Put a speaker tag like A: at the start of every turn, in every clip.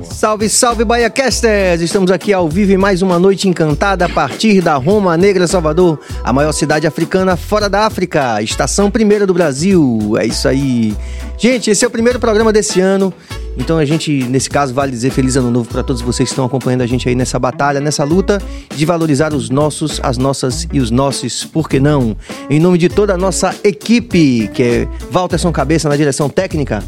A: Salve, salve, BaiaCasters! Estamos aqui ao vivo em mais uma noite encantada a partir da Roma Negra, Salvador, a maior cidade africana fora da África, estação primeira do Brasil. É isso aí. Gente, esse é o primeiro programa desse ano. Então a gente, nesse caso, vale dizer feliz ano novo para todos vocês que estão acompanhando a gente aí nessa batalha, nessa luta de valorizar os nossos, as nossas e os nossos, por que não? Em nome de toda a nossa equipe, que é Walterson Cabeça na direção técnica.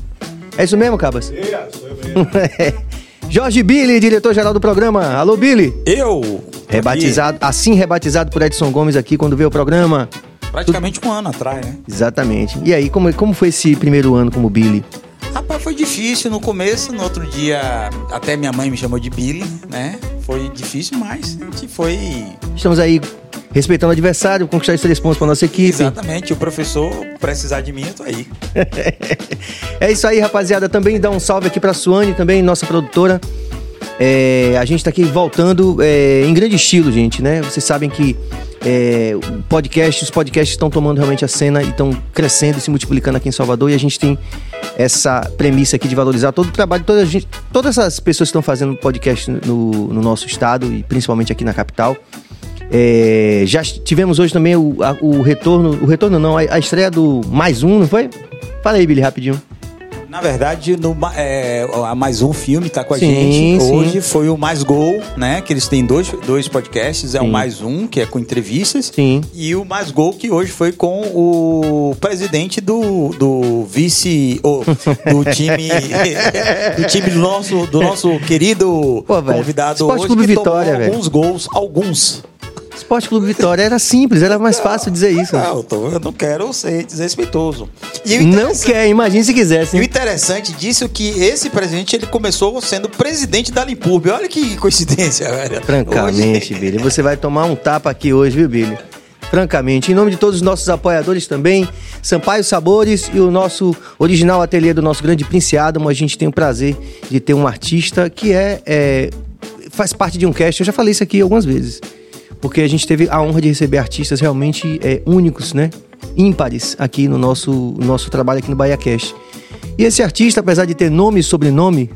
A: É isso mesmo, Cabas? É, sou eu mesmo. Jorge Billy, diretor-geral do programa. Alô, Billy.
B: Eu.
A: Rebatizado, assim rebatizado por Edson Gomes aqui quando veio o programa.
B: Praticamente um ano atrás, né?
A: Exatamente. E aí, como, como foi esse primeiro ano como Billy?
B: Rapaz, foi difícil no começo, no outro dia até minha mãe me chamou de Billy, né? Foi difícil, mas a gente foi.
A: Estamos aí respeitando o adversário, conquistar os três pontos para nossa equipe.
B: Exatamente, o professor precisar de mim, eu tô aí.
A: é isso aí, rapaziada. Também dá um salve aqui pra Suane, também, nossa produtora. É, a gente está aqui voltando é, em grande estilo, gente, né? Vocês sabem que é, podcast, os podcasts estão tomando realmente a cena e estão crescendo e se multiplicando aqui em Salvador e a gente tem essa premissa aqui de valorizar todo o trabalho, toda gente, todas essas pessoas que estão fazendo podcast no, no nosso estado e principalmente aqui na capital. É, já tivemos hoje também o, a, o retorno, o retorno não, a, a estreia do Mais Um, não foi? Fala aí, Billy, rapidinho.
B: Na verdade, no, é, mais um filme tá com a sim, gente. Sim. Hoje foi o Mais Gol, né? Que eles têm dois, dois podcasts. É sim. o Mais Um, que é com entrevistas.
A: Sim.
B: E o Mais Gol, que hoje foi com o presidente do, do vice... Oh, do time... do time do nosso, do nosso querido Pô, convidado
A: Esporte
B: hoje.
A: Clube Vitória, velho.
B: Alguns gols, alguns
A: Esporte Clube Vitória era simples, era mais fácil dizer isso.
B: Não, eu, tô, eu não quero ser desrespeitoso.
A: não quer, imagine se quisesse.
B: E o interessante disso é que esse presidente ele começou sendo presidente da Limpurbe. Olha que coincidência, velho.
A: Francamente, hoje... Billy, você vai tomar um tapa aqui hoje, viu, Billy? Francamente, em nome de todos os nossos apoiadores também, Sampaio Sabores e o nosso original ateliê do nosso grande Prince Adam, a gente tem o prazer de ter um artista que é, é faz parte de um cast. Eu já falei isso aqui algumas vezes porque a gente teve a honra de receber artistas realmente é, únicos, né? Ímpares aqui no nosso, nosso trabalho aqui no Bahia Cast. E esse artista, apesar de ter nome e sobrenome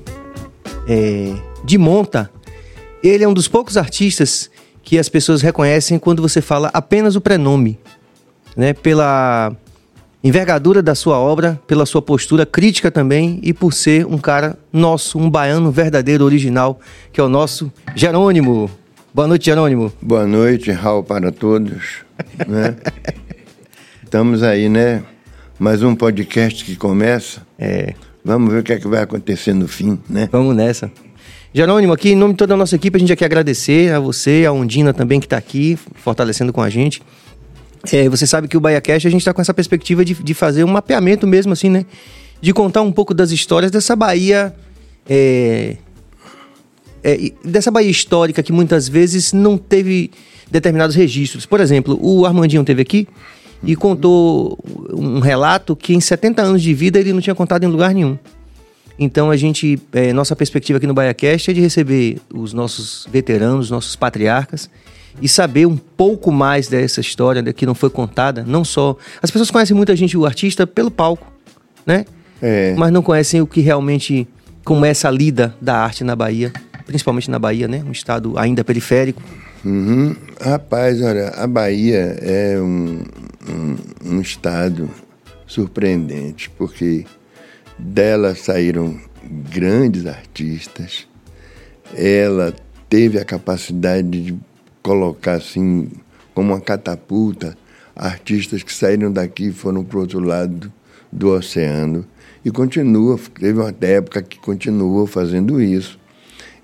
A: é, de monta, ele é um dos poucos artistas que as pessoas reconhecem quando você fala apenas o prenome, né? Pela envergadura da sua obra, pela sua postura crítica também e por ser um cara nosso, um baiano verdadeiro, original, que é o nosso Jerônimo. Boa noite, Jerônimo.
C: Boa noite, Raul, para todos. né? Estamos aí, né? Mais um podcast que começa.
A: É.
C: Vamos ver o que é que vai acontecer no fim, né?
A: Vamos nessa. Jerônimo, aqui em nome de toda a nossa equipe, a gente já quer agradecer a você, a Undina também que está aqui, fortalecendo com a gente. É, você sabe que o BaiaCast, a gente está com essa perspectiva de, de fazer um mapeamento mesmo, assim, né? De contar um pouco das histórias dessa Bahia é, é, dessa Bahia histórica que muitas vezes não teve determinados registros. Por exemplo, o Armandinho teve aqui e contou um relato que em 70 anos de vida ele não tinha contado em lugar nenhum. Então a gente, é, nossa perspectiva aqui no BaiaCast é de receber os nossos veteranos, nossos patriarcas e saber um pouco mais dessa história que não foi contada, não só... As pessoas conhecem muita gente, o artista, pelo palco, né?
C: É.
A: Mas não conhecem o que realmente, como é essa lida da arte na Bahia principalmente na Bahia, né? Um estado ainda periférico.
C: Uhum. Rapaz, olha, a Bahia é um, um, um estado surpreendente, porque dela saíram grandes artistas, ela teve a capacidade de colocar assim, como uma catapulta, artistas que saíram daqui e foram para o outro lado do oceano. E continua, teve uma época que continuou fazendo isso.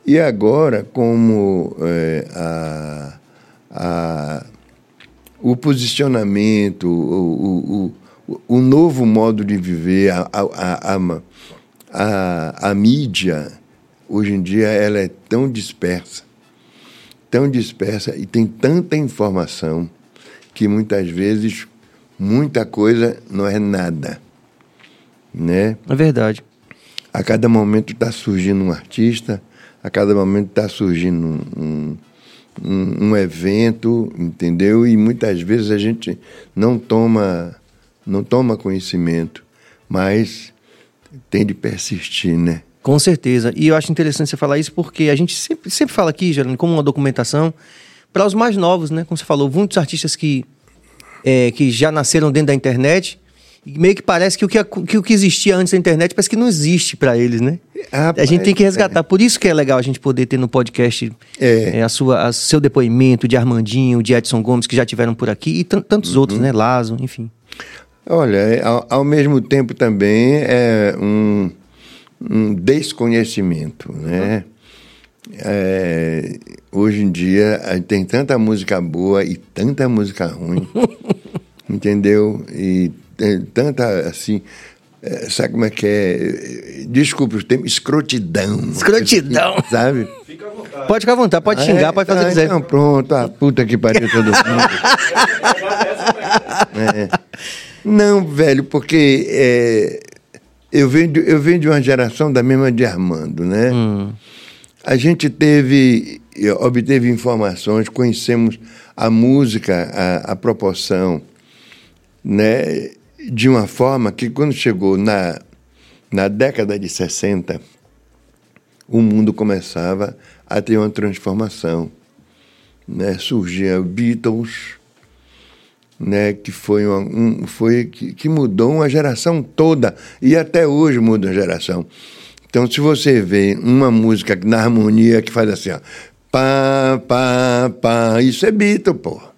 C: E agora, como é, a, a, o posicionamento, o, o, o, novo modo de viver, a, a, a, a, mídia, hoje em dia, ela é tão dispersa, tão dispersa e tem tanta informação que muitas vezes muita coisa não é nada. Né?
A: É verdade.
C: A cada momento está surgindo um artista a cada momento está surgindo um, um, um, evento, entendeu? E muitas vezes a gente não toma, não toma conhecimento, mas tem de persistir, né?
A: Com certeza. E eu acho interessante você falar isso porque a gente sempre, sempre fala aqui, Geraldo, como uma documentação para os mais novos, né? Como você falou, muitos artistas que, é, que já nasceram dentro da internet e meio que parece que o que, que, o que existia antes da internet parece que não existe para eles, né? Rapaz, a gente tem que resgatar. É. Por isso que é legal a gente poder ter no podcast é. É, a sua, a, seu depoimento de Armandinho, de Edson Gomes, que já tiveram por aqui, e tantos uhum. outros, né? Lazo, enfim.
C: Olha, é, ao, ao, mesmo tempo também é um, um desconhecimento, né? É, hoje em dia tem tanta música boa e tanta música ruim, entendeu? E tanta assim. É, sabe como é que é? Desculpe o termo, escrotidão.
A: Escrotidão.
C: Sabe?
A: Fica à vontade. Pode ficar à vontade, pode xingar, é, pode fazer o que quiser. Não,
C: pronto, a puta que pariu todo mundo. é. Não, velho, porque é, eu, venho de, eu venho de uma geração da mesma de Armando, né? Hum. A gente teve, obteve informações, conhecemos a música, a, a proporção, né? De uma forma que quando chegou na, na década de 60, o mundo começava a ter uma transformação. Né? Surgia Beatles, né, que foi, uma, um, foi que, que, mudou uma geração toda e até hoje muda a geração. Então, se você vê uma música na harmonia que faz assim, ó, pá, pá, pá, isso é Beatle, pô.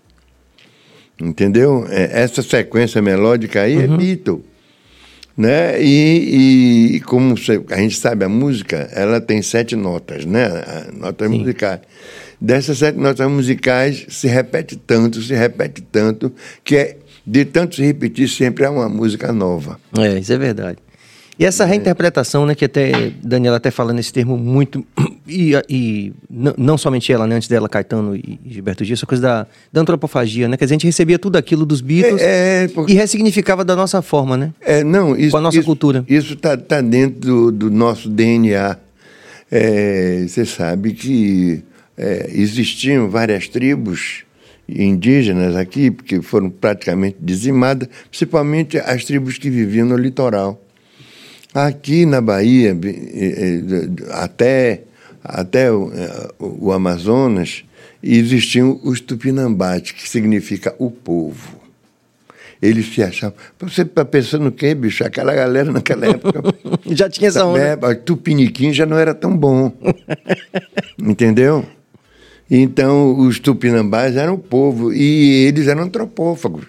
C: Entendeu? É, essa sequência melódica aí é uhum. é Beatle. Né? E, e como a gente sabe, a música ela tem sete notas, né? Notas Sim. musicais. Dessas sete notas musicais se repete tanto, se repete tanto, que é de tanto se repetir sempre há uma música nova.
A: É, isso é verdade. E essa é. reinterpretação, né, que até Daniela até falando esse termo muito e, e não somente ela, né, antes dela Caetano e Gilberto Gil, essa coisa da, da antropofagia, né, que a gente recebia tudo aquilo dos Beatles é, é, porque... e ressignificava da nossa forma, né?
C: É, não, isso,
A: com a nossa
C: isso,
A: cultura.
C: Isso está tá dentro do, do nosso DNA. É, você sabe que é, existiam várias tribos indígenas aqui, porque foram praticamente dizimadas, principalmente as tribos que viviam no litoral. Aqui na Bahia, até, até o, é, o Amazonas, existiam os tupinambás, que significa o povo. Eles se achavam. Você está pensando no quê, bicho? Aquela galera naquela época.
A: já tinha essa onda. É,
C: tupiniquim já não era tão bom. Entendeu? Então, os tupinambás eram o povo e eles eram antropófagos.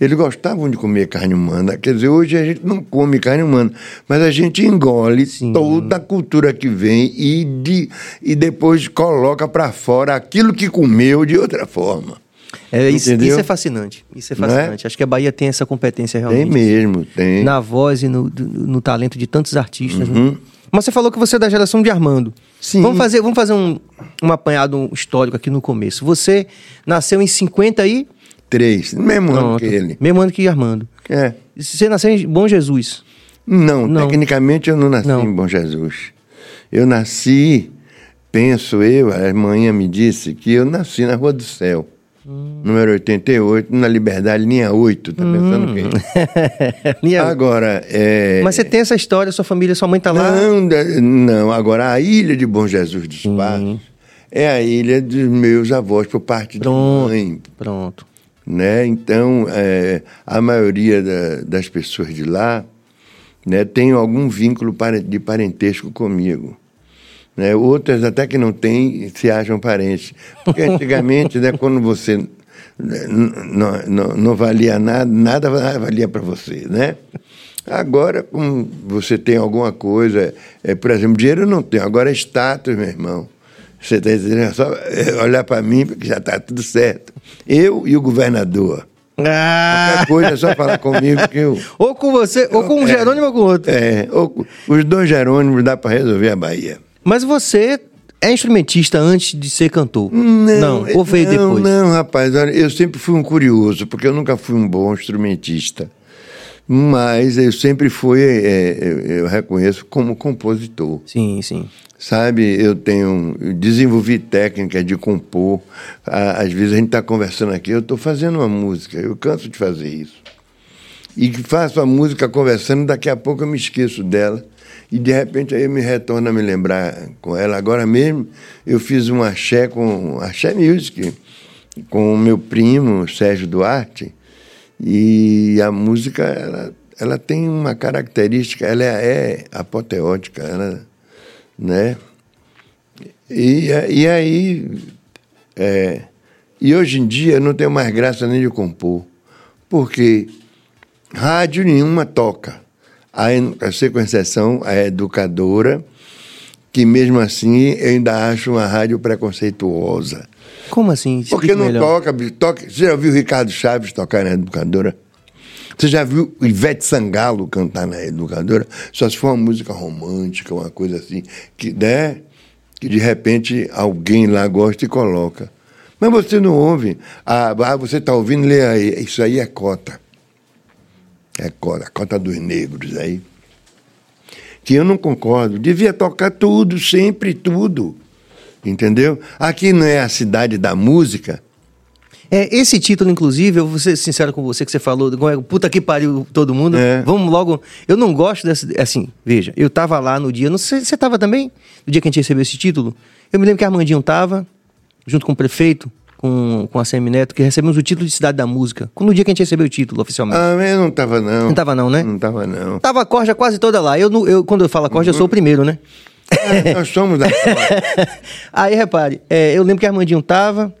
C: Eles gostavam de comer carne humana. Quer dizer, hoje a gente não come carne humana, mas a gente engole Sim. toda a cultura que vem e, de, e depois coloca para fora aquilo que comeu de outra forma.
A: É, isso, isso, é fascinante. Isso é, é? fascinante. É? Acho que a Bahia tem essa competência realmente.
C: Tem mesmo, tem.
A: Na voz e no, no talento de tantos artistas. Né? Uhum. Né? Mas você falou que você é da geração de Armando.
C: Sim.
A: Vamos fazer, vamos fazer um, um apanhado histórico aqui no começo. Você nasceu em 50 e...
C: Três, mesmo Pronto. ano que ele.
A: Mesmo ano que Armando.
C: É.
A: Você nasceu em Bom Jesus?
C: Não, não. tecnicamente eu não nasci não. em Bom Jesus. Eu nasci, penso eu, a manhã me disse que eu nasci na Rua do Céu. Hum. Número 88, na Liberdade, linha 8, tá pensando hum. quem? linha... Agora, é...
A: Mas você tem essa história, sua família, sua mãe tá lá?
C: Não, não. Agora, a ilha de Bom Jesus dos Passos é a ilha dos meus avós, por parte
A: pronto,
C: da mãe.
A: Pronto.
C: Né? Então, é, a maioria da, das pessoas de lá né, tem algum vínculo de parentesco comigo. Né? Outras até que não têm se acham parentes. Porque antigamente, né, quando você né, não, não, não valia nada, nada valia para você, né? Agora, como você tem alguma coisa, é, por exemplo, dinheiro eu não tenho, agora é status, meu irmão. Você está dizendo, é só é, olhar para mim, porque já está tudo certo. Eu e o governador. Ah. Qualquer coisa é só falar comigo que eu.
A: Ou com você, ou com um é, Jerônimo ou com outro.
C: É, ou, os dois Jerônimos dá para resolver a Bahia.
A: Mas você é instrumentista antes de ser cantor?
C: Não,
A: não ou veio
C: não,
A: depois?
C: Não, rapaz, eu sempre fui um curioso, porque eu nunca fui um bom instrumentista. Mas eu sempre fui, é, eu reconheço, como compositor.
A: Sim, sim.
C: Sabe, eu tenho, eu desenvolvi técnica de compor. Às vezes a gente está conversando aqui, eu estou fazendo uma música, eu canso de fazer isso. e faço a música conversando, daqui a pouco eu me esqueço dela. E de repente aí eu me retorno a me lembrar com ela. Agora mesmo eu fiz um axé com axé music com o meu primo Sérgio Duarte e a música ela, ela tem uma característica, ela é, é apoteótica, ela, né? E, e aí é, e hoje em dia não tenho mais graça nem de compor, porque rádio nenhuma toca. A exceção a educadora, que mesmo assim eu ainda acho uma rádio preconceituosa.
A: Como assim?
C: Porque não toca, toca. Você já viu o Ricardo Chaves tocar na educadora? Você já viu o Ivete Sangalo cantar na educadora? Só se for uma música romântica, uma coisa assim, que, né, que de repente alguém lá gosta e coloca. Mas você não ouve. Ah, ah você está ouvindo, lê aí. Isso aí é cota. É cota, a cota dos negros aí. Que eu não concordo. Devia tocar tudo, sempre tudo. Entendeu? Aqui não é a cidade da música.
A: É, esse título, inclusive, eu vou ser sincero com você, que você falou, é, puta que pariu todo mundo. É. Vamos logo. Eu não gosto dessa. Assim, veja, eu tava lá no dia. Não sei, você tava também? No dia que a gente recebeu esse título? Eu me lembro que Armandinho tava, junto com o prefeito, com, com a Semineto, que recebemos o título de Cidade da Música. No dia que a gente recebeu o título oficialmente.
C: Ah, eu não tava, não.
A: Não tava, não, né?
C: Não tava, não.
A: Tava a corja quase toda lá. Eu, eu, quando eu falo a corja, uhum. eu sou o primeiro, né?
C: É, nós somos da
A: Aí, repare, é, eu lembro que Armandinho tava,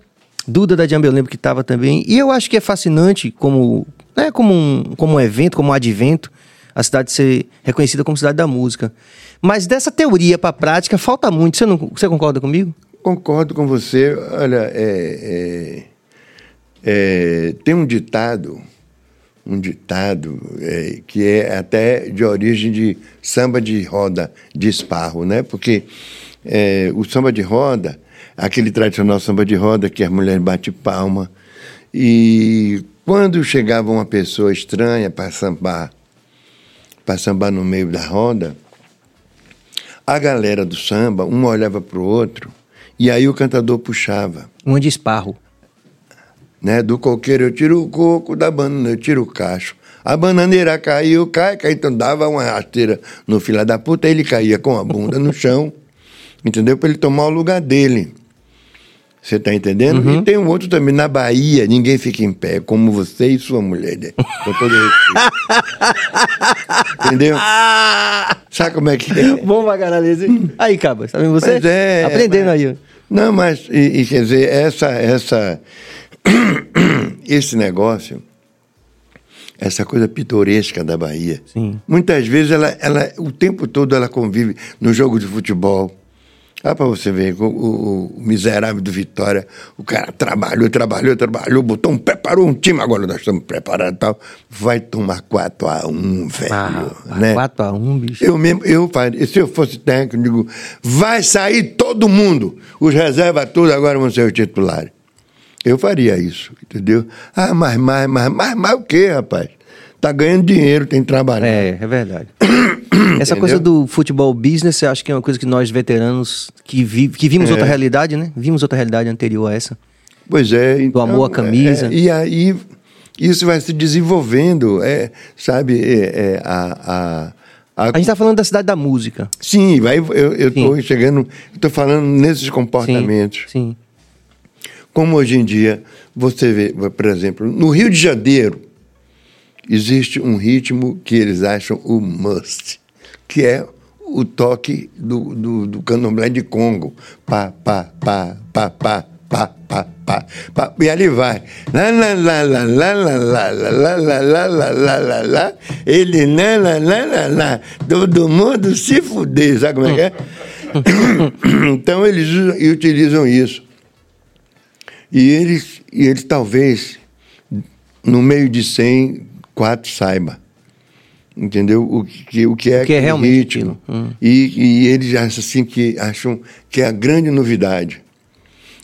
A: Duda da Jamba eu lembro que tava também. E eu acho que é fascinante como, né, como, um, como um evento, como um advento, a cidade ser reconhecida como cidade da música. Mas dessa teoria para a prática falta muito. Você, não, você concorda comigo?
C: Concordo com você. Olha, é, é, é, tem um ditado, um ditado é, que é até de origem de samba de roda de esparro, né? Porque é, o samba de roda, aquele tradicional samba de roda que a mulher bate palma e quando chegava uma pessoa estranha para sambar, para sambar no meio da roda, a galera do samba, um olhava para o outro e aí o cantador puxava.
A: Um de esparro.
C: Né? Do coqueiro eu tiro o coco, da banana eu tiro o cacho. A bananeira caiu, cai, cai, então dava uma rasteira no filho da puta, ele caía com a bunda no chão, entendeu? Para ele tomar o lugar dele. Você está entendendo? Uhum. E tem um outro também, na Bahia, ninguém fica em pé, como você e sua mulher. Né? Com todo respeito. Entendeu? Sabe como é que é?
A: Bom pra caralho. Aí, Caba, tá vendo você?
C: Mas é,
A: Aprendendo mas... aí.
C: Não, mas, e, e, quer dizer, essa, essa, esse negócio, essa coisa pitoresca da Bahia,
A: Sim.
C: muitas vezes ela, ela, o tempo todo ela convive no jogo de futebol, ah, para você ver, o, o, o, miserável do Vitória, o cara trabalhou, trabalhou, trabalhou, botou um, preparou um time, agora nós estamos preparados e tal. Vai tomar 4x1, velho. Ah, né?
A: 4x1, bicho.
C: Eu mesmo, eu faria, se eu fosse técnico, eu digo, vai sair todo mundo. Os reservas todos agora vão ser os titulares. Eu faria isso, entendeu? Ah, mas, mas, mas, mas, mas o quê, rapaz? Tá ganhando dinheiro, tem trabalho.
A: É, é verdade. Essa coisa do futebol business, eu acho que é uma coisa que nós veteranos que, vi, que vimos é. outra realidade, né? Vimos outra realidade anterior a essa.
C: Pois é.
A: Então, do amor à camisa.
C: É, e aí isso vai se desenvolvendo, é, sabe? É, é a,
A: a, a, a gente está falando da cidade da música.
C: Sim, vai, eu estou chegando, estou falando nesses comportamentos.
A: Sim, sim.
C: Como hoje em dia, você vê, por exemplo, no Rio de Janeiro, existe um ritmo que eles acham o must que é o toque do, do, do candomblé de Congo. Pá, pá, pá, pá, pá, pá, pá, pá, pá. E ali vai. Lá, lá, lá, lá, lá, lá, lá, lá, lá, lá, lá, lá, lá, lá, ele, lá, lá, lá, lá, lá, todo mundo se fuder, sabe como é que é? então eles utilizam isso. E eles, e eles talvez, no meio de 100, quatro saiba entendeu? O que, o que é,
A: o que é realmente ritmo.
C: Hum. E, e eles acham assim que acham que é a grande novidade.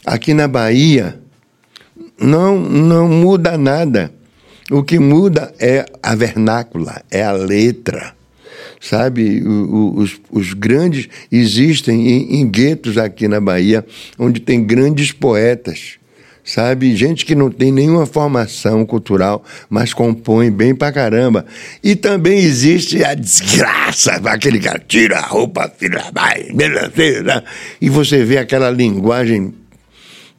C: Aqui na Bahia não não muda nada. O que muda é a vernácula, é a letra. Sabe, o, o, os, os grandes existem em, em guetos aqui na Bahia, onde tem grandes poetas sabe? Gente que não tem nenhuma formação cultural, mas compõe bem pra caramba. E também existe a desgraça, aquele cara tira a roupa, filha, vai, e você vê aquela linguagem,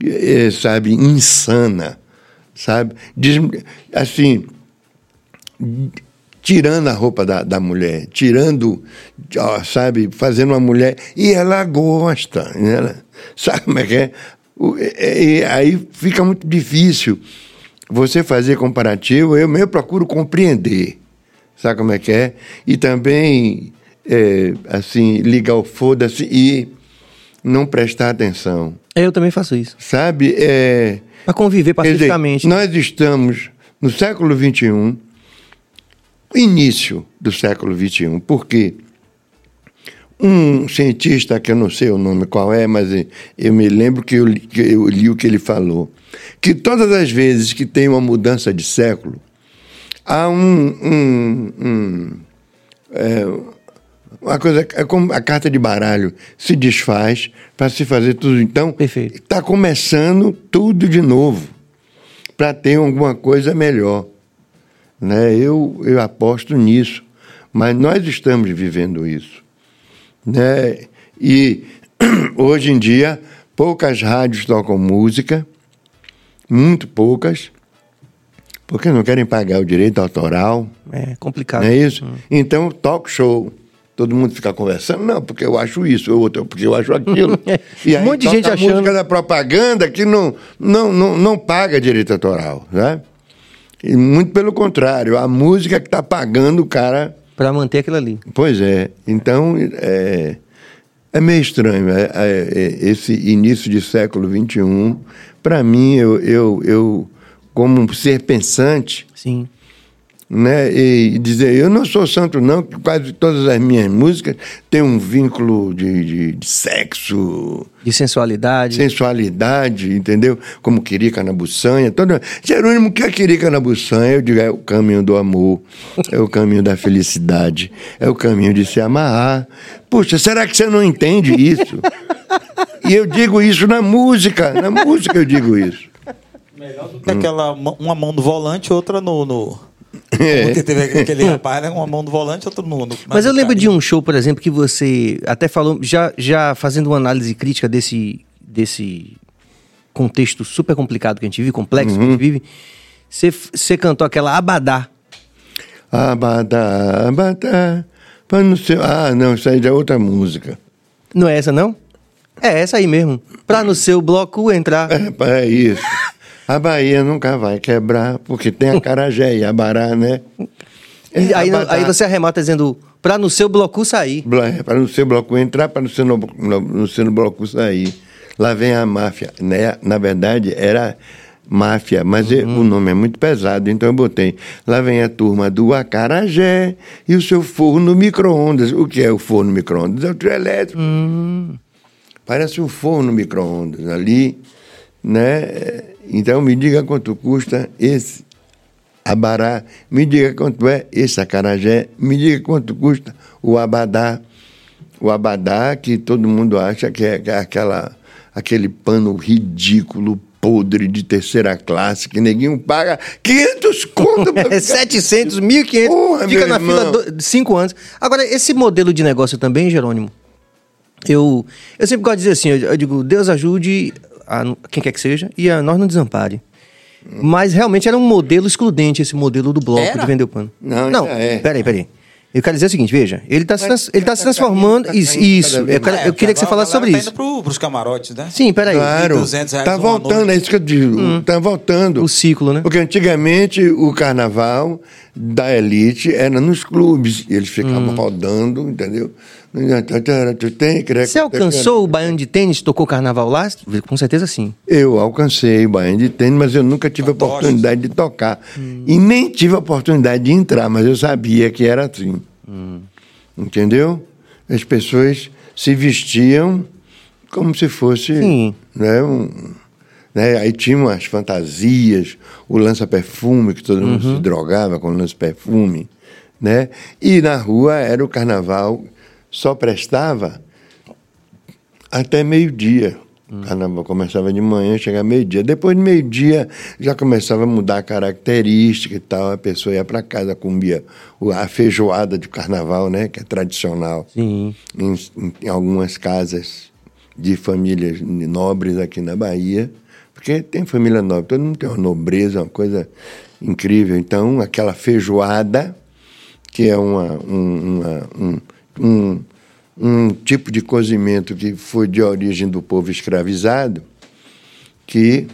C: eh, sabe, insana, sabe? Assim, tirando a roupa da, da mulher, tirando, sabe, fazendo uma mulher, e ela gosta, ela, sabe como é que é? E aí fica muito difícil você fazer comparativo. Eu mesmo procuro compreender, sabe como é que é? E também, é, assim, ligar o foda-se e não prestar atenção.
A: Eu também faço isso.
C: Sabe? É,
A: Para conviver pacificamente.
C: Dizer, nós estamos no século XXI, início do século XXI, porque um cientista, que eu não sei o nome qual é, mas eu me lembro que eu, que eu li o que ele falou, que todas as vezes que tem uma mudança de século, há um. um, um é, uma coisa é como a carta de baralho se desfaz para se fazer tudo. Então, está começando tudo de novo para ter alguma coisa melhor. Né? Eu, eu aposto nisso, mas nós estamos vivendo isso. Né? E hoje em dia, poucas rádios tocam música, muito poucas, porque não querem pagar o direito autoral.
A: É complicado.
C: Não é isso? Hum. Então, talk show. Todo mundo fica conversando, não, porque eu acho isso, ou outro, porque eu acho aquilo.
A: e aí, um monte de gente
C: a
A: achando...
C: música da propaganda que não, não, não, não paga direito autoral, né? E muito pelo contrário, a música que está pagando o cara
A: para manter aquilo ali.
C: Pois é. Então, é, é meio estranho. É, é, é esse início de século XXI, para mim, eu, eu, eu, como um ser pensante,
A: Sim
C: né? E dizer, eu não sou santo não, que quase todas as minhas músicas têm um vínculo de, de, de sexo...
A: De sensualidade.
C: Sensualidade, entendeu? Como Quirica na Buçanha. Todo... Jerônimo, o que é Quirica na Buçanha? Eu digo, é o caminho do amor, é o caminho da felicidade, é o caminho de se amarrar. Puxa, será que você não entende isso? e eu digo isso na música, na música eu digo isso.
B: Melhor do que hum. aquela, uma mão no volante, outra no... no é. teve aquele rapaz, né? Uma mão no volante, outro no. no
A: Mas eu lembro carinho. de um show, por exemplo, que você até falou, já, já fazendo uma análise crítica desse, desse contexto super complicado que a gente vive, complexo uhum. que a gente vive, você, você cantou aquela Abadá.
C: Abadá, Abadá. Não ser... Ah, não, isso aí já é outra música.
A: Não é essa, não? É essa aí mesmo. Pra no seu bloco entrar.
C: É, é isso. A Bahia nunca vai quebrar, porque tem a Carajé e a Bará, né?
A: É, aí, aí você arremata dizendo, para no seu bloco sair.
C: É, para no seu bloco entrar, para no seu, no, no, no seu bloco sair. Lá vem a máfia. Né? Na verdade, era máfia, mas uhum. o nome é muito pesado, então eu botei. Lá vem a turma do Acarajé e o seu forno micro-ondas. O que é o forno micro-ondas? É o trio elétrico.
A: Uhum.
C: Parece um forno micro-ondas ali, né? Então me diga quanto custa esse abará, me diga quanto é esse acarajé, me diga quanto custa o abadá. O abadá que todo mundo acha que é, que aquela, aquele pano ridículo, podre de terceira classe, que neguinho paga 500 conto.
A: 700, 1.500, fica na irmão. fila de 5 anos. Agora, esse modelo de negócio também, Jerônimo, eu, eu sempre gosto de dizer assim, eu, eu digo, Deus ajude a quem quer que seja, e a nós não desampare. Mas realmente era um modelo excludente esse modelo do bloco era? de vender o pano.
C: Não, não. É.
A: Peraí, peraí. Eu quero dizer o seguinte, veja, ele está se, ele tá se transformando. Isso, isso eu, quero, eu queria que você falasse sobre tá isso.
B: Indo para os camarotes, né?
A: Sim, peraí.
C: Claro. Está voltando, é isso que eu digo. Está hum. voltando.
A: O ciclo, né?
C: Porque antigamente o carnaval da elite era nos clubes. E eles ficavam hum. rodando, entendeu?
A: Você alcançou o baiano de tênis, tocou carnaval lá? Com certeza sim.
C: Eu alcancei o baiano de tênis, mas eu nunca tive a oportunidade de tocar. Hum. E nem tive a oportunidade de entrar, mas eu sabia que era assim. Hum. Entendeu? As pessoas se vestiam como se fosse né, um, né? Aí tinham as fantasias, o lança-perfume, que todo mundo uhum. se drogava com lança-perfume. Né? E na rua era o carnaval só prestava até meio-dia. O carnaval começava de manhã, chegava meio-dia. Depois de meio-dia já começava a mudar a característica e tal. A pessoa ia para casa, comia a feijoada de carnaval, né? Que é tradicional
A: Sim.
C: em, em algumas casas de famílias nobres aqui na Bahia, porque tem família nobre, todo mundo tem uma nobreza, uma coisa incrível. Então, aquela feijoada, que é uma, um, uma- um, um, um tipo de cozimento que foi de origem do povo escravizado, que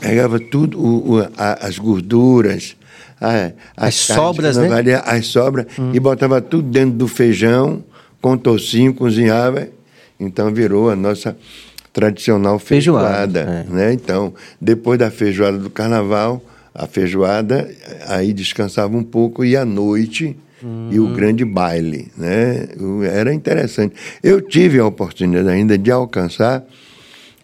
C: pegava tudo, o- o- a- as gorduras, a-
A: As
C: carnes
A: sobras, né?
C: valia- as sobras, e botava tudo dentro do feijão, com tocinho, cozinhava, então virou a nossa tradicional
A: Feijoada,
C: feijoada.
A: é.
C: né? Então, depois da feijoada do carnaval, a feijoada, aí descansava um pouco, e à noite, e o grande baile. Né? Era interessante. Eu tive a oportunidade ainda de alcançar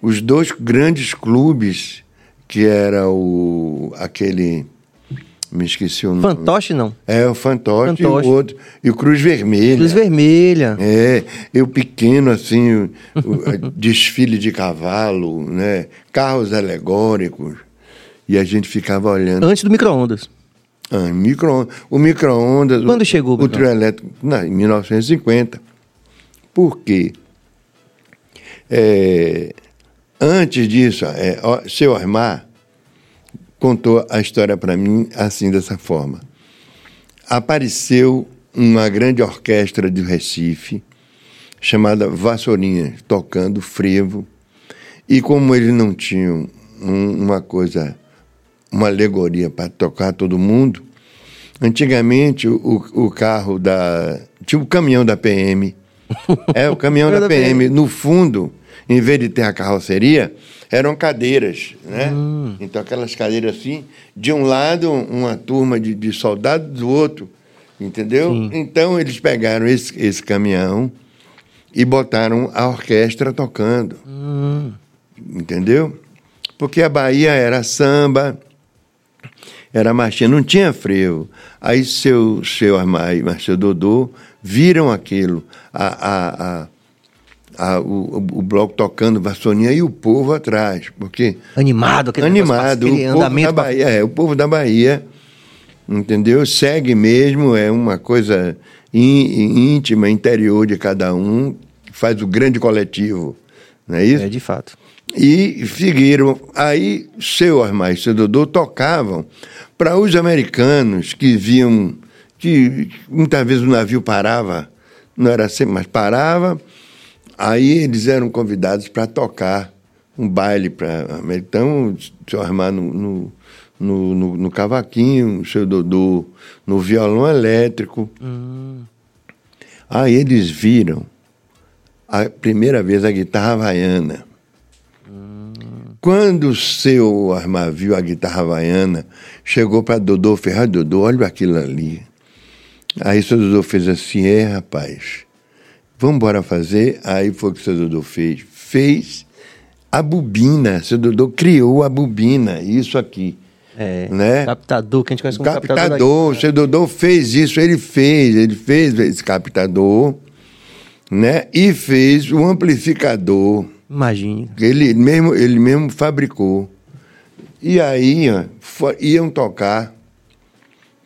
C: os dois grandes clubes, que era o aquele. Me esqueci o nome.
A: Fantoche não.
C: É, o Fantoche, e o
A: Fantoche.
C: outro. E o Cruz Vermelha.
A: Cruz Vermelha.
C: É, eu pequeno, assim, o, o- desfile de cavalo, né? Carros alegóricos. E a gente ficava olhando.
A: Antes do micro-ondas.
C: Ah, micro, o micro-ondas.
A: Quando
C: o-
A: chegou o
C: o trio elétrico? Não, em 1950. Por quê? É, antes disso, é, seu Armar contou a história para mim assim, dessa forma. Apareceu uma grande orquestra de Recife, chamada Vassourinha, tocando frevo. E como eles não tinham um- uma coisa uma alegoria para tocar todo mundo. Antigamente, o, o carro da. Tinha o caminhão da PM. É, o caminhão da PM. No fundo, em vez de ter a carroceria, eram cadeiras, né? Então, aquelas cadeiras assim, de um lado, uma turma de, de soldados, do outro, entendeu? Então, eles pegaram esse, esse caminhão e botaram a orquestra tocando. Entendeu? Porque a Bahia era samba, era marchinha, não tinha frevo. Aí seu, seu Armai e seu Dodô viram aquilo, a, a, a, a- o, o bloco tocando vassourinha e o povo atrás, porque
A: Animado, aquele
C: animado,
A: negócio, aquele
C: o povo da
A: andamento pra-
C: Bahia, é, o povo da Bahia, entendeu? Segue mesmo, é uma coisa ín- íntima, interior de cada um, que faz o grande coletivo, não é isso?
A: É, de fato.
C: E seguiram. Aí, seu Armai e seu Dodô tocavam para os americanos que viam que muitas vezes o navio parava, não era sempre, mas parava. Aí eles eram convidados para tocar um baile para. Então, o seu Armar no, no, no, no- no cavaquinho, o seu Dodô no violão elétrico. Aí eles viram a primeira vez a guitarra havaiana. Quando o seu Armar viu a guitarra havaiana, chegou para Dodô Ferraz, Dodô, olha aquilo ali. Aí o seu Dodô fez assim, é, rapaz, vamos embora fazer. Aí foi o que o seu Dodô fez. Fez a bobina, seu Dodô criou a bobina, isso aqui.
A: É.
C: Né?
A: Captador, que a gente conhece como captador.
C: captador, o seu Dodô fez isso, ele fez, ele fez esse captador, né? E fez o amplificador.
A: Imagine.
C: Ele mesmo, ele mesmo fabricou. E aí iam tocar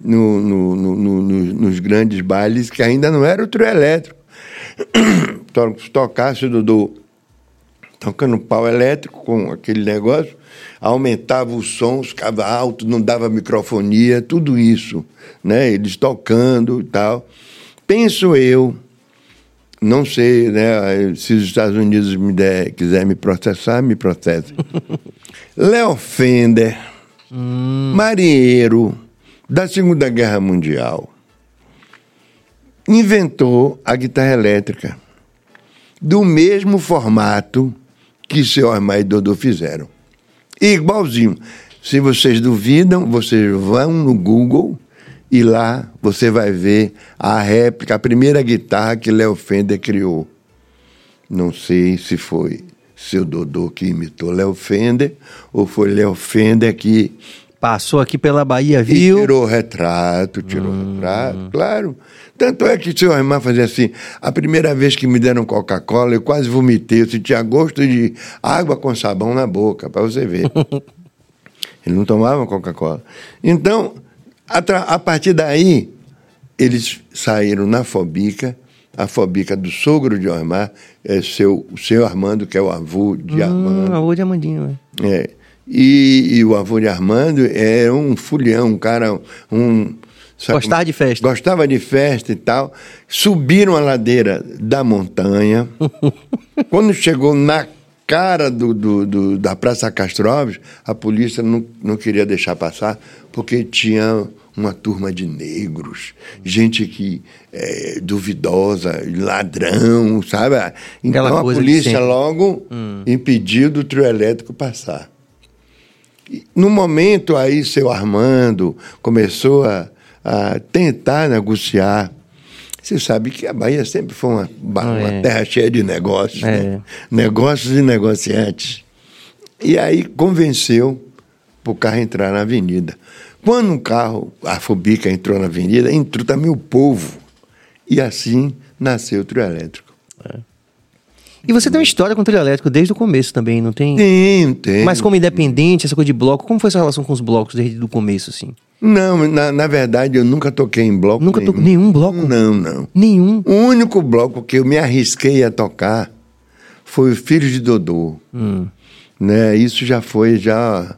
C: no- no- no- no- no- nos grandes bailes, que ainda não era o trio elétrico. To- Tocasse o Dodô tocando pau elétrico com aquele negócio, aumentava o som, ficava alto, não dava microfonia, tudo isso, né? Eles tocando e tal. Penso eu, não sei, né? Se os Estados Unidos me der, quiser me processar, me processem. Léo Fender, marinheiro da Segunda Guerra Mundial, inventou a guitarra elétrica do mesmo formato que seu Armai e Dodô fizeram. Igualzinho. Se vocês duvidam, vocês vão no Google e lá você vai ver a réplica, a primeira guitarra que Léo Fender criou. Não sei se foi seu Dodô que imitou Léo Fender ou foi Léo Fender que
A: Passou aqui pela Bahia,
C: E
A: viu?
C: tirou retrato, tirou retrato, claro. Tanto é que o senhor irmã fazia assim, a primeira vez que me deram Coca-Cola, eu quase vomitei, eu sentia gosto de água com sabão na boca, para você ver. Ele não tomava Coca-Cola. Então, a, tra- a partir daí, eles saíram na Fobica, a Fobica do sogro de Ormar, é seu, o seu Armando, que é o avô de Armando.
A: Hum, avô de Amandinho, é.
C: É. E, e o avô de Armando era um fulhão, um cara, um... sabe
A: Gostava de festa.
C: Gostava de festa e tal. Subiram a ladeira da montanha. Quando chegou na cara do, do- do- da Praça Castro Alves, a polícia não, não queria deixar passar, porque tinha uma turma de negros, gente que é, duvidosa, ladrão, sabe? Então
A: Aquela
C: a polícia logo impediu do trio elétrico passar. E, No momento aí, seu Armando começou a, a tentar negociar. Você sabe que a Bahia sempre foi uma, uma
A: é.
C: terra cheia de negócios,
A: É.
C: né? negócios e negociantes. E aí convenceu para o carro entrar na avenida. Quando um carro, a Fubica entrou na avenida, entrou também o povo. E assim nasceu o trio elétrico.
A: E você tem uma história com o trio elétrico desde o começo também, não tem?
C: Tem, tem.
A: Mas como independente, essa coisa de bloco, como foi sua relação com os blocos desde o começo, assim?
C: Não, na, na verdade eu nunca toquei em bloco
A: Nunca
C: nenhum.
A: tocou nenhum bloco?
C: Não, não.
A: Nenhum.
C: O único bloco que eu me arrisquei a tocar foi o Filhos de Dodô.
A: Hum.
C: Né? Isso já foi já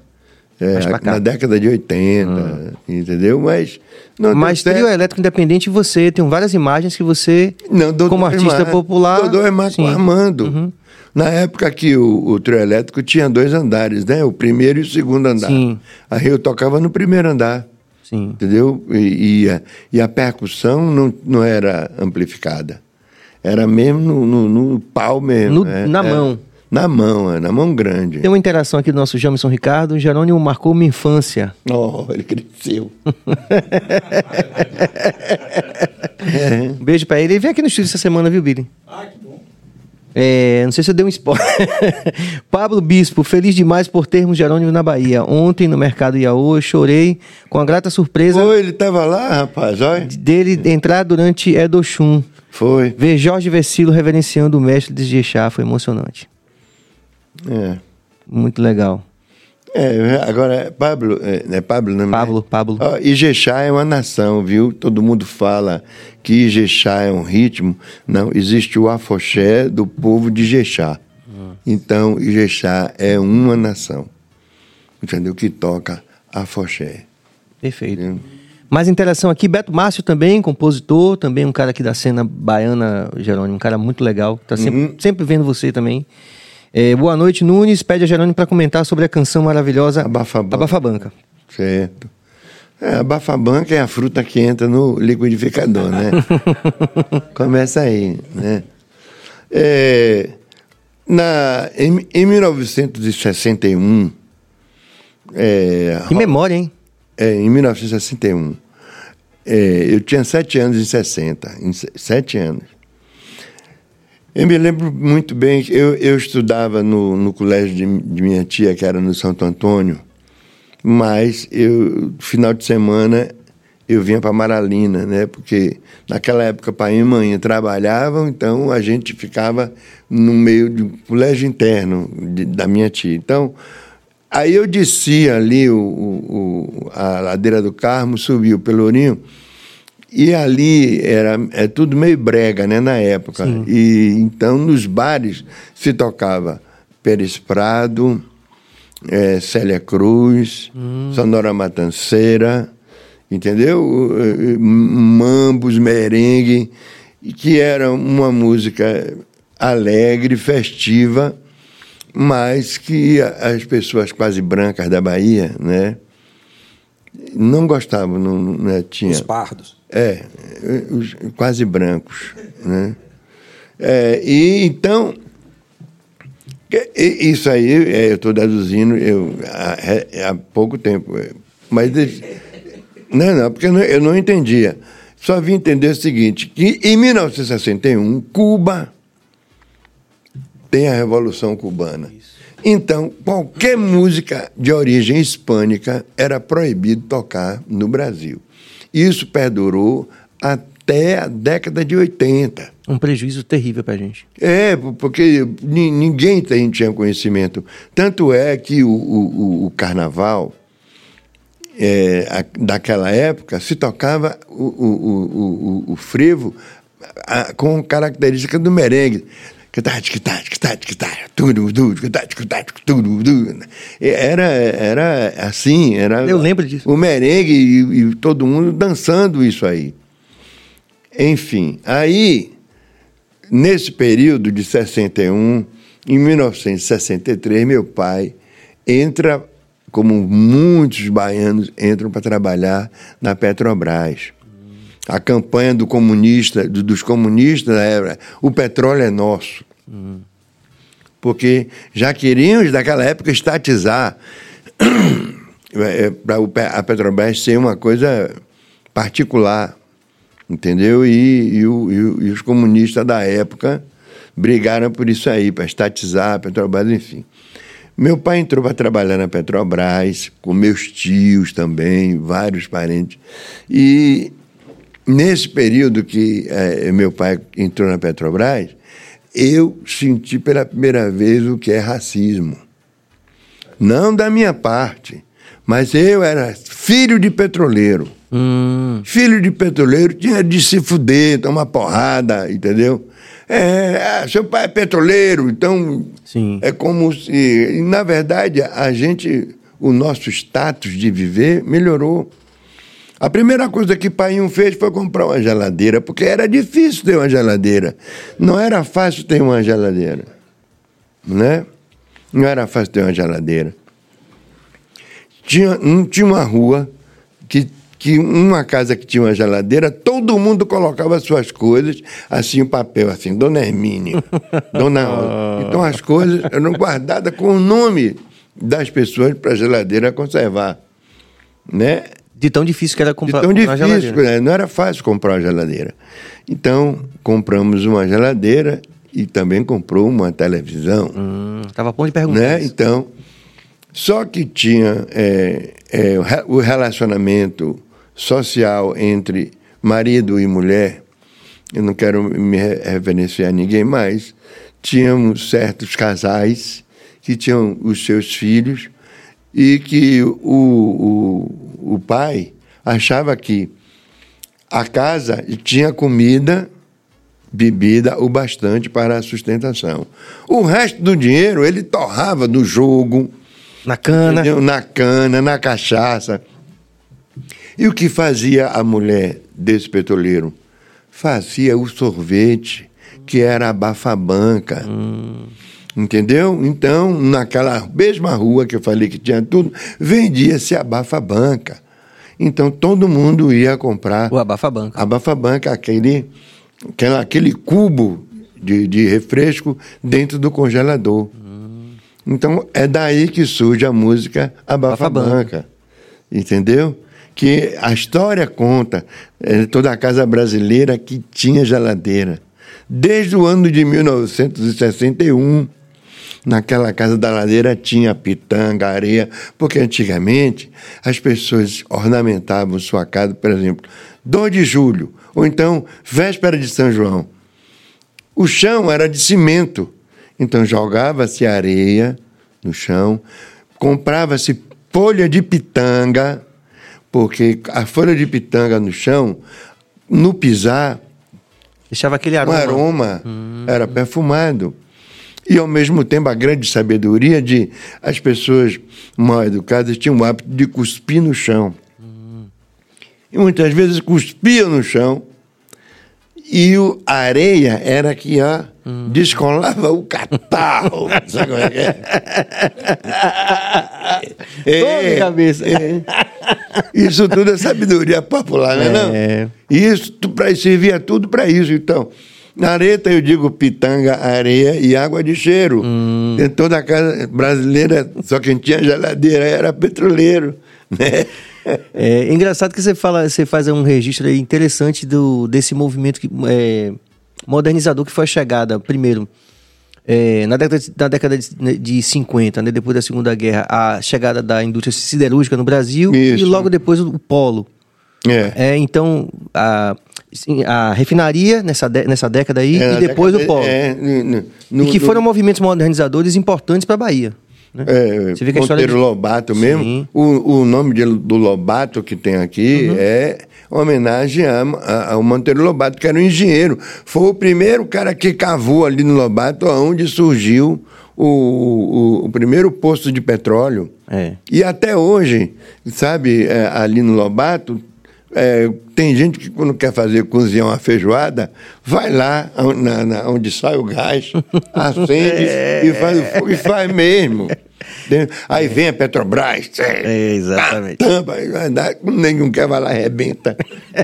C: é.
A: Hum.
C: na década de 80, entendeu? Mas não
A: Mas
C: certo.
A: trio elétrico independente, você tem várias imagens que você,
C: Não, Dodô
A: como artista popular...
C: Dodô é Marco
A: sim. Uhum.
C: Armando. Na época que o, o trio elétrico tinha dois andares, né? O primeiro e o segundo andar.
A: Sim.
C: Aí eu tocava no primeiro andar.
A: Sim.
C: entendeu? E, e a, e a percussão não, não era amplificada. Era mesmo no, no, no pau mesmo.
A: No-
C: é,
A: na
C: é.
A: mão.
C: Na mão, é, na mão grande.
A: Tem uma interação aqui do nosso Jamison Ricardo. Jerônimo marcou minha infância.
C: Oh, ele cresceu.
A: Um beijo pra ele. Ele veio aqui no estúdio essa semana, viu, Billy?
B: Ah, que bom.
A: É, não sei se eu dei um spoiler. Pablo Bispo, feliz demais por termos Jerônimo na Bahia. Ontem, no Mercado Iaô, eu chorei com a grata surpresa
C: Foi, ele estava lá, rapaz, olha.
A: dele entrar durante Edochum.
C: Foi.
A: Ver Jorge Vecilo reverenciando o mestre de Jexá foi emocionante.
C: É.
A: Muito legal.
C: É, agora, Pablo, é, não é Pablo, não é?
A: Pablo, Pablo.
C: Ó, Ijexá é uma nação, viu? Todo mundo fala que Ijexá é um ritmo. Não, existe o afoxé do povo de Ijexá. Então, Ijexá é uma nação. Entendeu? Que toca afoxé.
A: Perfeito.
C: Entendeu?
A: Mais interação aqui, Beto Márcio também, compositor, também um cara aqui da cena baiana, Jerônimo, um cara muito legal, tá sempre,
C: Uhum.
A: sempre vendo você também. É, boa noite, Nunes, pede a Jerônimo para comentar sobre a canção maravilhosa
C: Abafabanca.
A: Abafabanca.
C: Certo. É, a bafabanca é a fruta que entra no liquidificador, né? Começa aí, né? É, na, em, em 1961, é,
A: Que memória, hein?
C: é, em 1961, é, eu tinha sete anos em 60, em se- sete anos. Eu me lembro muito bem, eu, eu estudava no, no colégio de, de minha tia, que era no Santo Antônio, mas eu, final de semana, eu vinha para Maralina, né? Porque naquela época pai e mãe trabalhavam, então a gente ficava no meio do colégio interno de- da minha tia. Então, aí eu descia ali o- o- a ladeira do Carmo, subi o Pelourinho, e ali era é tudo meio brega, né, na época. E então nos bares se tocava Pérez Prado, eh, Célia Cruz, Sonora Matanceira, entendeu? O, Mambos, merengue, e que era uma música alegre, festiva, mas que as pessoas quase brancas da Bahia, né, não gostavam, não, não né, tinha.
B: Os pardos.
C: É, os quase brancos, né? É, e então isso aí é, eu estou deduzindo eu, há, é- há pouco tempo, é, mas não, não, porque eu não, eu não entendia. Só vim entender o seguinte, que em 1961 Cuba tem a Revolução Cubana. Então, qualquer música de origem hispânica era proibido tocar no Brasil. Isso perdurou até a década de 80.
A: Um prejuízo terrível para a gente.
C: É, porque ninguém tinha conhecimento. Tanto é que o, o, o carnaval é, a, daquela época se tocava o, o, o, o frevo a, com característica do merengue. Era, era assim, era.
A: Eu lembro disso.
C: O merengue e, e todo mundo dançando isso aí. Enfim, aí, nesse período de 61, em 1963, meu pai entra como muitos baianos entram para trabalhar na Petrobras. A campanha do comunista, do, dos comunistas era o petróleo é nosso. Porque já queriam, daquela época, estatizar é, para a Petrobras ser uma coisa particular, entendeu? E, e, o, e, os comunistas da época brigaram por isso aí, para estatizar a Petrobras, enfim. Meu pai entrou para trabalhar na Petrobras, com meus tios também, vários parentes. E nesse período que é, meu pai entrou na Petrobras, eu senti pela primeira vez o que é racismo. Não da minha parte, mas eu era filho de petroleiro. Hum. Filho de petroleiro tinha de se fuder, tomar porrada, entendeu? É, ah, seu pai é petroleiro, então Sim. é como se. Na verdade, a gente, o nosso status de viver melhorou. A primeira coisa que pai fez foi comprar uma geladeira, porque era difícil ter uma geladeira. Não era fácil ter uma geladeira. Né? Não era fácil ter uma geladeira. Tinha, tinha uma rua que que uma casa que tinha uma geladeira, todo mundo colocava suas coisas, assim, o papel, assim, Dona Hermínia, Dona Rosa. Então as coisas eram guardadas com o nome das pessoas para a geladeira conservar. Né?
A: De tão difícil que era comprar,
C: De tão difícil, né? não era fácil comprar uma geladeira. Então, compramos uma geladeira e também comprou uma televisão.
A: Hum, tava ponto de perguntar
C: né? Então, só que tinha é, é, o relacionamento social entre marido e mulher, eu não quero me referenciar a ninguém mais, tínhamos certos casais que tinham os seus filhos e que o, o, o pai achava que a casa tinha comida, bebida o bastante para a sustentação. O resto do dinheiro ele torrava no jogo,
A: na cana,
C: entendeu? na cana, na cachaça. E o que fazia a mulher desse petroleiro? Fazia o sorvete, que era a bafabanca. Hum. Entendeu? Então, naquela mesma rua que eu falei que tinha tudo, vendia-se a bafabanca. Então, todo mundo ia comprar.
A: O abafabanca.
C: A bafabanca, aquele, aquela, aquele cubo de, de refresco dentro do congelador. Hum. Então, é daí que surge a música Abafabanca. Entendeu? que a história conta é, toda a casa brasileira que tinha geladeira. Desde o ano de 1961, naquela casa da ladeira tinha pitanga, areia, porque antigamente as pessoas ornamentavam sua casa, por exemplo, 2 de julho, ou então véspera de São João. O chão era de cimento, então jogava-se areia no chão, comprava-se folha de pitanga, porque a folha de pitanga no chão, no pisar,
A: deixava aquele aroma,
C: um aroma hum. era perfumado. E ao mesmo tempo a grande sabedoria de as pessoas mal educadas tinham o hábito de cuspir no chão. Hum. E muitas vezes cuspiam no chão e o, a areia era que ó, hum. descolava o catarro. Sabe como é que é?
A: é, cabeça. É.
C: Isso tudo é sabedoria popular, né? Não? É. Isso pra, servia tudo para isso. Então, areta eu digo pitanga, areia e água de cheiro. Hum. Em toda a casa brasileira, só quem tinha geladeira era petroleiro, né?
A: É engraçado que você fala, você faz um registro interessante do, desse movimento que, é, modernizador que foi a chegada, primeiro, é, na década, de, na década de, de 50, né, depois da Segunda Guerra, a chegada da indústria siderúrgica no Brasil
C: Isso.
A: e logo depois o polo.
C: É.
A: É, então, a, a refinaria nessa, dé- nessa década aí
C: É,
A: e depois
C: década-
A: o polo.
C: É, no- no- no-
A: e que
C: no-
A: foram movimentos modernizadores importantes para a Bahia. Né?
C: É,
A: Você vê que
C: Monteiro
A: de-
C: Lobato mesmo.
A: Sim.
C: O, o nome de- do Lobato que tem aqui é homenagem a- a- ao Monteiro Lobato, que era um engenheiro. Foi o primeiro cara que cavou ali no Lobato, onde surgiu o, o, o primeiro posto de petróleo.
A: É.
C: E até hoje, sabe, é, ali no Lobato, é, tem gente que quando quer fazer cozinhar uma feijoada, vai lá na- na- onde sai o gás, acende e, faz, o fogo, e faz mesmo. Aí vem a Petrobras,
A: É, exatamente.
C: tampa, nenhum quer, vai lá e arrebenta.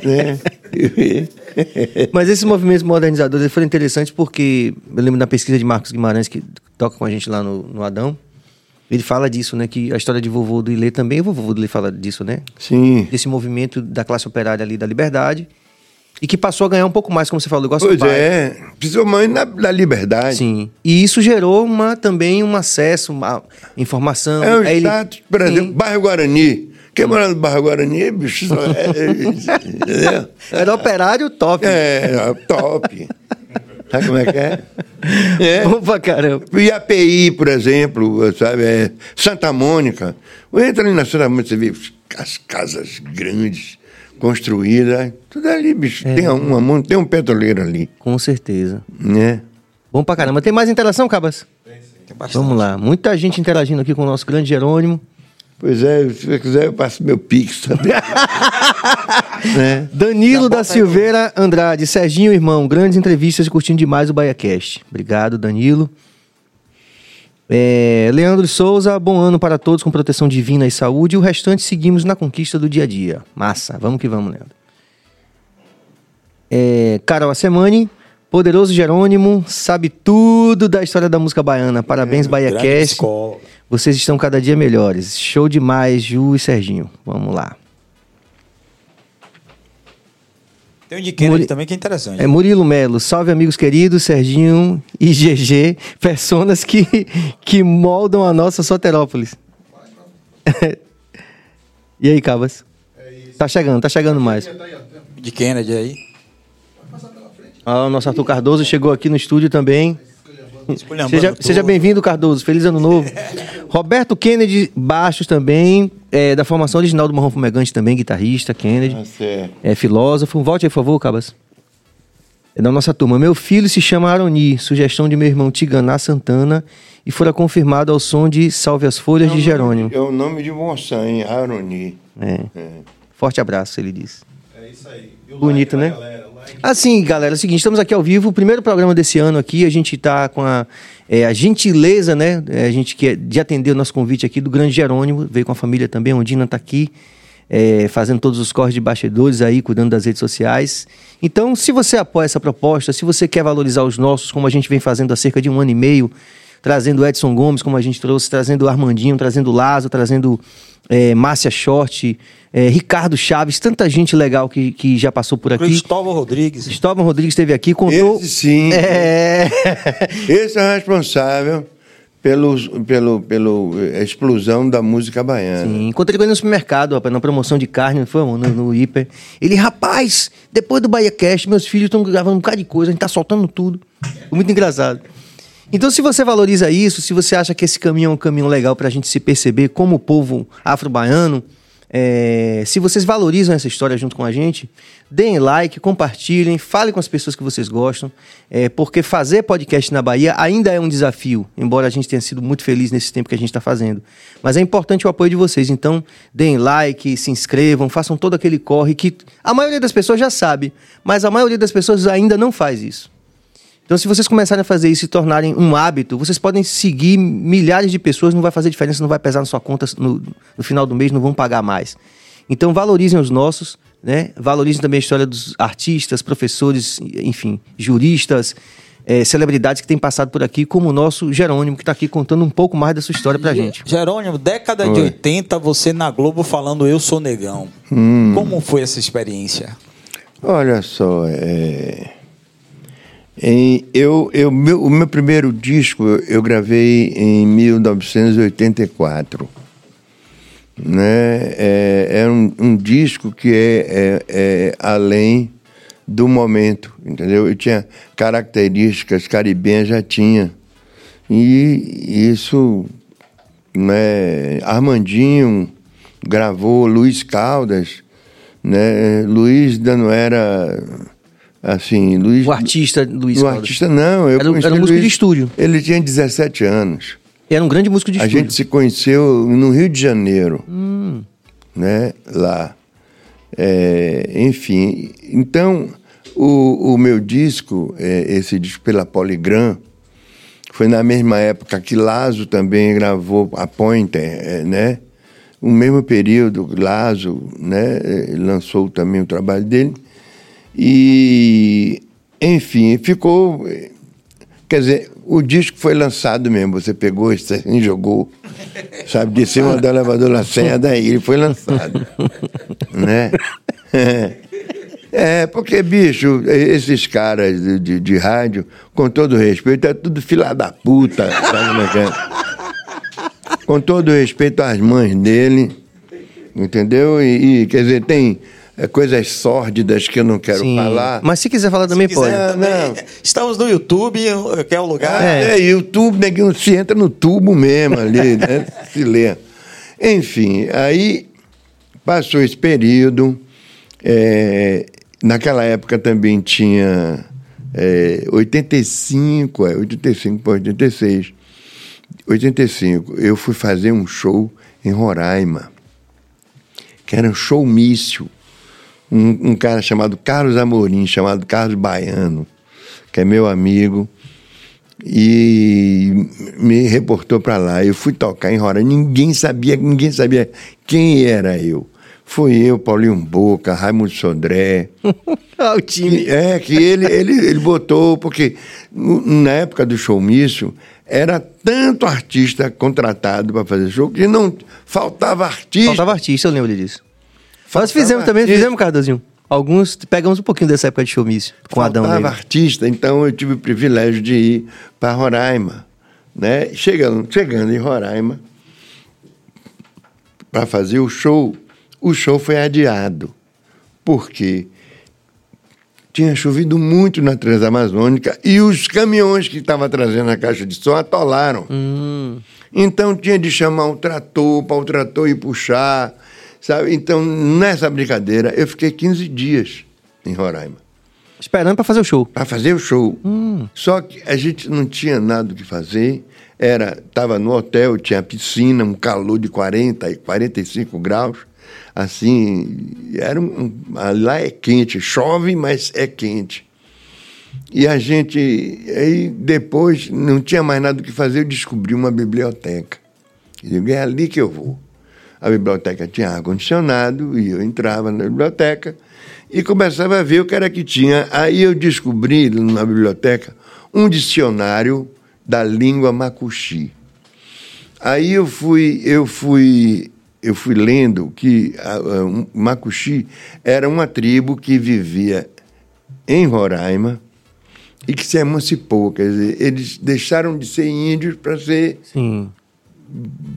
C: né?
A: Mas esses movimentos modernizadores eles foram interessantes porque eu lembro da pesquisa de Marcos Guimarães, que toca com a gente lá no, no Adão. Ele fala disso, né? Que a história de vovô do Ilê também, o vovô do Ilê fala disso, né?
C: Sim.
A: Desse movimento da classe operária ali da liberdade. E que passou a ganhar um pouco mais, como você falou, igual seu
C: Pois
A: pai.
C: é, principalmente na, na liberdade.
A: Sim. E isso gerou uma, também um acesso, uma informação.
C: É o
A: Aí ele-
C: status, por exemplo,
A: Sim.
C: bairro Guarani. Quem mora no bairro Guarani, bicho, só é, entendeu?
A: Era operário top.
C: É, top. Sabe como é que é? é.
A: Bom pra caramba.
C: E API, por exemplo, sabe? É Santa Mônica. Entra ali na Santa Mônica, você vê as casas grandes, construídas. Tudo ali, bicho.
A: É.
C: Tem, uma, tem um petroleiro ali,
A: Com certeza.
C: né?
A: Bom pra caramba. Tem mais interação, Cabas?
B: Tem bastante.
A: Vamos lá. Muita gente interagindo aqui com o nosso grande Jerônimo.
C: Pois é, se você quiser, eu passo meu pix também. né?
A: Danilo
B: Já
A: da
B: aí
A: Silveira Andrade, Serginho, irmão, grandes entrevistas e curtindo demais o BaiaCast. Obrigado, Danilo. É, Leandro Souza, bom ano para todos com proteção divina e saúde. E o restante seguimos na conquista do dia a dia. Massa, vamos que vamos, Leandro. É, Carol Assemani, poderoso Jerônimo, sabe tudo da história da música baiana. Parabéns,
B: Grande
A: BaiaCast.
B: escola.
A: Vocês estão cada dia melhores. Show demais, Ju e Serginho. Vamos lá.
B: Tem um de Kennedy
A: Muri-
B: também que é interessante.
A: É Murilo Melo, salve amigos queridos, Serginho e GG, personas que, que moldam a nossa Soterópolis. e aí, Cabas? Tá chegando, tá chegando mais.
B: De Kennedy aí.
A: Ah, o nosso Arthur Cardoso chegou aqui no estúdio também. Seja, seja bem-vindo, Cardoso. Feliz ano novo. Roberto Kennedy Baixos também, é, da formação original do Marrom Fumegante também, guitarrista, Kennedy.
C: Tá certo.
A: É filósofo. Volte aí, por favor, Cabas. É da nossa turma. Meu filho se chama Aroni, sugestão de meu irmão Tiganá Santana, e fora confirmado ao som de Salve as Folhas de Jerônimo.
C: É o nome de moça, hein? Aroni.
A: É.
C: É.
A: Forte abraço, ele diz.
D: É isso aí.
A: Bonito,
D: like
A: né?
D: galera.
A: Assim, galera, é o seguinte, estamos aqui ao vivo, o primeiro programa desse ano aqui, a gente está com a, é, a gentileza, né, é, a gente quer de atender o nosso convite aqui do grande Jerônimo, veio com a família também, a Ondina está aqui, é, fazendo todos os corres de bastidores aí, cuidando das redes sociais. Então, se você apoia essa proposta, se você quer valorizar os nossos, como a gente vem fazendo há cerca de um ano e meio, trazendo Edson Gomes, como a gente trouxe, trazendo Armandinho, trazendo Lazo, trazendo é, Márcia Short, é, Ricardo Chaves, tanta gente legal que, que já passou por aqui.
B: Cristóvão Rodrigues.
A: Cristóvão Rodrigues esteve aqui, contou.
C: Esse sim.
A: É.
C: Esse é o responsável pelo, pelo, pelo eh, explosão da música baiana.
A: Sim, encontrei com ele no supermercado, rapaz, na promoção de carne, foi, no, no hiper. Ele, rapaz, depois do Bahia Cast, meus filhos estão gravando um bocado de coisa, a gente tá soltando tudo. Foi muito engraçado. Então, se você valoriza isso, se você acha que esse caminho é um caminho legal pra gente se perceber como povo afro-baiano, é, se vocês valorizam essa história junto com a gente, deem like, compartilhem, falem com as pessoas que vocês gostam, é, porque fazer podcast na Bahia ainda é um desafio, embora a gente tenha sido muito feliz nesse tempo que a gente está fazendo. Mas é importante o apoio de vocês, então deem like, se inscrevam, façam todo aquele corre que a maioria das pessoas já sabe, mas a maioria das pessoas ainda não faz isso. Então, se vocês começarem a fazer isso e tornarem um hábito, vocês podem seguir milhares de pessoas, não vai fazer diferença, não vai pesar na sua conta no, no final do mês, não vão pagar mais. Então, valorizem os nossos, né? Valorizem também a história dos artistas, professores, enfim, juristas, eh, celebridades que têm passado por aqui, como o nosso Jerônimo, que está aqui contando um pouco mais da sua história pra gente.
B: Jerônimo, década de
C: Oi.
B: 80, você na Globo falando Eu Sou Negão.
C: Hum.
B: Como foi essa experiência?
C: Olha só, é... Em, eu, eu, meu, o meu primeiro disco eu gravei em 1984. Né? É, é um, um disco que é, é, é além do momento, entendeu? Eu tinha características caribenhas, já tinha. E isso, né? Armandinho gravou, Luiz Caldas, né? Luiz ainda não era assim, Luiz...
A: O artista Luiz
C: O
A: Caldas.
C: artista não, eu
A: Era,
C: conheci
A: era um músico
C: Luiz-
A: de estúdio.
C: Ele tinha 17 anos.
A: Era um grande músico de
C: A
A: estúdio.
C: gente se conheceu no Rio de Janeiro,
A: Hum.
C: né? Lá. É, enfim, então o, o meu disco, é, esse disco pela Polygram, foi na mesma época que Lazo também gravou a Pointer, é, né? O mesmo período, Lazo, né? é, Lançou também o trabalho dele. E, enfim, ficou. Quer dizer, o disco foi lançado mesmo. Você pegou e jogou, sabe, de cima do elevador senha, daí ele foi lançado. né? É, porque, bicho, esses caras de, de, de rádio, com todo respeito, é tudo fila da puta, sabe como é que é? Com todo respeito às mães dele, entendeu? E, e, quer dizer, tem coisas sórdidas que eu não quero
A: Sim.
C: falar.
A: Mas se quiser falar também
B: Se
A: pode.
B: quiser, também,
C: Não.
B: Estamos no YouTube, que é o lugar.
C: É, é YouTube, neguinho, se entra no tubo mesmo ali, né? se lê. Enfim, aí passou esse período. é, naquela época também tinha é, 85, é, 85 para 86. 85, eu fui fazer um show em Roraima, que era um showmício. Um, um cara chamado Carlos Amorim, chamado Carlos Baiano, que é meu amigo, e me reportou para lá. Eu fui tocar em Roraima, ninguém sabia, ninguém sabia quem era eu. Fui eu, Paulinho Boca, Raimundo Sodré.
A: O time.
C: É, que ele, ele, ele botou, porque na época do showmício, era tanto artista contratado para fazer show que não faltava artista.
A: Faltava artista, eu lembro disso. Nós
C: Faltava
A: fizemos também,
C: artista.
A: fizemos, Cardozinho. Alguns, pegamos um pouquinho dessa época de showmício com o Adão
C: faltava
A: Leme.
C: artista, então eu tive o privilégio de ir para Roraima. Né? Chegando, chegando em Roraima para fazer o show, o show foi adiado. Por quê? Tinha chovido muito na Transamazônica e os caminhões que estavam trazendo a caixa de som atolaram.
A: Hum.
C: Então tinha de chamar um trator para o trator ir puxar, sabe? Então, nessa brincadeira, eu fiquei 15 dias em Roraima
A: Esperando pra fazer o show.
C: para fazer o show. Só que a gente não tinha nada o que fazer. Era, tava no hotel, tinha piscina, um calor de 40 e 45 graus. Assim, era um, um- lá é quente, chove, mas é quente. E a gente, aí depois não tinha mais nada o que fazer, eu descobri uma biblioteca. E digo, é ali que eu vou. A biblioteca tinha ar-condicionado e eu entrava na biblioteca e começava a ver o que era que tinha. Aí eu descobri na biblioteca um dicionário da língua macuxi. Aí eu fui, eu fui, eu fui lendo que a, a, um, Macuxi era uma tribo que vivia em Roraima e que se emancipou, quer dizer, eles deixaram de ser índios para ser
A: Sim.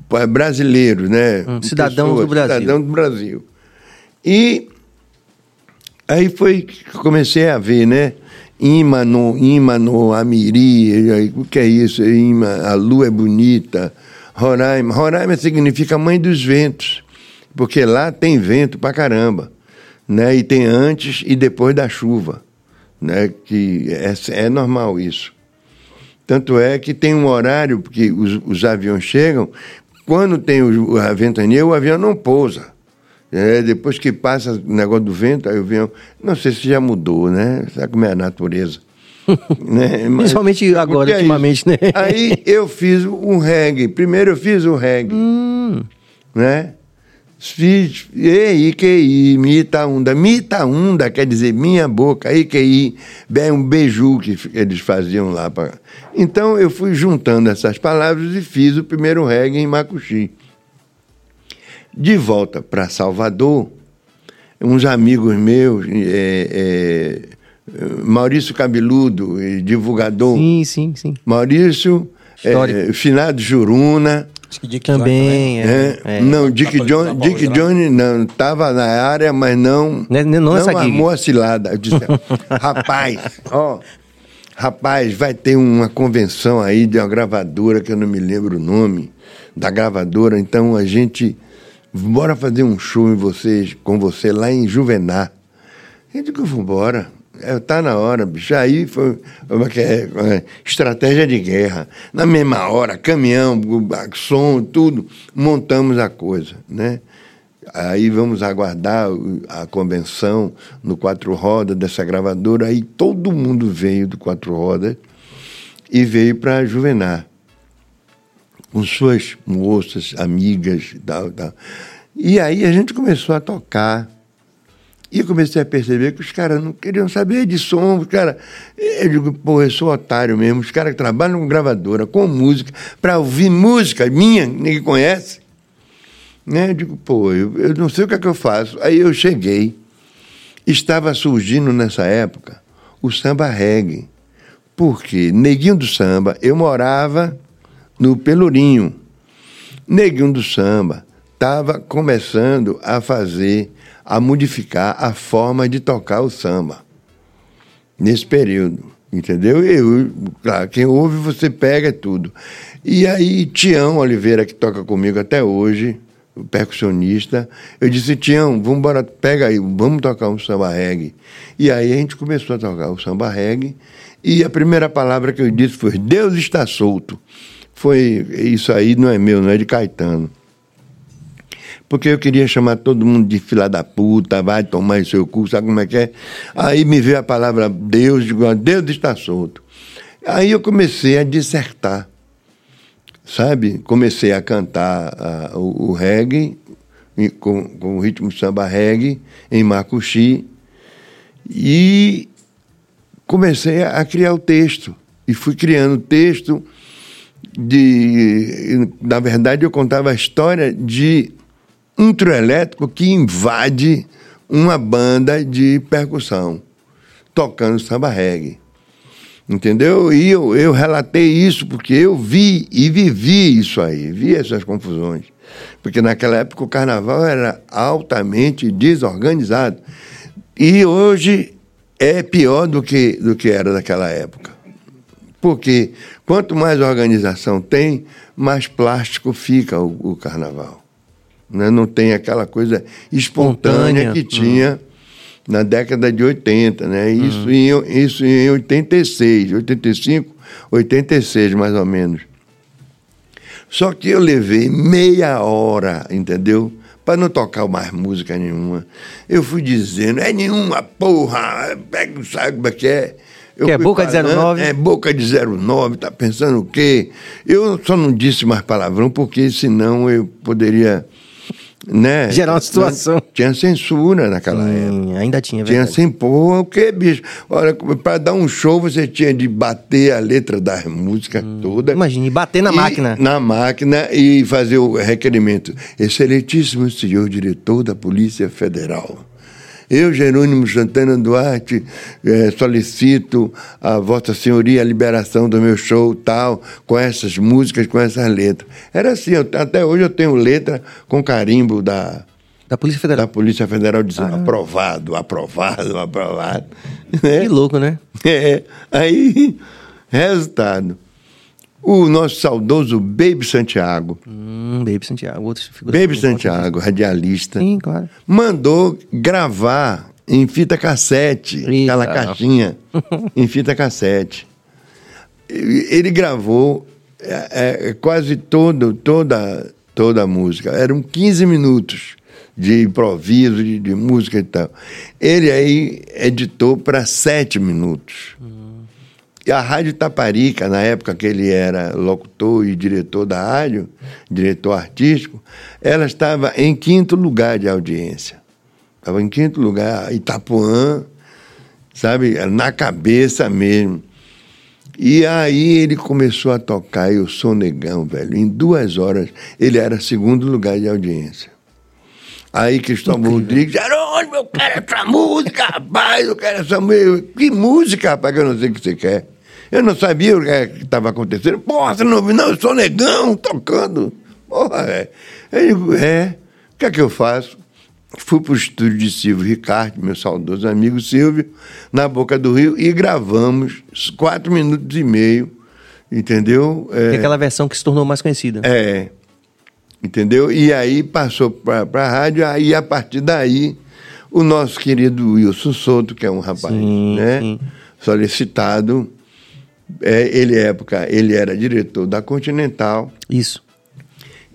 C: Pa- brasileiros, né?
A: Hum, cidadãos do Brasil.
C: Cidadão do Brasil. E aí foi que comecei a ver, né? Imano, Imano, Amiri, aí, o que é isso? Ima, a lua é bonita. Roraima. Roraima significa mãe dos ventos, porque lá tem vento pra caramba, né? E tem antes e depois da chuva, né? Que é, é normal isso. Tanto é que tem um horário, porque os, os aviões chegam, quando tem o, a ventania, o avião não pousa. É, depois que passa o negócio do vento, aí o avião. Não sei se já mudou, né? Sabe como é a natureza? né? Mas-
A: Principalmente agora,
C: é
A: ultimamente,
C: isso.
A: né?
C: Aí eu fiz um reggae. Primeiro eu fiz o reggae.
A: Hum.
C: Né? Fiz ei, que mitaunda. Mitaunda quer dizer minha boca. Iquei, é um beiju que eles faziam lá. Pra... Então eu fui juntando essas palavras e fiz o primeiro reggae em Macuxi. De volta para Salvador, uns amigos meus, é, é, Maurício Cabeludo, divulgador.
A: Sim, sim, sim.
C: Maurício, é, Finado Juruna.
A: Dick também,
C: é, é. Não, Dick John, Dick Johnny não estava na área, mas não
A: não, não, não
C: armou a cilada. Eu disse, rapaz, ó, rapaz, vai ter uma convenção aí de uma gravadora que eu não me lembro o nome da gravadora, então a gente bora fazer um show em vocês, com você lá em Juvenar. Eu digo, vambora. É, tá na hora, bicho. Aí foi uma, uma estratégia de guerra. Na mesma hora, caminhão, som, tudo, montamos a coisa, né? Aí vamos aguardar a convenção no Quatro Rodas dessa gravadora. Aí todo mundo veio do Quatro Rodas e veio para Juvenar com suas moças, amigas e tal, tal. E aí a gente começou a tocar. E eu comecei a perceber que os caras não queriam saber de som. Os eu digo, pô, eu sou otário mesmo. Os caras que trabalham com gravadora, com música, para ouvir música minha, ninguém conhece. Né? Eu digo, pô, eu, eu não sei o que é que eu faço. Aí eu cheguei. Estava surgindo nessa época o samba reggae. Porque Neguinho do Samba, eu morava no Pelourinho. Neguinho do Samba estava começando a fazer, a modificar a forma de tocar o samba. Nesse período, entendeu? Eu, claro, quem ouve, você pega tudo. E aí, Tião Oliveira, que toca comigo até hoje, o percussionista, eu disse, Tião, vamos embora, pega aí, vamos tocar um samba reggae. E aí a gente começou a tocar o samba reggae, e a primeira palavra que eu disse foi, Deus está solto foi isso aí não é meu, não é de Caetano. Porque eu queria chamar todo mundo de fila da puta, vai tomar seu cu, sabe como é que é? Aí me veio a palavra Deus, digo, ah, Deus está solto. Aí eu comecei a dissertar, sabe? Comecei a cantar uh, o, o, reggae, com, com o ritmo samba reggae, em Macuxi, e comecei a, a criar o texto. E fui criando o texto de. Na verdade, eu contava a história de um trio elétrico que invade uma banda de percussão, tocando samba reggae. Entendeu? E eu, eu relatei isso porque eu vi e vivi isso aí, vi essas confusões. Porque naquela época o carnaval era altamente desorganizado. E hoje é pior do que, do que era naquela época. Porque quanto mais organização tem, mais plástico fica o, o carnaval. Né? Não tem aquela coisa espontânea, espontânea. que tinha na década de 80. Né? Isso, hum. em, isso em 86, 85, 86 mais ou menos. Só que eu levei meia hora, entendeu? Para não tocar mais música nenhuma. Eu fui dizendo, é nenhuma porra, pega, sabe como é que é?
A: Eu que é boca falando, de 09?
C: É boca de 09, tá pensando o quê? Eu só não disse mais palavrão porque senão eu poderia. Né?
A: Gerar uma situação.
C: Tinha censura naquela hum, época.
A: Ainda tinha,
C: Tinha assim, pô, o que, bicho? Olha, para dar um show você tinha de bater a letra das músicas hum, toda.
A: Imagine, bater na máquina.
C: Na máquina e fazer o requerimento. Excelentíssimo senhor diretor da Polícia Federal. Eu, Jerônimo Santana Duarte, é, solicito a Vossa Senhoria a liberação do meu show tal, com essas músicas, com essas letras. Era assim, eu, até hoje eu tenho letra com carimbo da,
A: da Polícia Federal.
C: Da Polícia Federal dizendo ah. aprovado, aprovado, aprovado.
A: Que louco, né?
C: É. Aí, resultado o nosso saudoso Baby Santiago.
A: Hum, Baby Santiago, outra figura.
C: Baby Santiago, radialista.
A: Sim, claro.
C: Mandou gravar em fita cassete, Eita. aquela caixinha, em fita cassete. Ele gravou é, é, quase todo, toda, toda a música. Eram 15 minutos de improviso, de, de música e tal. Ele aí editou para 7 minutos. Hum. E a Rádio Taparica, na época que ele era locutor e diretor da rádio, diretor artístico, ela estava em quinto lugar de audiência. Estava em quinto lugar, Itapuã, sabe, na cabeça mesmo. E aí ele começou a tocar, eu sou negão, velho. Em duas horas ele era segundo lugar de audiência. Aí Cristóvão Rodrigues, Jerônimo, eu quero essa música, rapaz, eu quero essa música. Que música, rapaz, que eu não sei o que você quer. Eu não sabia o que é estava acontecendo. Porra, você não ouviu? Não, eu sou negão tocando. Porra, é. Eu digo, é, o que é que eu faço? Fui para o estúdio de Silvio Ricardo, meu saudoso amigo Silvio, na Boca do Rio, e gravamos quatro minutos e meio, entendeu?
A: É, aquela versão que se tornou mais conhecida.
C: É, entendeu? E aí passou para a rádio, aí a partir daí, o nosso querido Wilson Souto, que é um rapaz sim, né, sim. solicitado, é, ele época, ele era diretor da Continental.
A: Isso.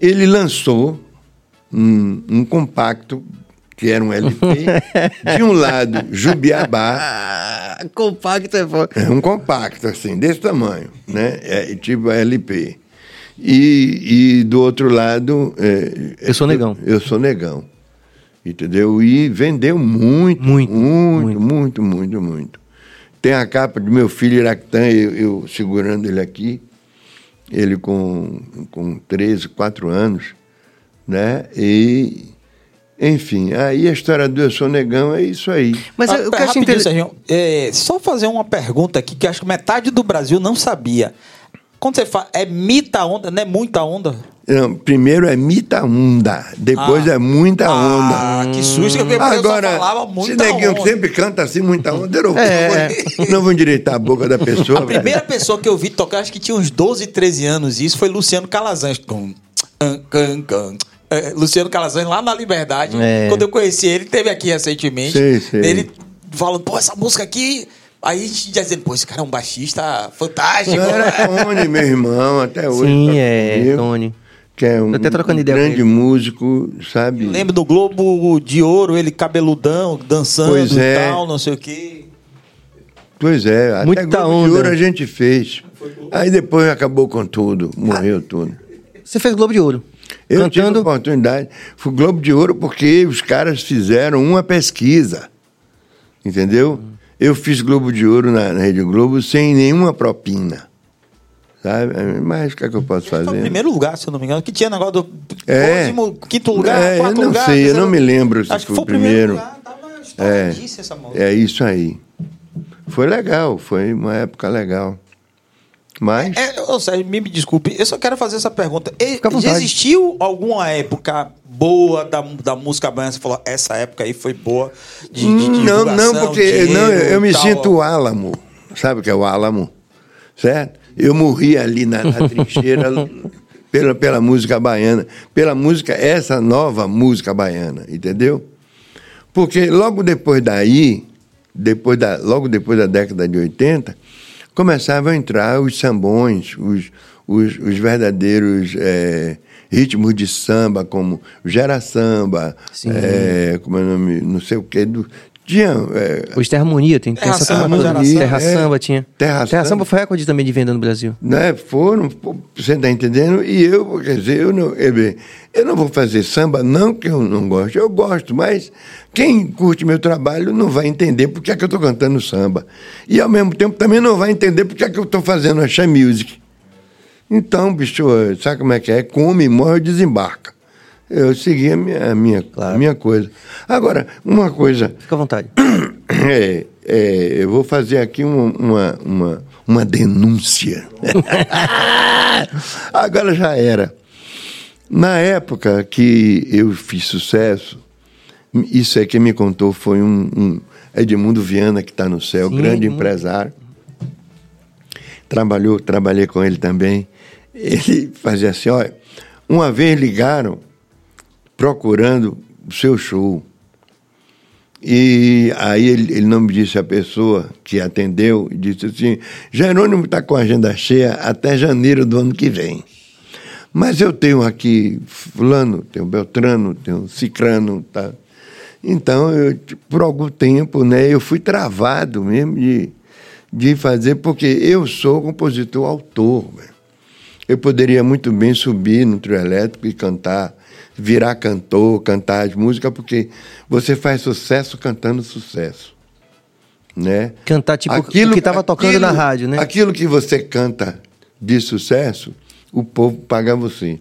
C: Ele lançou um, um compacto que era um LP. de um lado, Jubiabá.
A: compacto é foda.
C: É um compacto, assim, desse tamanho, né? É, tipo LP. E, e do outro lado. É,
A: eu sou negão.
C: Eu, eu, sou negão. Entendeu? E vendeu muito, muito, muito, muito, muito, muito. muito. Tem a capa do meu filho Iractã, eu, eu segurando ele aqui, ele com, com 13, 4 anos, né? E enfim, aí a história do Eu Sou Negão é isso aí.
B: Mas ah, eu, eu acho interessante. É, só fazer uma pergunta aqui que acho que metade do Brasil não sabia. Quando você fala, é mita onda, não é muita onda?
C: Não, primeiro é mita onda, depois ah. é muita onda.
B: Ah, que susto,
C: que Agora, eu falava muita se neguinho sempre canta assim, muita onda, eu é. não vou endireitar a boca da pessoa.
B: A primeira pessoa que eu vi tocar, acho que tinha uns 12, 13 anos, e isso foi Luciano Calazans. Com... É, Luciano Calazans lá na Liberdade. É. Quando eu conheci ele, teve aqui recentemente. Sim, sim. Ele falando, pô, essa música aqui. Aí a gente dizendo, pô, esse cara é um baixista fantástico.
C: Era Tony, meu irmão, até hoje.
A: Sim, tá é, comigo, Tony.
C: Que é um, até trocando ideia grande músico, sabe?
B: Eu lembro do Globo de Ouro, ele cabeludão, dançando pois é. e tal, não sei o quê.
C: Pois é, Muita até Globo onda. de Ouro a gente fez. Aí depois acabou com tudo, morreu ah, tudo.
A: Você fez Globo de Ouro?
C: Eu cantando... tive a oportunidade. Fui Globo de Ouro porque os caras fizeram uma pesquisa. Entendeu? Eu fiz Globo de Ouro na, na Rede Globo sem nenhuma propina. Sabe? Mas o que, é que eu posso fazer? Foi
B: o primeiro lugar, se eu não me engano, que tinha negócio do é, quinto lugar,
C: é,
B: quarto
C: eu não
B: lugar.
C: sei, eu não me lembro se Acho foi o primeiro. Lugar, é, é isso aí. Foi legal, foi uma época legal. Mas.
B: É, seja, me, me desculpe, eu só quero fazer essa pergunta. Já existiu alguma época boa da, da música baiana? Você falou, essa época aí foi boa
C: de, de Não, não, porque não, eu me tal. sinto Álamo. Sabe o que é o Álamo? Certo? Eu morri ali na, na trincheira pela, pela música baiana. Pela música, essa nova música baiana, entendeu? Porque logo depois daí, depois da, logo depois da década de 80 começavam a entrar os sambões, os, os, os verdadeiros é, ritmos de samba, como Gera Samba, é, como é o nome, não sei o quê, do, tinha. É,
A: Os Terra Harmonia, tem Terra, Samba, harmonia, Terra é, Samba tinha. Terra, Terra Samba foi recorde também de venda no Brasil.
C: Né, foram, você está entendendo? E eu, quer dizer, eu não, eu, eu não vou fazer samba, não que eu não gosto, eu gosto, mas quem curte meu trabalho não vai entender porque é que eu estou cantando samba. E ao mesmo tempo também não vai entender porque é que eu estou fazendo a music. Então, bicho, sabe como é que é? Come, morre, desembarca. Eu segui a minha, a minha, claro. a minha coisa. Agora, uma coisa.
A: Fica à vontade.
C: É, é, eu vou fazer aqui uma, uma, uma, uma denúncia. Agora já era. Na época que eu fiz sucesso, isso é que me contou foi um, um Edmundo Viana, que está no céu, Sim, grande empresário. Trabalhou, trabalhei com ele também. Ele fazia assim: olha, uma vez ligaram procurando o seu show. E aí ele, ele não me disse a pessoa que atendeu, disse assim: Jerônimo está com a agenda cheia até janeiro do ano que vem. Mas eu tenho aqui fulano, tenho Beltrano, tenho Cicrano, tá? Então, eu, por algum tempo, né, eu fui travado mesmo de, de fazer, porque eu sou compositor autor. Né? Eu poderia muito bem subir no trio elétrico e cantar virar cantor, cantar as músicas, porque você faz sucesso cantando sucesso. Né?
A: Cantar tipo aquilo, o que estava tocando aquilo, na rádio, né?
C: Aquilo que você canta de sucesso, o povo paga você.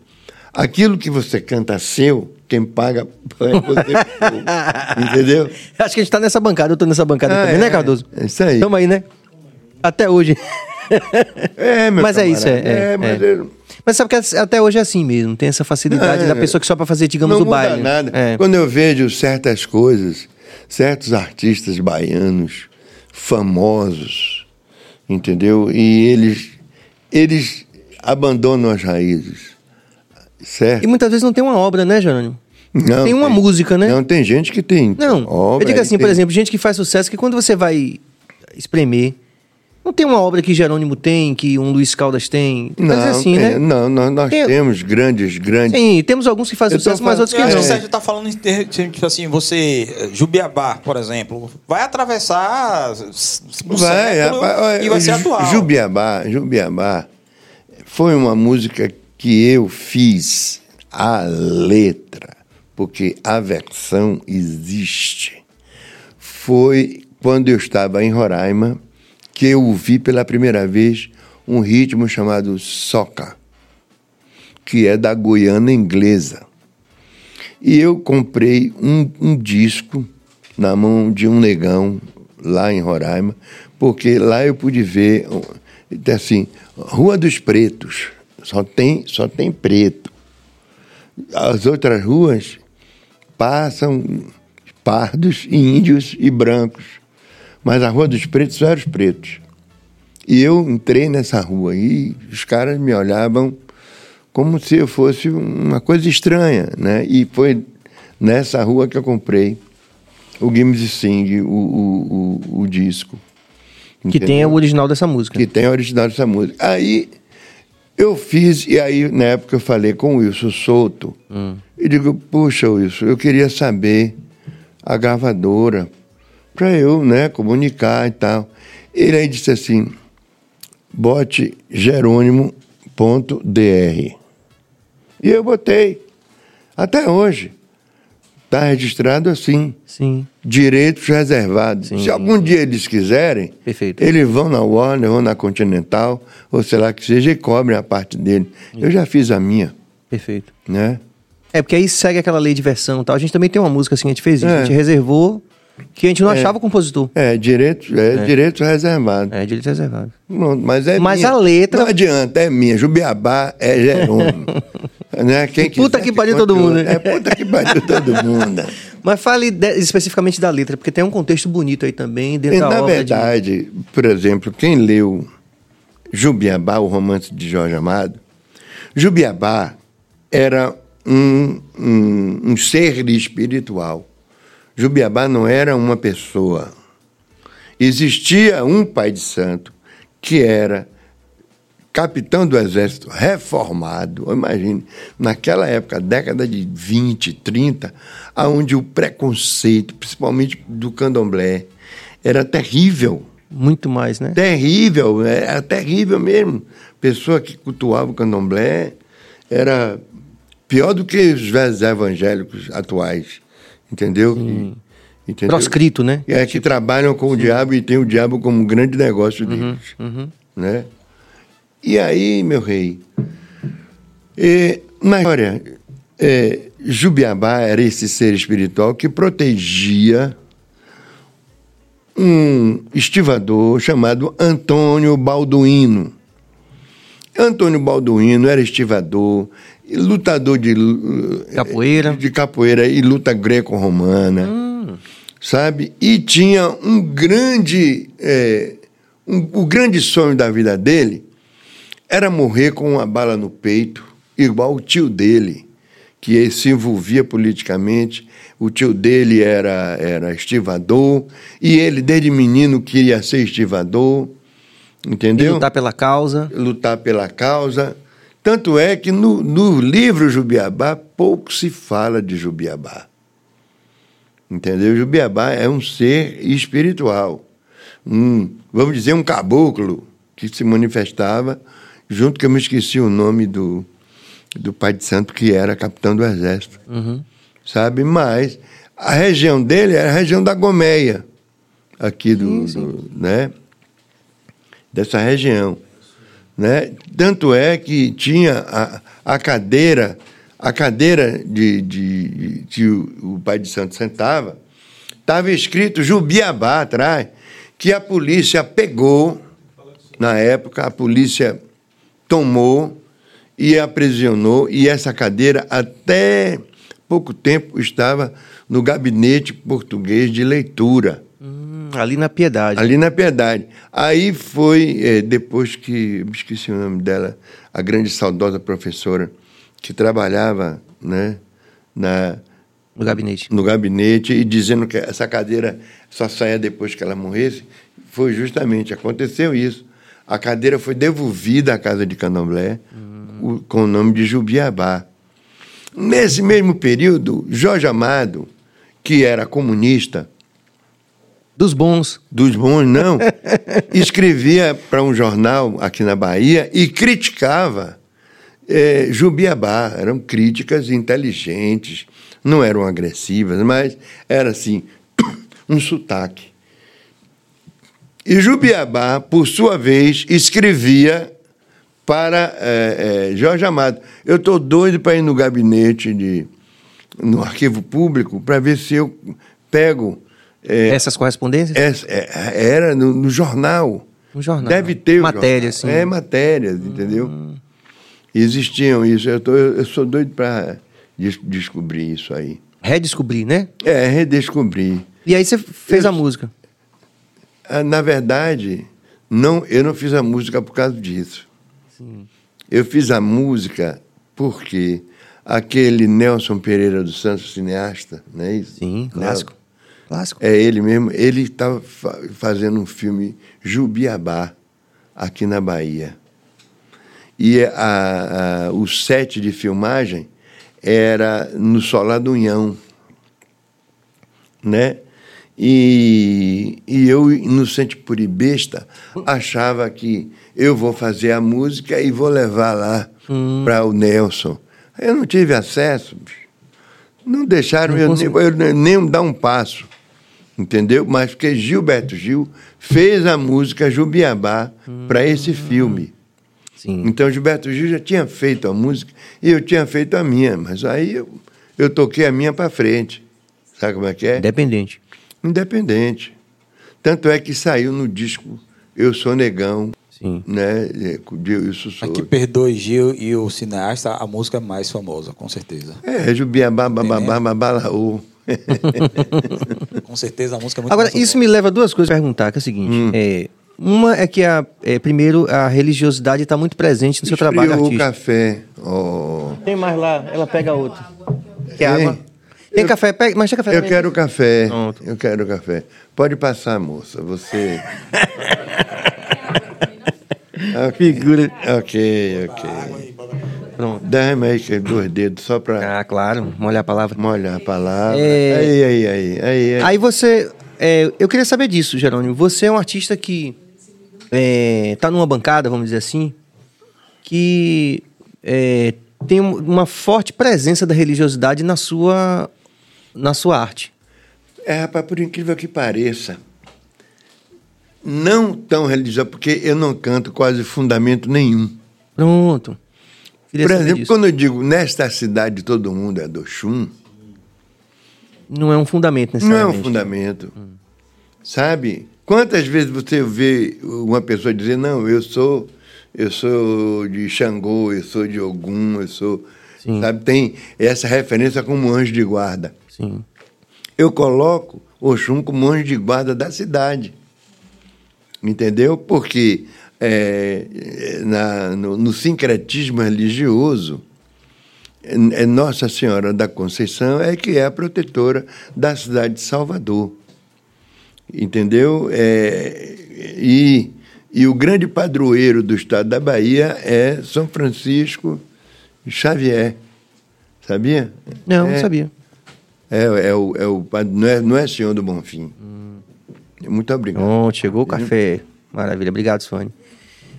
C: Aquilo que você canta seu, quem paga é você. Entendeu?
A: Acho que a gente tá nessa bancada, eu tô nessa bancada ah, também, né, é, né, Cardoso?
C: É isso aí.
A: Tamo aí, né? Até hoje.
C: É, meu
A: Mas camarada. é isso, é. é, é mas, é. mas sabe que até hoje é assim mesmo, tem essa facilidade é, da pessoa que só para fazer, digamos, o baile.
C: Não nada. Quando eu vejo certas coisas, certos artistas baianos famosos, entendeu? E eles, eles abandonam as raízes, certo?
A: E muitas vezes não tem uma obra, né, Jerônimo? Não, tem uma tem, música, né?
C: Não, tem gente que tem.
A: Não, obra, eu digo assim, por exemplo, gente que faz sucesso, que quando você vai espremer não tem uma obra que Jerônimo tem, que um Luiz Caldas tem?
C: Não, assim, tem, né? não, nós, nós tem... temos grandes, grandes.
A: Sim, temos alguns que fazem sucesso, mas outros que não.
B: Acho que o Sérgio está falando em tipo assim, você, Jubiabá, por exemplo, vai atravessar o vai,
C: é, e vai ser atual. Jubiabá, Jubiabá foi uma música que eu fiz a letra, porque a versão existe. Foi quando eu estava em Roraima que eu ouvi pela primeira vez um ritmo chamado soca, que é da Guiana inglesa. E eu comprei um, um disco na mão de um negão lá em Roraima, porque lá eu pude ver assim, Rua dos Pretos, só tem, só tem preto. As outras ruas passam pardos, índios e brancos. Mas a Rua dos Pretos só era os pretos. E eu entrei nessa rua e os caras me olhavam como se eu fosse uma coisa estranha, né? E foi nessa rua que eu comprei o Gims Sing, o, o, o, o disco.
A: Que entendeu? tem o original dessa música.
C: Que tem o original dessa música. Aí eu fiz, e aí na época eu falei com o Wilson Souto, hum. e digo, puxa Wilson, eu queria saber a gravadora, para eu né, comunicar e tal. Ele aí disse assim, bote jerônimo.dr. E eu botei. Até hoje. Está registrado assim.
A: Sim.
C: Direitos reservados. Sim. Se algum dia eles quiserem,
A: Perfeito.
C: eles vão na Warner, vão na Continental, ou sei lá que seja, e cobrem a parte dele. Eu já fiz a minha.
A: Perfeito.
C: Né?
A: É, porque aí segue aquela lei de versão tal. A gente também tem uma música assim, a gente fez isso. É. A gente reservou que a gente não é, achava compositor.
C: É, direito, é, é. direito reservado.
A: É, direito reservado.
C: Não, mas é
A: mas
C: minha.
A: a letra.
C: Não adianta, é minha. Jubiabá é Jerônimo. né? Quem
A: puta que pariu todo mundo. Né?
C: É puta que pariu todo mundo.
A: Mas fale de, especificamente da letra, porque tem um contexto bonito aí também dentro e, da.
C: Na verdade, de... por exemplo, quem leu Jubiabá, o romance de Jorge Amado, Jubiabá era um, um, um ser espiritual Jubiabá não era uma pessoa. Existia um pai de santo que era capitão do exército reformado. Imagine, naquela época, década de 20, 30, onde o preconceito, principalmente do candomblé, era terrível.
A: Muito mais, né?
C: Terrível, era terrível mesmo. Pessoa que cultuava o candomblé era pior do que os velhos evangélicos atuais entendeu?
A: Hum. entendeu? Proscrito, né?
C: É, que tipo... trabalham com Sim. o diabo e tem o diabo como um grande negócio uhum, deles. Uhum, uhum. Né? E aí, meu rei, é, na história, é, Jubiabá era esse ser espiritual que protegia um estivador chamado Antônio Balduino. Antônio Balduino era estivador, lutador de
A: capoeira,
C: de capoeira e luta greco-romana, hum. sabe? E tinha um grande, é, um, o grande sonho da vida dele era morrer com uma bala no peito, igual o tio dele, que se envolvia politicamente. O tio dele era, era estivador e ele desde menino queria ser estivador, entendeu? E
A: lutar pela causa.
C: Lutar pela causa. Tanto é que no, no livro Jubiabá pouco se fala de Jubiabá. Entendeu? Jubiabá é um ser espiritual. Um, vamos dizer, um caboclo que se manifestava, junto que eu me esqueci o nome do, do pai de santo, que era capitão do exército. Uhum. Sabe? Mas a região dele era a região da Gomeia, aqui do, sim, sim. do né? dessa região. Né? Tanto é que tinha a, a cadeira a cadeira de, de, de, de o, o pai de santo sentava, estava escrito Jubiabá atrás, que a polícia pegou, na época, a polícia tomou e aprisionou, e essa cadeira, até pouco tempo, estava no gabinete português de leitura.
A: Hum, ali na Piedade.
C: Ali na Piedade. Aí foi, é, depois que, esqueci o nome dela, a grande saudosa professora, que trabalhava né, na,
A: no gabinete.
C: No gabinete, e dizendo que essa cadeira só saia depois que ela morresse, foi justamente, aconteceu isso. A cadeira foi devolvida à casa de Candomblé uhum. com o nome de Jubiabá. Nesse mesmo período, Jorge Amado, que era comunista.
A: Dos bons.
C: Dos bons, não. escrevia para um jornal aqui na Bahia e criticava é, Jubiabá. Eram críticas inteligentes, não eram agressivas, mas era assim, um sotaque. E Jubiabá, por sua vez, escrevia para é, é, Jorge Amado. Eu estou doido para ir no gabinete, de, no arquivo público, para ver se eu pego.
A: É, Essas correspondências?
C: Essa, é, era no, no, jornal.
A: No jornal.
C: Deve ter.
A: Matérias, sim.
C: É, matérias, entendeu? Hum. Existiam isso. Eu, tô, eu sou doido para des descobrir isso aí.
A: Redescobrir, né?
C: É, redescobrir.
A: E aí você fez eu, a música?
C: Ah, na verdade, não, eu não fiz a música por causa disso. Sim. Eu fiz a música porque aquele Nelson Pereira dos Santos, cineasta, não é isso?
A: Sim, clássico. Clássico.
C: É ele mesmo. Ele estava fa fazendo um filme Jubiabá, aqui na Bahia. E a, a, o set de filmagem era no Solar do Unhão, né? E, e eu, inocente por besta, achava que eu vou fazer a música e vou levar lá hum. para o Nelson. Eu não tive acesso, não deixaram não eu, eu, eu, nem dar um passo, entendeu? Mas porque Gilberto Gil fez a música Jubiabá hum. para esse filme. Sim. Então Gilberto Gil já tinha feito a música e eu tinha feito a minha, mas aí eu, eu toquei a minha para frente. Sabe como é que é?
A: Independente
C: independente. Tanto é que saiu no disco Eu Sou Negão. Sim. Né?
B: De Isso Sou. Aqui perdoe Gil e o cineasta, a música mais famosa, com certeza.
C: É, Jubiabá, bababá, babalaú.
B: com certeza a música é muito
A: Agora, isso me leva a duas coisas a perguntar, que é o seguinte. Hum. É, uma é que, a, é, primeiro, a religiosidade está muito presente no seu trabalho artístico.
C: o café. Oh.
A: Tem mais lá, ela pega outro. Quer água? Tem eu, café? Pega, mas tem café
C: Eu quero café. Pronto. Eu quero café. Pode passar, moça. Você.
A: okay. Figura.
C: Ok, ok. Pronto. Dá-me aí dois dedos só para.
A: Ah, claro. Molhar a palavra.
C: Molhar a palavra. É... Aí, aí, aí, aí,
A: aí. Aí você. É, eu queria saber disso, Jerônimo. Você é um artista que é, tá numa bancada, vamos dizer assim, que é, tem uma forte presença da religiosidade na sua na sua arte.
C: É, rapaz, por incrível que pareça, não tão religiosa, porque eu não canto quase fundamento nenhum.
A: Pronto.
C: Queria por exemplo, quando eu digo nesta cidade todo mundo é do Xum.
A: Não é um fundamento necessariamente.
C: Não é um fundamento. Hum. Sabe? Quantas vezes você vê uma pessoa dizer, não, eu sou, eu sou de Xangô, eu sou de Ogum, eu sou. Sim. Sabe? Tem essa referência como anjo de guarda.
A: Sim.
C: Eu coloco Oxum como anjo de guarda da cidade. Entendeu? Porque é, na, no, no, sincretismo religioso, é, Nossa Senhora da Conceição é que é a protetora da cidade de Salvador. Entendeu? É, e, e o grande padroeiro do estado da Bahia é São Francisco Xavier. Sabia?
A: Não,
C: é,
A: não sabia.
C: É, é, o, é o não é, não é senhor do Bonfim. Hum. Muito obrigado.
A: Bom, chegou o café. Maravilha, obrigado, Sônia.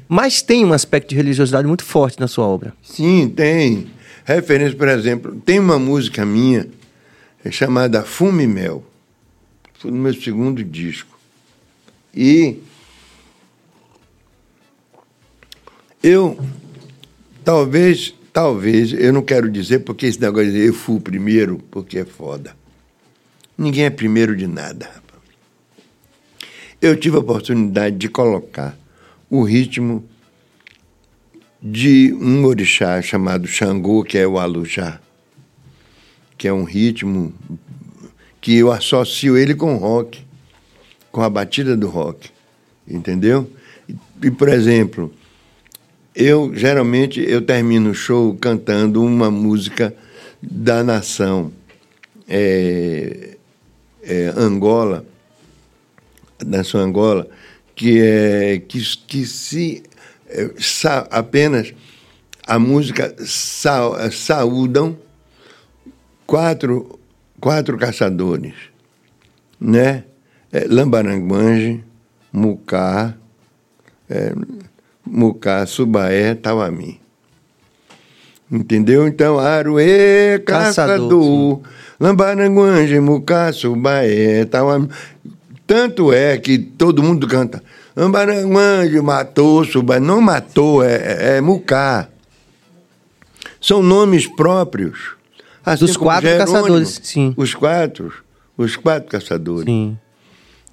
A: Mas tem um aspecto de religiosidade muito forte na sua obra.
C: Sim, tem. Referência, por exemplo, tem uma música minha é chamada Fume Mel. Foi no meu segundo disco. E eu talvez talvez, eu não quero dizer porque esse negócio de eu fui o primeiro, porque é foda. Ninguém é primeiro de nada. Eu tive a oportunidade de colocar o ritmo de um orixá chamado Xangô, que é o Alujá, que é um ritmo que eu associo ele com rock, com a batida do rock, entendeu? E, e por exemplo, eu geralmente eu termino o show cantando uma música da nação é, é, Angola, nação Angola, que é que, que se é, sa, apenas a música sa, saúdam quatro quatro caçadores, né? É, Lambaranguange, Mucá, é, Mucá, Subaé, Tauami. Entendeu? Então, Aruê, Caçador, Lambaranguange, Mucá, Subaé, Tauami. Tanto é que todo mundo canta. Lambaranguange matou, Subaé. Não matou, é, é, é Mucá. São nomes próprios.
A: Assim Dos quatro Jerônimo, caçadores, sim.
C: Os quatro, os quatro caçadores. Sim.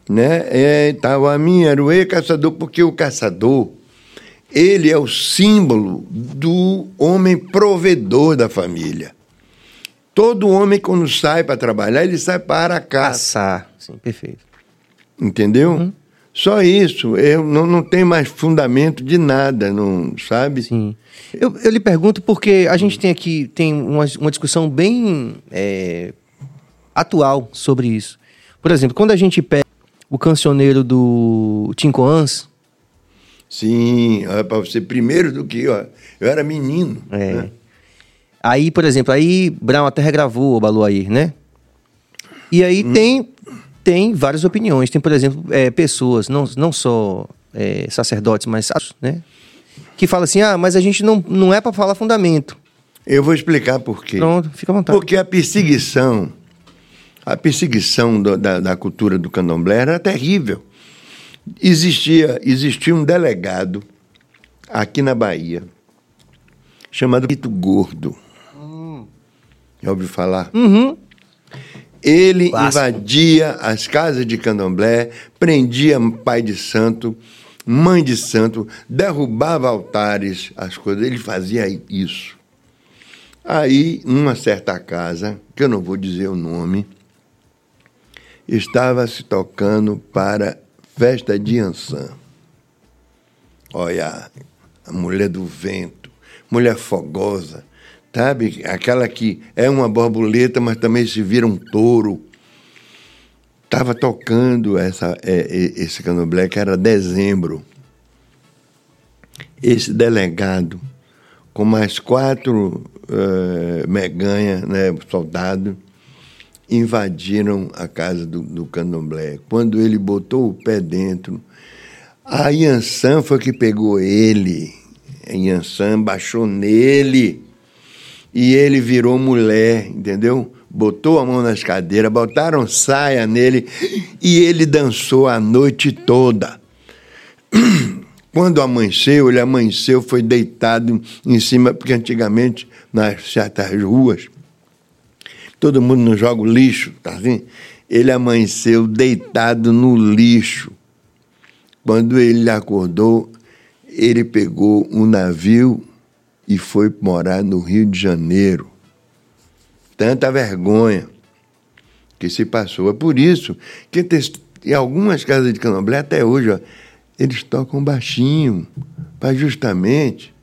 C: Né? É, Tauami, Aruê, Caçador, porque o caçador ele é o símbolo do homem provedor da família. Todo homem, quando sai para trabalhar, ele sai para caçar.
A: Sim, perfeito.
C: Entendeu? Uhum. Só isso. Eu não, não tem mais fundamento de nada, não sabe?
A: Sim. Eu, eu lhe pergunto porque a gente tem aqui tem uma, uma discussão bem é, atual sobre isso. Por exemplo, quando a gente pega o cancioneiro do Tincoans,
C: Sim, para você primeiro do que eu. Eu era menino.
A: É. Né? Aí, por exemplo, aí Brown até regravou o Baluair, né? E aí hum. tem, tem várias opiniões. Tem, por exemplo, é, pessoas, não, não só é, sacerdotes, mas né? que falam assim: ah, mas a gente não, não é para falar fundamento.
C: Eu vou explicar por quê.
A: Pronto, fica à vontade.
C: Porque a perseguição, a perseguição do, da, da cultura do candomblé era terrível. Existia, existia um delegado aqui na Bahia, chamado Pito Gordo. Hum. Já ouviu falar?
A: Uhum.
C: Ele Clássico. invadia as casas de candomblé, prendia pai de santo, mãe de santo, derrubava altares, as coisas. Ele fazia isso. Aí, numa certa casa, que eu não vou dizer o nome, estava se tocando para festa de Ançã. Olha, a mulher do vento, mulher fogosa, sabe? Aquela que é uma borboleta, mas também se vira um touro. Estava tocando essa, é, esse candomblé, que era dezembro. Esse delegado, com mais quatro uh, meganha, né, soldados, invadiram a casa do, do candomblé. Quando ele botou o pé dentro, a Yansan foi que pegou ele. A Yansan baixou nele e ele virou mulher, entendeu? Botou a mão nas cadeiras, botaram saia nele e ele dançou a noite toda. Quando amanheceu, ele amanheceu, foi deitado em cima, porque antigamente, nas certas ruas, todo mundo não joga o lixo, tá assim? Ele amanheceu deitado no lixo. Quando ele acordou, ele pegou um navio e foi morar no Rio de Janeiro. Tanta vergonha que se passou. É por isso que em algumas casas de candomblé, até hoje, ó, eles tocam baixinho, para justamente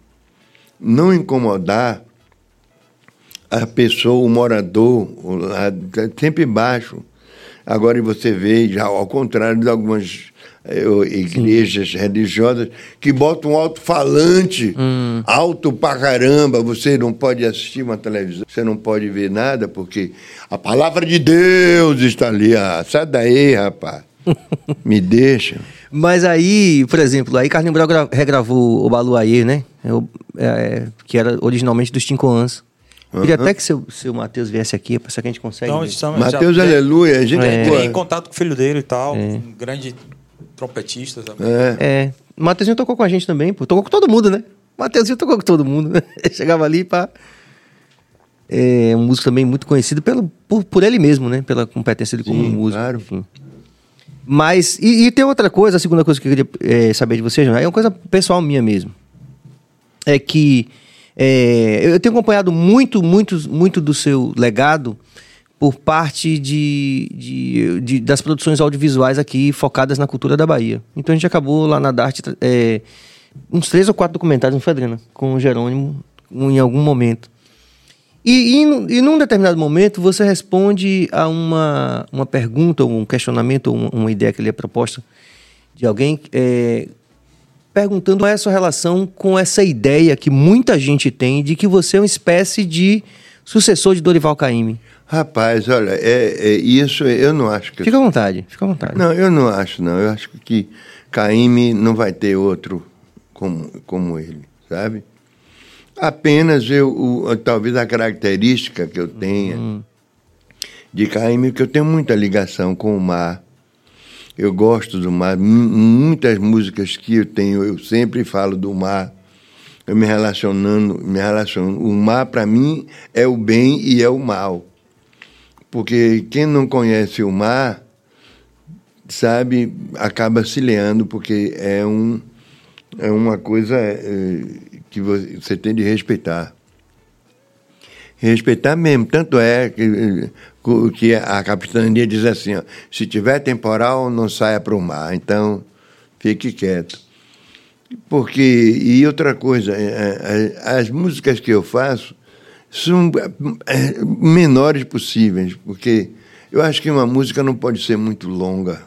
C: não incomodar a pessoa, o morador, sempre baixo. Agora você vê, já ao contrário de algumas igrejas Sim. religiosas, que botam um alto-falante, hum. alto pra caramba. Você não pode assistir uma televisão, você não pode ver nada, porque a palavra de Deus está ali. Ah, sai daí, rapaz. Me deixa.
A: Mas aí, por exemplo, aí Carlinhos Brau regravou o Baluaê, né? É, é, que era originalmente dos Cinco Anos. Uhum. Queria até que seu, seu Matheus viesse aqui, para saber que a gente consegue.
C: Então, Matheus, aleluia. A gente
B: é. tem em contato com o filho dele e tal. É. Um grande trompetista também.
A: É. é. O Matheusinho tocou com a gente também, pô. Tocou com todo mundo, né? Mateuzinho tocou com todo mundo, né? Chegava ali para é um músico também muito conhecido pelo, por, por ele mesmo, né? Pela competência dele como músico. Claro. Enfim. Mas, e, e, tem outra coisa, a segunda coisa que eu queria é, saber de você, João, é uma coisa pessoal minha mesmo. É que é, eu tenho acompanhado muito, muito, muito do seu legado por parte de, de, de, das produções audiovisuais aqui focadas na cultura da Bahia. Então a gente acabou lá na Dart é, uns três ou quatro documentários, não foi, Adriana? Com o Jerônimo em algum momento. E, e, e, num determinado momento você responde a uma, uma pergunta, um questionamento, uma, uma ideia que lhe é proposta de alguém, é, perguntando qual é a sua relação com essa ideia que muita gente tem de que você é uma espécie de sucessor de Dorival Caymmi.
C: Rapaz, olha, é, é isso eu não acho que...
A: Fica à vontade, fica à vontade.
C: Não, eu não acho, não. Eu acho que Caymmi não vai ter outro como, como ele, sabe? Apenas eu, o, talvez a característica que eu tenha uhum. de Caíme, que eu tenho muita ligação com o mar. Eu gosto do mar. muitas músicas que eu tenho, eu sempre falo do mar. Eu me relacionando, me relaciono. O mar para mim é o bem e é o mal. Porque quem não conhece o mar, sabe, acaba se leando, porque é um é uma coisa é, que você tem de respeitar. Respeitar mesmo. Tanto é que, que a capitania diz assim: ó, se tiver temporal, não saia para o mar. Então, fique quieto. Porque, e outra coisa, é, é, as músicas que eu faço são menores possíveis, porque eu acho que uma música não pode ser muito longa.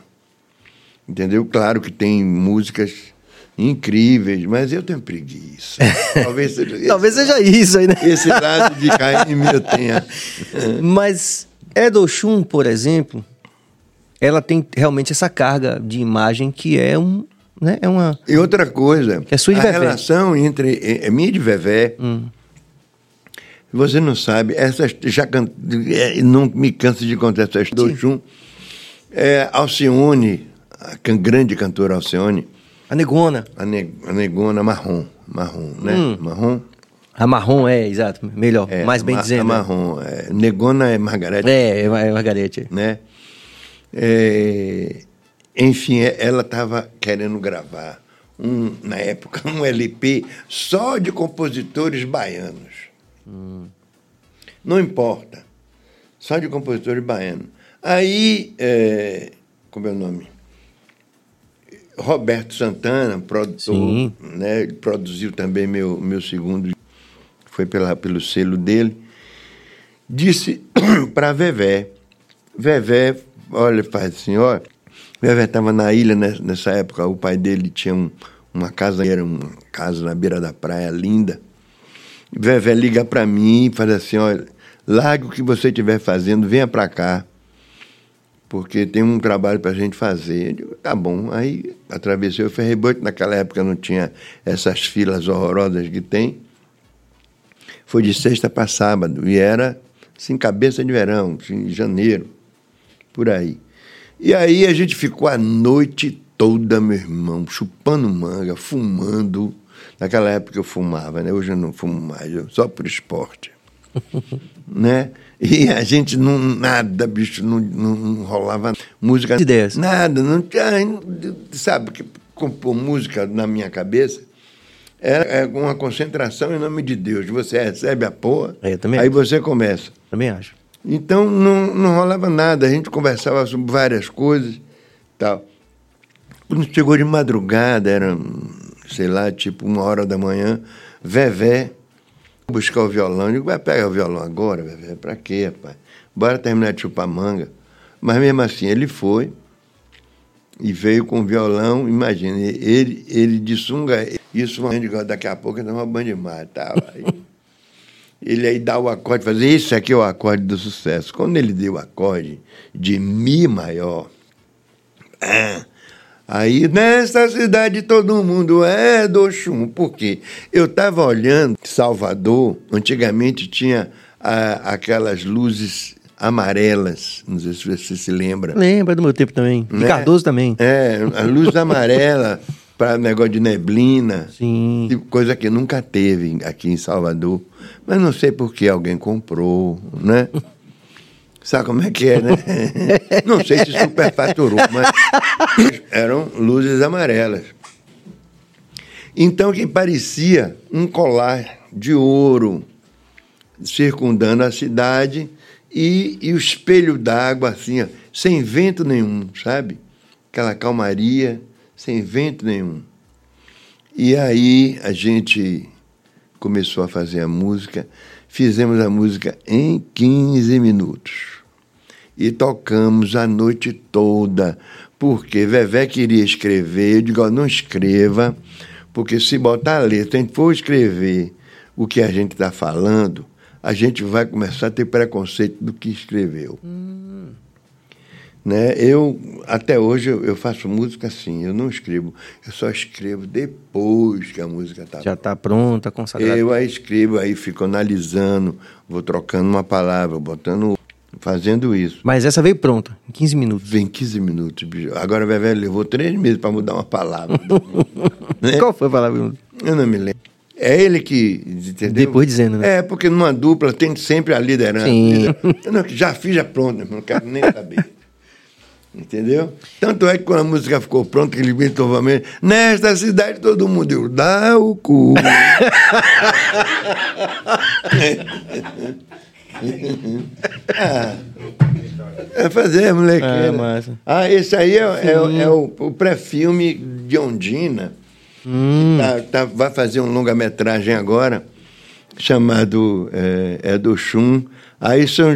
C: Entendeu? Claro que tem músicas incríveis, mas eu tenho preguiça.
A: Talvez seja, esse, Talvez seja isso aí, né?
C: Esse lado de KM eu tenha.
A: mas Edo Shun, por exemplo, ela tem realmente essa carga de imagem que é um. Né, é uma,
C: e outra coisa,
A: que é sua
C: a relação entre é, é minha de Vevé, hum. você não sabe, essa já can, é, não me canso de contar essa história. Do Shun, é, Alcione, a grande cantora Alcione,
A: a negona.
C: A, ne, a negona marrom. Marrom, né? Hum. Marrom.
A: A marrom é, exato, melhor, é, mais bem ma, dizendo. A
C: né? marrom. É, negona é Margarete.
A: É, é, é Margarete.
C: Né? É, enfim, é, ela estava querendo gravar, um, na época, um LP só de compositores baianos. Hum. Não importa. Só de compositores baianos. Aí, é, como é o nome? Roberto Santana, produtor, Sim. né, produziu também meu, meu segundo, foi pela, pelo selo dele, disse para Vevé, Vevé, olha, faz assim, ó, Vevé estava na ilha nessa época, o pai dele tinha um, uma casa, era uma casa na beira da praia linda, Vevé liga para mim e faz assim, olha, larga o que você estiver fazendo, venha para cá, porque tem um trabalho para a gente fazer. Eu digo, tá bom. Aí atravessei o ferryboat, naquela época não tinha essas filas horrorosas que tem. Foi de sexta para sábado, e era assim, cabeça de verão, assim, em janeiro, por aí. E aí a gente ficou a noite toda, meu irmão, chupando manga, fumando. Naquela época eu fumava, né? Hoje eu não fumo mais, só por esporte. né? E a gente não, nada, bicho, não, não rolava música.
A: Ideias.
C: Nada, não tinha. Sabe, que compor música na minha cabeça era é uma concentração em nome de Deus. Você recebe a porra,
A: é, aí
C: acho. você começa.
A: Também acho.
C: Então não, não rolava nada, a gente conversava sobre várias coisas tal. Quando chegou de madrugada, era, sei lá, tipo uma hora da manhã, Vevé buscar o violão. Eu digo, vai pegar o violão agora, velho. Pra quê, rapaz? Bora terminar de chupar manga. Mas mesmo assim, ele foi e veio com o violão. Imagina, ele, ele de sunga, isso daqui a pouco dá uma banda de mar, tal. Aí, ele aí dá o acorde, fazer esse aqui é o acorde do sucesso. Quando ele deu o acorde de Mi maior, ah, Aí, nessa cidade, todo mundo é do Xum. Por quê? Eu estava olhando Salvador, antigamente tinha a, aquelas luzes amarelas. Não sei se você se lembra.
A: Lembra do meu tempo também. Né? Cardoso também.
C: É, a luz amarela. Para negócio de neblina.
A: Sim.
C: Coisa que nunca teve aqui em Salvador. Mas não sei por que alguém comprou, né? Sabe como é que é, né? Não sei se superfaturou, mas eram luzes amarelas. Então, que parecia um colar de ouro circundando a cidade e, e o espelho d'água, assim, ó, sem vento nenhum, sabe? Aquela calmaria, sem vento nenhum. E aí a gente começou a fazer a música, fizemos a música em 15 minutos. E tocamos a noite toda, porque Vevé queria escrever, eu digo, não escreva, porque se botar a letra, a gente for escrever o que a gente está falando, a gente vai começar a ter preconceito do que escreveu. Hum. Né? Eu, até hoje, eu, faço música assim, eu não escrevo, eu só escrevo depois que a música está
A: Já está pronta, consagrada.
C: Eu aí escrevo, aí fico analisando, vou trocando uma palavra, botando fazendo isso.
A: Mas essa veio pronta, em 15 minutos.
C: Vem 15 minutos, bicho. Agora o Vevé levou três meses para mudar uma palavra.
A: né? Qual foi a palavra?
C: Eu não me lembro. É ele que. Entendeu?
A: Depois dizendo, né?
C: É, porque numa dupla tem sempre a liderança. Sim. Eu não, já fiz, já pronto, não quero nem saber. Entendeu? Tanto é que quando a música ficou pronta, ele gritou novamente, nesta cidade todo mundo eu dá o cu. ah, é fazer, moleque. Ah, ah, esse aí é, é, é o, o pré-filme de Ondina. Hum. Tá, tá, vai fazer um longa-metragem agora, chamado é, é do Chum. Aí são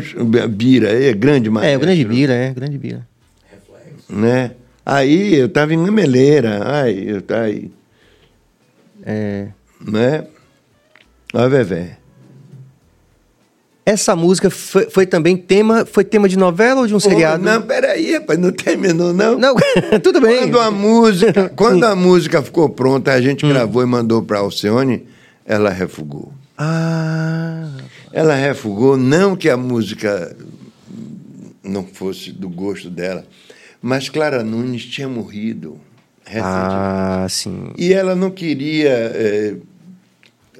C: Bira, é grande
A: maestro. É, grande Bira, é, grande Bira.
C: Né? Aí eu tava em Gameleira, aí eu tá aí.
A: É.
C: Né? Ó, Vevé.
A: Essa música foi, foi, também tema, foi tema de novela ou de um seriado?
C: Não, peraí, rapaz, não terminou, não.
A: Não, tudo bem.
C: Quando a música, quando a música ficou pronta, a gente hum. gravou e mandou para Alcione, ela refugou.
A: Ah.
C: Ela refugou, não que a música não fosse do gosto dela, mas Clara Nunes tinha morrido
A: recentemente. Ah, sim.
C: E ela não queria é,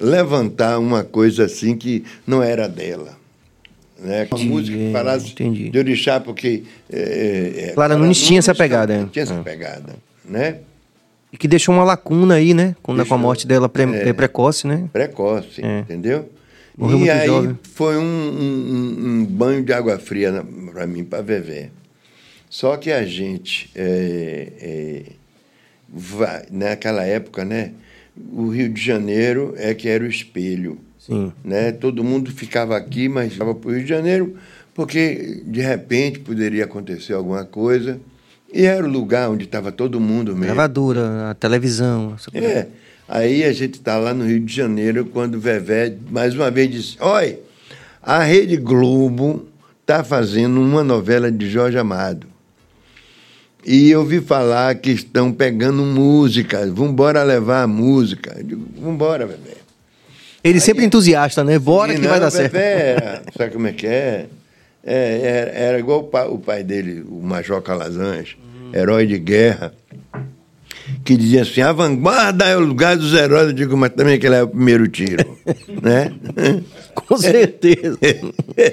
C: levantar uma coisa assim que não era dela né? Entendi, música que falasse entendi. de orixá, porque...
A: É, é, Clara Nunes tinha essa pegada.
C: É. Tinha essa é. pegada, né?
A: E que deixou uma lacuna aí, né? Com, deixou, com a morte dela pre, é, precoce, né?
C: Precoce, é. entendeu? Morreu e aí jovem. foi um, um, um, banho de água fria para mim, para Vevé. Só que a gente, é, é, vai, naquela época, né? O Rio de Janeiro é que era o espelho
A: Sim.
C: Né? Todo mundo ficava aqui, mas estava para o Rio de Janeiro, porque de repente poderia acontecer alguma coisa. E era o lugar onde estava todo mundo mesmo.
A: Gravadura, a televisão.
C: É. Aí a gente está lá no Rio de Janeiro quando o Vevé, mais uma vez, disse: Oi, a Rede Globo está fazendo uma novela de Jorge Amado. E eu ouvi falar que estão pegando músicas, vamos embora levar a música. Eu digo, vamos embora, Vevé.
A: Ele Aí, sempre entusiasta, né? Bora que não, vai dar certo.
C: Era, sabe como é que é? é era, era, igual o pai, o pai, dele, o Major Calazans, hum. herói de guerra, que dizia assim: a vanguarda é o lugar dos heróis. Eu digo, mas também que ele é o primeiro tiro. né?
A: Com certeza.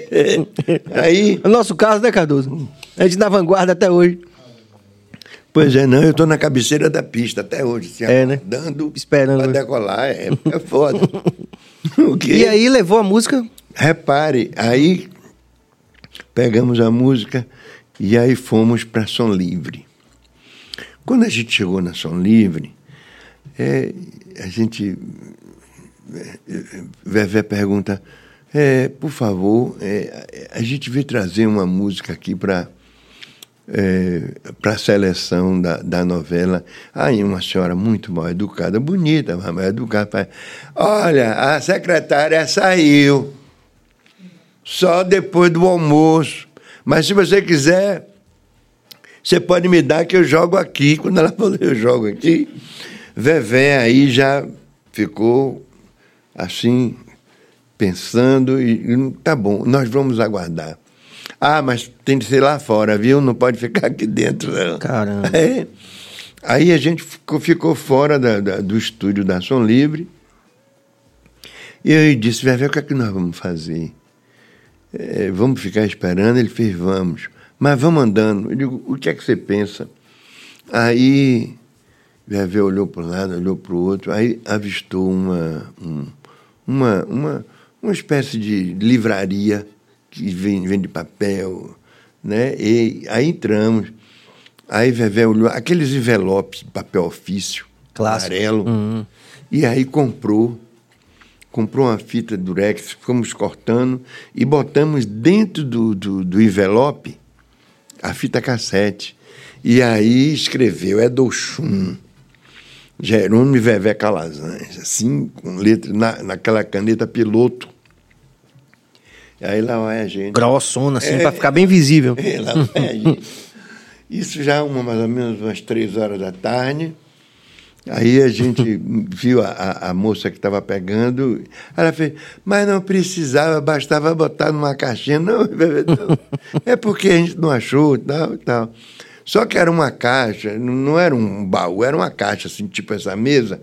C: Aí,
A: o nosso caso, né, Cardoso? A gente na vanguarda até hoje.
C: Pois é, não, eu estou na cabeceira da pista até hoje, se
A: é, né?
C: dando
A: esperando
C: para decolar, é, é foda.
A: e aí levou a música?
C: Repare, aí pegamos a música e aí fomos para Som Livre. Quando a gente chegou na Som Livre, é, a gente. Vevé pergunta: é, por favor, é, a gente veio trazer uma música aqui para é, para a seleção da, da novela. Aí uma senhora muito mal educada, bonita, mas mal educada, olha, a secretária saiu só depois do almoço. Mas se você quiser, você pode me dar que eu jogo aqui. Quando ela falou, eu jogo aqui, Vevé aí já ficou assim, pensando, e tá bom, nós vamos aguardar. Ah, mas tem que ser lá fora, viu? Não pode ficar aqui dentro, não.
A: Caramba.
C: É. Aí a gente ficou, ficou fora da, da, do estúdio da Som Livre. E eu disse, Vevé, o que é que nós vamos fazer? É, vamos ficar esperando? Ele fez, vamos. Mas vamos andando. Eu digo, o que é que você pensa? Aí Vevé olhou para um lado, olhou para o outro, aí avistou uma, um, uma, uma, uma espécie de livraria que vende, papel, né? E aí entramos. Aí Vevé olhou aqueles envelopes de papel ofício, Clássico. amarelo, uhum. e aí comprou comprou uma fita durex, ficamos cortando e botamos dentro do, do, do envelope a fita cassete. E aí escreveu, é do Chum, Jerônimo Vevé Calazans, assim, com letra, na, naquela caneta piloto. Aí lá vai a gente.
A: Grossona, assim, é, para ficar bem visível.
C: É, lá vai a gente. Isso já uma, mais ou menos umas três horas da tarde. Aí a gente viu a, a moça que estava pegando, ela fez, mas não precisava, bastava botar numa caixinha. Não, não é porque a gente não achou, tal, tal. Só que era uma caixa, não era um baú, era uma caixa, assim, tipo essa mesa,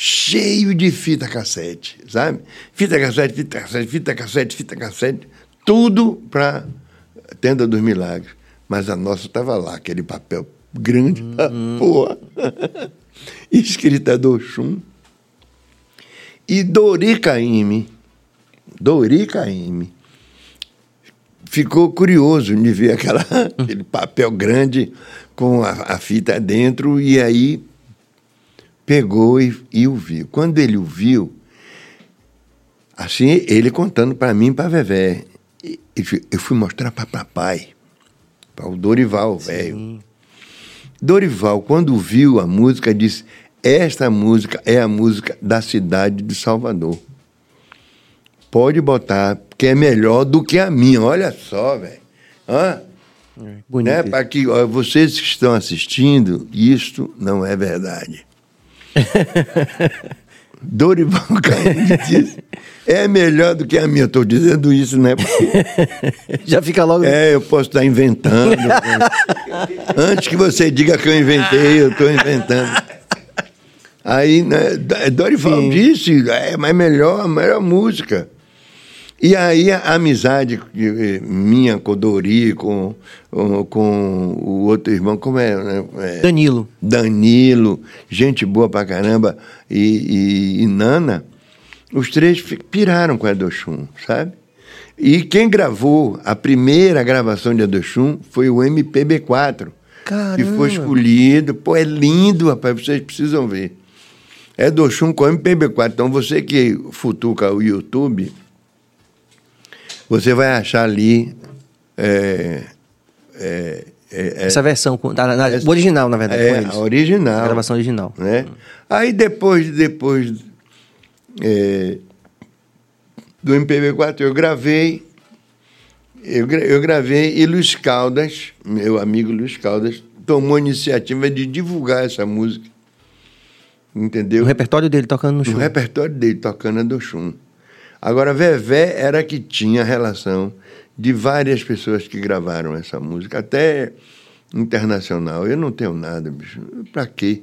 C: cheio de fita cassete, sabe? Fita cassete, fita cassete, fita cassete, fita cassete, tudo para Tenda dos Milagres. Mas a nossa estava lá, aquele papel grande, uhum. porra. escrita do Xum. E Dori Caymmi, Dori Caymmi, ficou curioso de ver aquela, aquele papel grande com a, a, fita dentro e aí pegou e, e o viu. Quando ele o viu, assim, ele contando para mim e para Vevé, eu fui mostrar para papai, para o Dorival, velho. Dorival, quando viu a música, disse: Esta música é a música da cidade de Salvador. Pode botar, porque é melhor do que a minha. Olha só, velho. É, bonito. Né? Para que ó, vocês que estão assistindo, isto não é verdade. Dorival Caymmi disse, é melhor do que a minha. Estou dizendo isso, né?
A: Já fica logo.
C: É, eu posso estar inventando. Antes que você diga que eu inventei, eu estou inventando. Aí, né, Dorival Sim. disse, é, mas melhor, a melhor música. E aí a amizade eh, minha com o Dori, com, com o outro irmão, como é, né?
A: é? Danilo.
C: Danilo, gente boa pra caramba, e, e, e Nana, os três piraram com a Edochum, sabe? E quem gravou a primeira gravação de Edochum foi o MPB4. Caramba. Que foi escolhido. Pô, é lindo, rapaz, vocês precisam ver. Edochum com MPB4. Então você que futuca o YouTube você vai achar ali. É,
A: é, é, Essa versão, na, essa, original, na verdade.
C: É, a original. A
A: gravação original.
C: Né? Aí depois, depois é, do MPB4 eu gravei. Eu, eu gravei e Luiz Caldas, meu amigo Luiz Caldas, tomou a iniciativa de divulgar essa música. Entendeu?
A: O repertório dele tocando no chum. O
C: repertório dele tocando do chum. Agora, Vevé era que tinha relação de várias pessoas que gravaram essa música, até internacional. Eu não tenho nada, bicho. Para quê?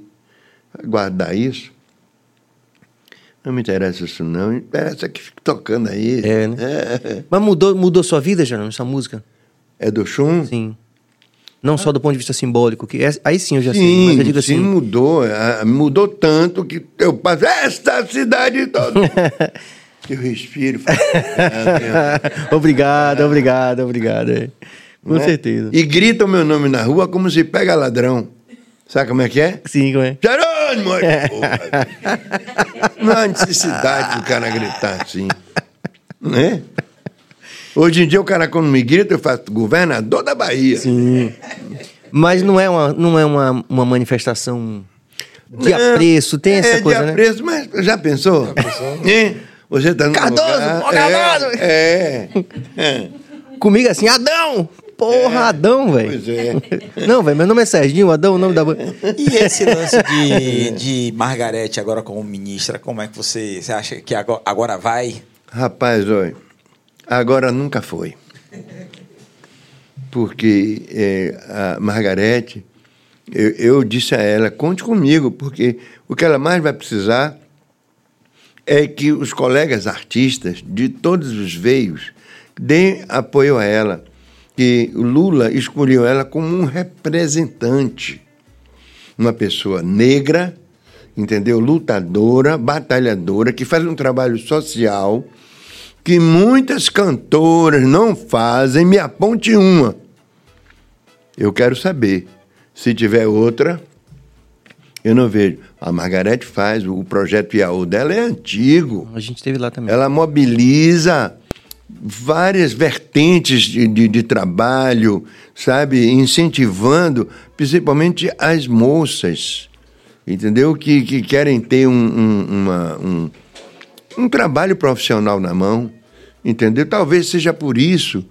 C: Guardar isso? Não me interessa isso, não. Me interessa que fique tocando aí.
A: É, né? É. Mas mudou, mudou sua vida, Jerônimo, essa música?
C: É do Chum?
A: Sim. Não ah. só do ponto de vista simbólico, que é, aí sim eu já
C: sim,
A: sei. Mas eu
C: digo sim, assim, mudou. É, mudou tanto que eu passo esta cidade toda. Eu respiro.
A: obrigado, obrigado, obrigado. É. Com né? certeza.
C: E grita o meu nome na rua como se pega ladrão. Sabe como é que é?
A: Sim, como é?
C: Jerônimo! Não há necessidade do cara gritar assim. Né? Hoje em dia o cara quando me grita, eu faço governador da Bahia.
A: Sim. Mas não é uma, não é uma, uma manifestação de não, apreço, tem essa
C: é
A: coisa,
C: de
A: né?
C: apreço, mas já pensou? Já pensou? É. Você tá no
A: Cardoso, lugar, é, é, é. Comigo assim, Adão! Porra, é, Adão, velho. Pois é. Não, velho, meu nome é Serginho, Adão, o nome da.
B: E esse lance de, de Margarete agora como ministra, como é que você, você acha que agora, agora vai?
C: Rapaz, olha, agora nunca foi. Porque é, a Margarete eu, eu disse a ela: conte comigo, porque o que ela mais vai precisar é que os colegas artistas de todos os veios deem apoio a ela. Que Lula escolheu ela como um representante, uma pessoa negra, entendeu? Lutadora, batalhadora, que faz um trabalho social que muitas cantoras não fazem. Me aponte uma. Eu quero saber. Se tiver outra, eu não vejo. A Margarete faz, o projeto IAU dela é antigo.
A: A gente esteve lá também.
C: Ela mobiliza várias vertentes de, de, de, trabalho, sabe? Incentivando principalmente as moças, entendeu? Que, que querem ter um, um, uma, um, um trabalho profissional na mão, entendeu? Talvez seja por isso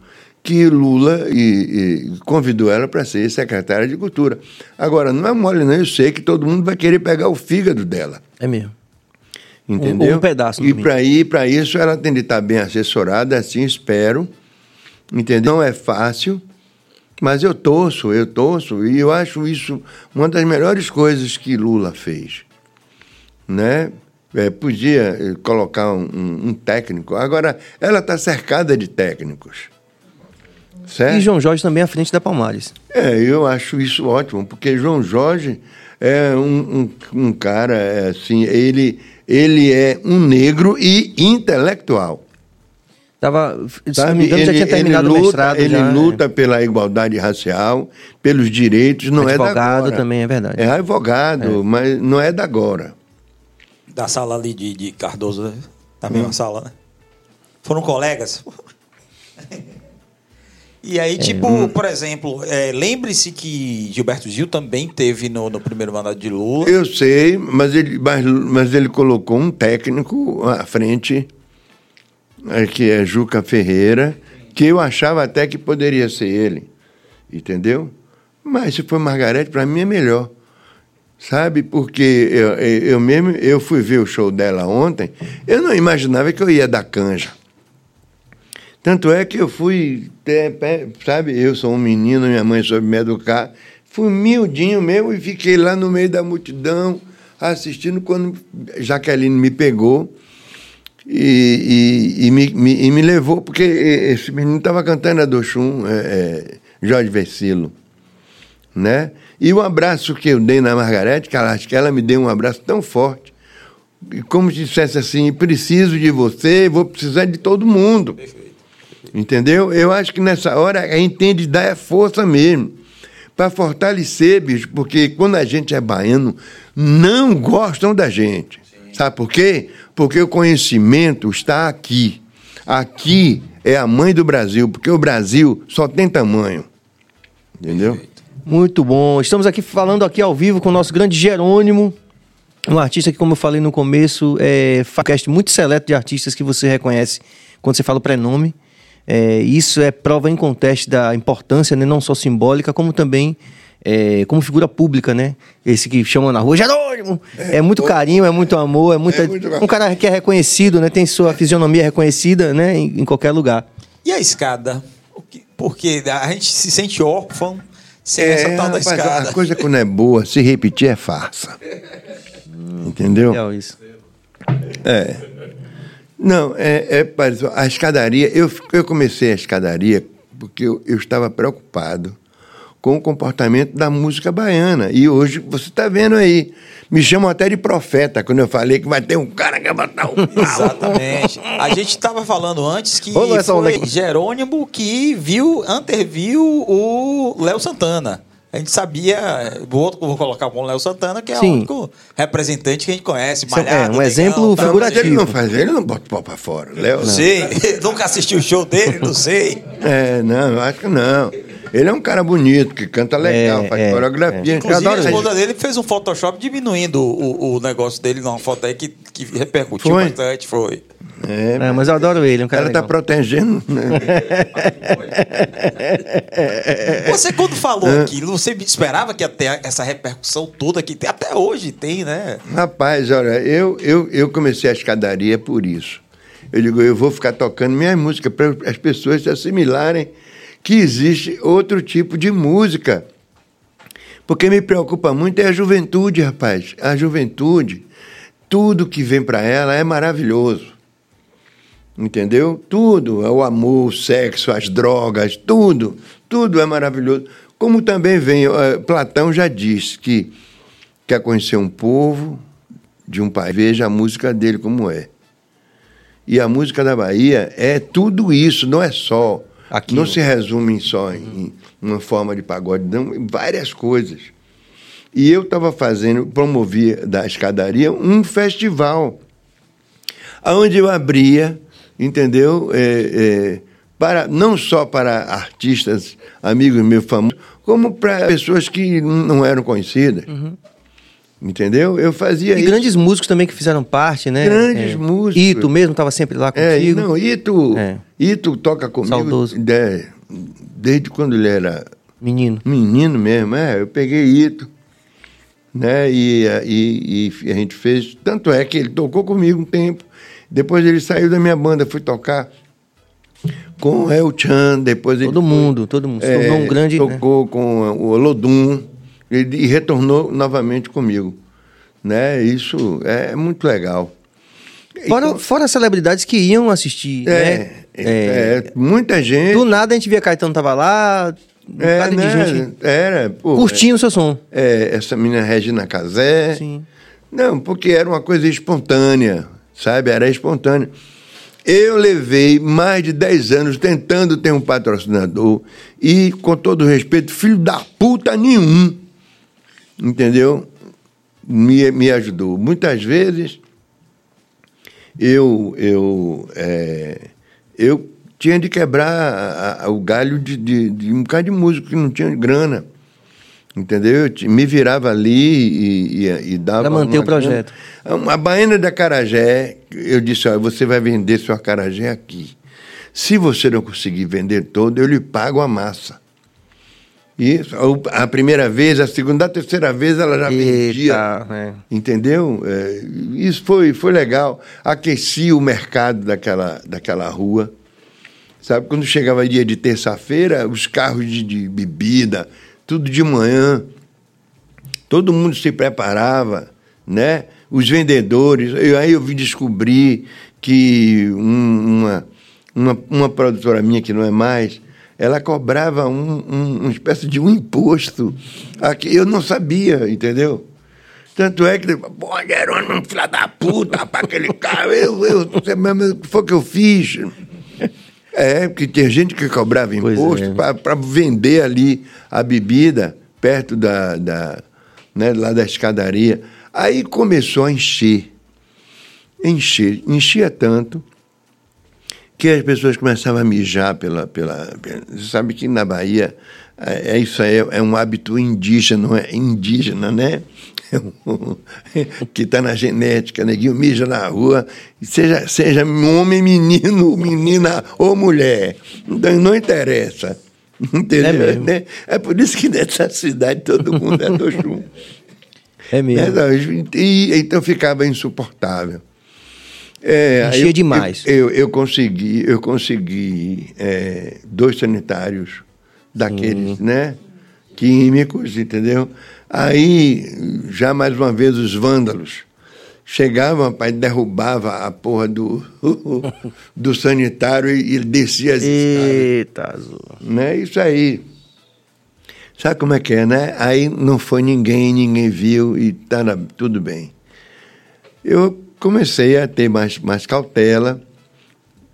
C: que Lula e, e convidou ela para ser secretária de Cultura. Agora, não é mole, não. Eu sei que todo mundo vai querer pegar o fígado dela.
A: É mesmo.
C: Entendeu?
A: Um, um pedaço.
C: E para ir para isso, ela tem de estar tá bem assessorada, assim espero. Entendeu? Não é fácil, mas eu torço, eu torço, e eu acho isso uma das melhores coisas que Lula fez. Né? É, podia eh, colocar um, um, um técnico. Agora, ela está cercada de técnicos.
A: Certo? E João Jorge também à frente da Palmares.
C: É, eu acho isso ótimo, porque João Jorge é um, um, um cara, é, assim, ele, ele é um negro e intelectual.
A: Tava, se Sabe, não me engano, ele, já tinha terminado
C: luta,
A: o mestrado.
C: Ele
A: já,
C: luta é. pela igualdade racial, pelos direitos, não
A: advogado
C: é da agora.
A: também, é verdade.
C: É advogado, é. mas não é da agora.
B: Da sala ali de, de Cardoso, né? Da mesma hum. sala, né? Foram colegas. E aí, é, tipo, por exemplo, é, lembre-se que Gilberto Gil também teve no, no, primeiro mandato de Lula.
C: Eu sei, mas ele, mas, mas ele colocou um técnico à frente, é, que é Juca Ferreira, que eu achava até que poderia ser ele, entendeu? Mas se for Margarete, para mim é melhor. Sabe, porque eu, eu mesmo eu fui ver o show dela ontem, eu não imaginava que eu ia dar canja. Tanto é que eu fui, sabe, eu sou um menino, minha mãe soube me educar, fui miudinho mesmo e fiquei lá no meio da multidão assistindo quando Jaqueline me pegou e, e, e, me, me, e me, levou, porque esse menino estava cantando a Doxum, é, é, Jorge Versilo, né? E o abraço que eu dei na Margarete, que ela, acho que ela me deu um abraço tão forte, como se dissesse assim, preciso de você, vou precisar de todo mundo. Perfeito. Entendeu? Eu acho que nessa hora a gente tem de dar força mesmo. Para fortalecer, bicho, porque quando a gente é baiano, não gostam da gente. Sim. Sabe por quê? Porque o conhecimento está aqui. Aqui é a mãe do Brasil, porque o Brasil só tem tamanho. Entendeu?
A: Muito bom. Estamos aqui falando aqui ao vivo com o nosso grande Jerônimo, um artista que, como eu falei no começo, é um cast muito seleto de artistas que você reconhece quando você fala o prenome. É, isso é prova em conteste da importância, né, não só simbólica, como também é, como figura pública, né? Esse que chama na rua, Jerônimo! É, é muito carinho, é muito amor, é, muita, é muito um cara que é reconhecido, né? Tem sua fisionomia reconhecida, né? Em, em qualquer lugar.
B: E a escada? Porque a gente se sente órfão sem essa tal da escada.
C: A coisa quando é boa, se repetir é farsa. Entendeu?
A: Legal isso.
C: É. Não, é, é a escadaria. Eu, eu comecei a escadaria porque eu, eu estava preocupado com o comportamento da música baiana. E hoje você está vendo aí. Me chamam até de profeta quando eu falei que vai ter um cara que vai botar um pau.
B: Exatamente. A gente estava falando antes que foi Jerônimo que viu, anteviu o Léo Santana a gente sabia. Vou, vou colocar o Léo Santana, que é Sim. o único representante que a gente conhece.
A: É malhado, é um exemplo figurativo.
C: Ele não faz, ele não bota o pau pra fora. Léo,
B: não. Sei, nunca assisti o show dele, não sei.
C: É, não, eu acho que não. Ele é um cara bonito, que canta legal, é, faz é, coreografia. É.
B: Inclusive, a esposa dele fez um Photoshop diminuindo o, o negócio dele numa foto aí que, que repercutiu foi? bastante, foi.
A: É, é, mas eu adoro ele, é um cara
C: Ela está protegendo. Né?
B: você, quando falou é. aquilo, você esperava que ia ter essa repercussão toda que tem, até hoje tem, né?
C: Rapaz, olha, eu, eu, eu comecei a escadaria por isso. Eu digo, eu vou ficar tocando minha música para as pessoas se assimilarem que existe outro tipo de música. Porque me preocupa muito é a juventude, rapaz. A juventude, tudo que vem para ela é maravilhoso. Entendeu? Tudo, é o amor, o sexo, as drogas, tudo, tudo é maravilhoso. Como também vem, uh, Platão já disse que quer conhecer um povo de um país, veja a música dele como é. E a música da Bahia é tudo isso, não é só. Aquilo. Não se resume só em uma forma de pagode, não, várias coisas. E eu estava fazendo, promovia da escadaria um festival, onde eu abria, entendeu? É, é, para, não só para artistas, amigos meus famosos, como para pessoas que não eram conhecidas. Uhum. Entendeu? Eu fazia
A: e
C: isso.
A: grandes músicos também que fizeram parte, né?
C: Grandes é. músicos.
A: Ito mesmo estava sempre lá
C: é,
A: contigo.
C: É, não, Ito, é. Ito toca comigo.
A: Saudoso.
C: De, desde quando ele era...
A: Menino.
C: Menino mesmo, é. Eu peguei Ito, né? E, e, e a gente fez... Tanto é que ele tocou comigo um tempo. Depois ele saiu da minha banda, fui tocar com El Chan, depois
A: todo
C: ele
A: mundo, todo mundo, tornou um grande,
C: né? tocou né? com o Olodum e, retornou novamente comigo, né? Isso é muito legal.
A: Fora, então, fora as celebridades que iam assistir,
C: é,
A: né?
C: É, é, muita gente.
A: Do nada a gente via Caetano tava lá,
C: um é, né? gente era,
A: pô, curtindo o seu som.
C: É, essa menina Regina Casé.
A: Sim.
C: Não, porque era uma coisa espontânea, sabe? Era espontânea. Eu levei mais de 10 anos tentando ter um patrocinador e, com todo respeito, filho da puta nenhum, entendeu? Me, me ajudou. Muitas vezes eu, eu, é, eu tinha de quebrar a, a, o galho de, de, de um bocado de músico que não tinha grana. Entendeu? Eu me virava ali e, e, e dava.
A: Para manter o projeto.
C: A Baiana da Carajé, eu disse: olha, você vai vender seu acarajé aqui. Se você não conseguir vender todo, eu lhe pago a massa. Isso, a primeira vez, a segunda, a terceira vez ela já vendia. É. Entendeu? É, isso foi, foi legal. Aqueci o mercado daquela, daquela rua. Sabe, quando chegava dia de terça-feira, os carros de, de bebida, tudo de manhã. Todo mundo se preparava, né? Os vendedores. Eu, aí eu vim descobrir que um, uma, uma, uma produtora minha, que não é mais, ela cobrava um, um, uma espécie de um imposto. Aqui, eu não sabia, entendeu? Tanto é que, pô, Jerônimo, filha da puta, para aquele carro, eu, eu, o que foi que eu fiz? É, porque tinha gente que cobrava imposto é. para vender ali a bebida perto da, da né, lá da escadaria. Aí começou a encher. Encher. Enchia tanto que as pessoas começavam a mijar pela. pela, pela você sabe que na Bahia é, é isso aí, é um hábito indígena, não é indígena, né? que está na genética, neguinho mija na rua, seja, seja homem, menino, menina ou mulher. Então não interessa. Entendeu? É, né? é por isso que nessa cidade todo mundo é Tochum.
A: É mesmo.
C: Né? E, então ficava insuportável.
A: É, Enchia eu, demais.
C: Eu, eu, eu, consegui, eu consegui é, dois sanitários daqueles, Sim. né? Químicos, entendeu? Aí, já mais uma vez, os vândalos chegavam, pai, derrubava a porra do, do sanitário e, e descia as
A: Eita, azul.
C: Né? Isso aí. Sabe como é que é, né? Aí não foi ninguém, ninguém viu e tá na, tudo bem. Eu comecei a ter mais, mais cautela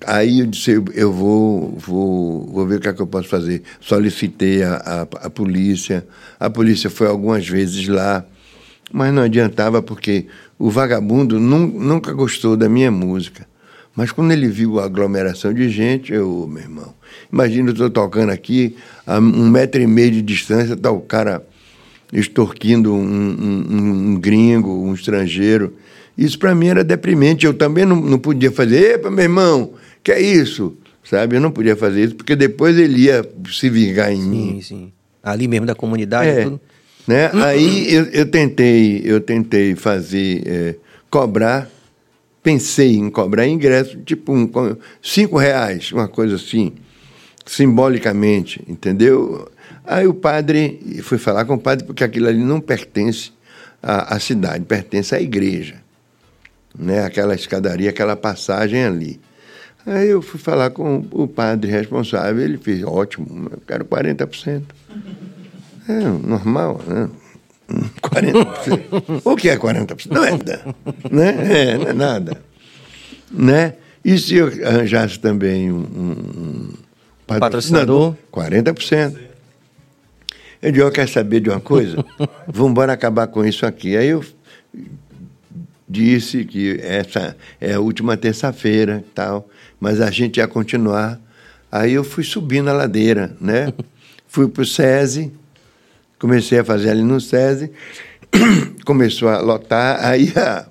C: Aí eu disse, eu vou, vou, vou ver o que, é que eu posso fazer. Solicitei a, a, a, polícia. A polícia foi algumas vezes lá, mas não adiantava porque o vagabundo nunca gostou da minha música. Mas quando ele viu a aglomeração de gente, eu, meu irmão, imagina eu estou tocando aqui a um metro e meio de distância, está o cara extorquindo um, um, um gringo, um estrangeiro. Isso para mim era deprimente. Eu também não, não podia fazer, epa, meu irmão, que é isso? Sabe? Eu não podia fazer isso, porque depois ele ia se vingar em
A: sim,
C: mim.
A: Sim, sim. Ali mesmo da comunidade.
C: É, tudo. Né? Aí eu, eu, tentei, eu tentei fazer, é, cobrar, pensei em cobrar ingresso, tipo um, cinco reais, uma coisa assim. simbolicamente, entendeu? Aí o padre foi falar com o padre porque aquilo ali não pertence à, à cidade, pertence à igreja, né? Aquela escadaria, aquela passagem ali. Aí eu fui falar com o padre responsável, ele fez, ótimo, eu quero 40%. É normal, né? 40%. o que é 40%? Nada. Né? É, não é nada. Né? E se eu arranjasse também um, um patrocinador? 40%. Eu digo, quer saber de uma coisa? Vamos embora acabar com isso aqui. Aí eu disse que essa é a última terça-feira tal, mas a gente ia continuar. Aí eu fui subindo a ladeira, né? fui para o SESI, comecei a fazer ali no SESI, começou a lotar, aí a,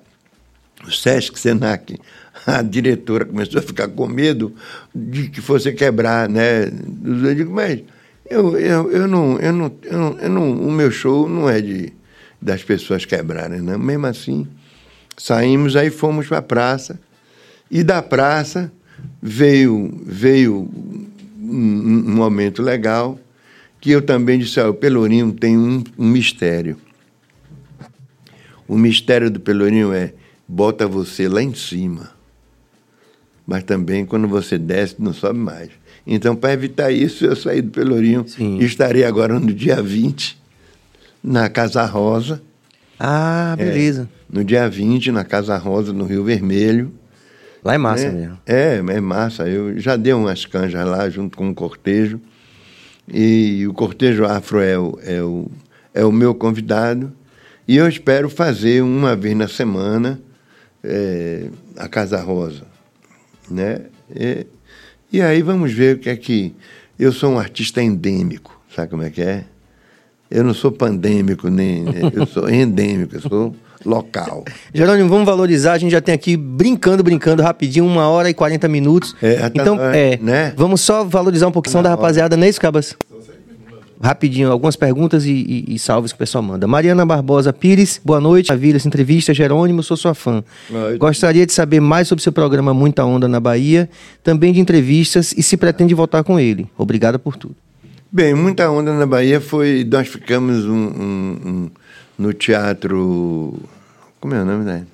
C: o SESC Senac a diretora começou a ficar com medo de que fosse quebrar, né? Eu digo, mas eu, eu, eu, não, eu, não, eu, não, eu não, o meu show não é de das pessoas quebrarem, né? Mesmo assim, saímos aí fomos para a praça e da praça veio veio um, um momento legal que eu também disse, ah, o Pelourinho tem um, um mistério. O mistério do Pelourinho é bota você lá em cima mas também quando você desce não sobe mais. Então, para evitar isso, eu saí do Pelourinho e estarei agora no dia 20, na Casa Rosa.
A: Ah, beleza.
C: É, no dia 20, na Casa Rosa, no Rio Vermelho.
A: Lá é massa é, mesmo.
C: É, é massa. Eu já dei umas canjas lá junto com o cortejo. E o cortejo afro é o, é o, é o meu convidado. E eu espero fazer uma vez na semana é, a Casa Rosa né? E, e aí vamos ver o que é que. Eu sou um artista endêmico, sabe como é que é? Eu não sou pandêmico, nem. Eu sou endêmico, eu sou local.
A: Jerônimo, vamos valorizar. A gente já tem aqui brincando, brincando rapidinho, uma hora e 40 minutos. É, então, tá, é, né? vamos só valorizar um pouquinho da rapaziada, não é isso, Cabas? rapidinho algumas perguntas e, e, e, salves que o pessoal manda. Mariana Barbosa Pires, boa noite. Maravilha essa entrevista. Jerônimo, sou sua fã. Gostaria de saber mais sobre seu programa Muita Onda na Bahia, também de entrevistas e se pretende voltar com ele. Obrigada por tudo.
C: Bem, Muita Onda na Bahia foi. Nós ficamos um, um, um, no teatro. Como é o nome, né?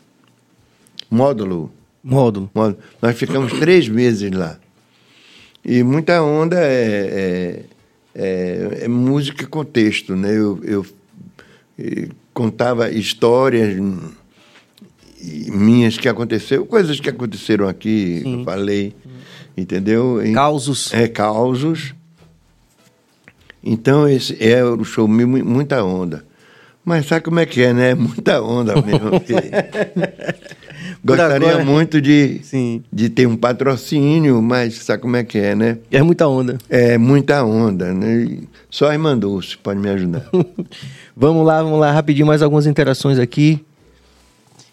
C: Módulo.
A: Módulo.
C: Módulo. Nós ficamos três meses lá. E Muita Onda é, é é, é música com texto, né? Eu, eu, eu contava histórias minhas que aconteceram, coisas que aconteceram aqui, Sim. eu falei, entendeu?
A: Causos.
C: É, causos. Então, esse é o show muita onda. Mas sabe como é que é, né? Muita onda mesmo. Gostaria agora, muito de, sim. de ter um patrocínio, mas sabe como é que é, né?
A: É muita onda.
C: É muita onda, né? Só a Irmã Dulce pode me ajudar.
A: vamos lá, vamos lá, rapidinho, mais algumas interações aqui.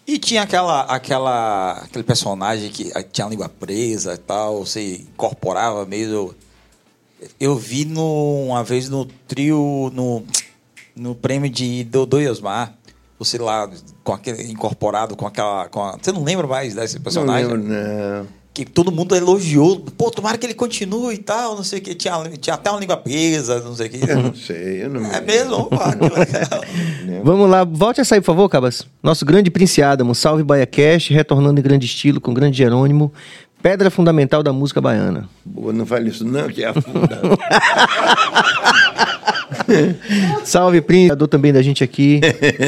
B: E tinha aquela, aquela, aquele personagem que tinha a língua presa e tal, você incorporava mesmo. Eu vi no, uma vez no trio, no, no prêmio de Dodô Osmar você lá com aquele incorporado com aquela com a, você não lembra mais desse personagem?
C: não lembro, não.
B: que todo mundo elogiou pô tomara que ele continue e tal não sei o que tinha, tinha até uma língua presa não sei o que.
C: Eu não sei eu não
B: é mesmo? Opa,
A: vamos lá volte a sair por favor Cabas. Nosso grande Prince Adamo salve Baia Cash retornando em grande estilo com grande Jerônimo pedra fundamental da música baiana
C: Boa, não fale isso não que é afunda
A: Salve, Príncipe, também da gente aqui,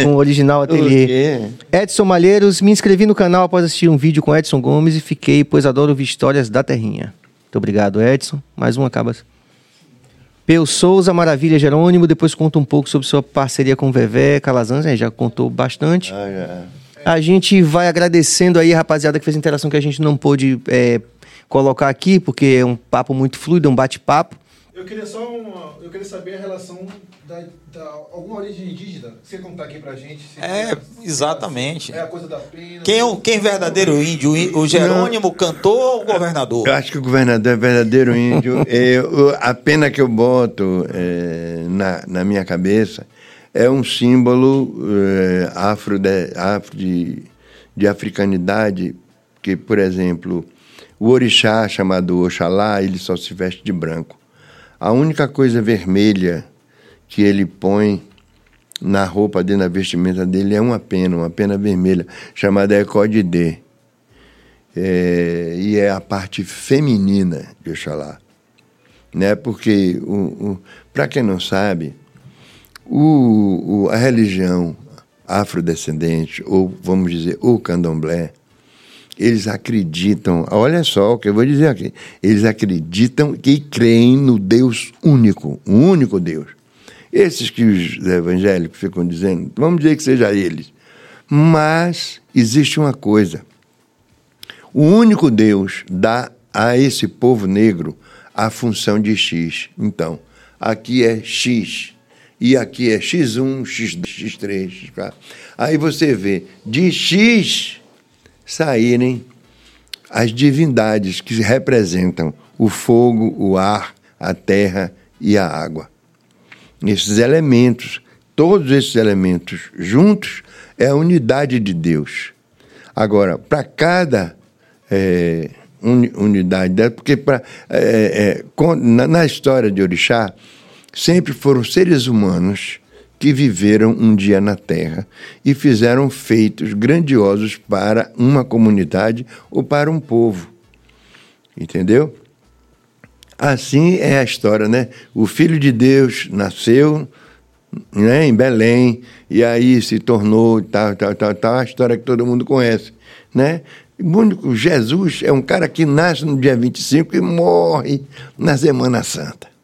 A: com o original ateliê. Edson Malheiros, me inscrevi no canal após assistir um vídeo com Edson Gomes e fiquei, pois adoro ouvir histórias da terrinha. Muito obrigado, Edson. Mais um acaba. Peu Souza, Maravilha Jerônimo, depois conta um pouco sobre sua parceria com o Vevé, Calazans, já contou bastante. Ah, já. A gente vai agradecendo aí a rapaziada que fez interação que a gente não pôde é, colocar aqui, porque é um papo muito fluido, é um bate-papo.
D: Eu queria só uma, eu queria saber a relação da, da alguma origem indígena. Você contar aqui pra gente?
B: é, exatamente.
D: É a coisa da pena.
B: Quem é o quem é verdadeiro índio? O Jerônimo cantor ou o governador?
C: Eu acho que o governador é verdadeiro índio. eu, a pena que eu boto é, na, na minha cabeça é um símbolo é, afro, de, afro de, de africanidade, que, por exemplo, o orixá chamado Oxalá, ele só se veste de branco A única coisa vermelha que ele põe na roupa dele, na vestimenta dele, é uma pena, uma pena vermelha, chamada Ecode D. É, e é a parte feminina de Oxalá. Né? Porque, o, o para quem não sabe, o, o, a religião afrodescendente, ou vamos dizer, o candomblé, eles acreditam, olha só o que eu vou dizer aqui, eles acreditam que creem no Deus único, um único Deus. Esses que os evangélicos ficam dizendo, vamos dizer que seja eles. Mas existe uma coisa: o único Deus dá a esse povo negro a função de X. Então, aqui é X, e aqui é X1, X2, X3, X4. Aí você vê de X saírem as divindades que representam o fogo, o ar, a terra e a água. Esses elementos, todos esses elementos juntos, é a unidade de Deus. Agora, para cada é, unidade, porque pra, é, é, na, na história de Orixá, sempre foram seres humanos que viveram um dia na Terra e fizeram feitos grandiosos para uma comunidade ou para um povo. Entendeu? Assim é a história, né? O Filho de Deus nasceu né, em Belém e aí se tornou tal, tal, tal, tal, a história que todo mundo conhece, né? O Jesus é um cara que nasce no dia 25 e morre na Semana Santa.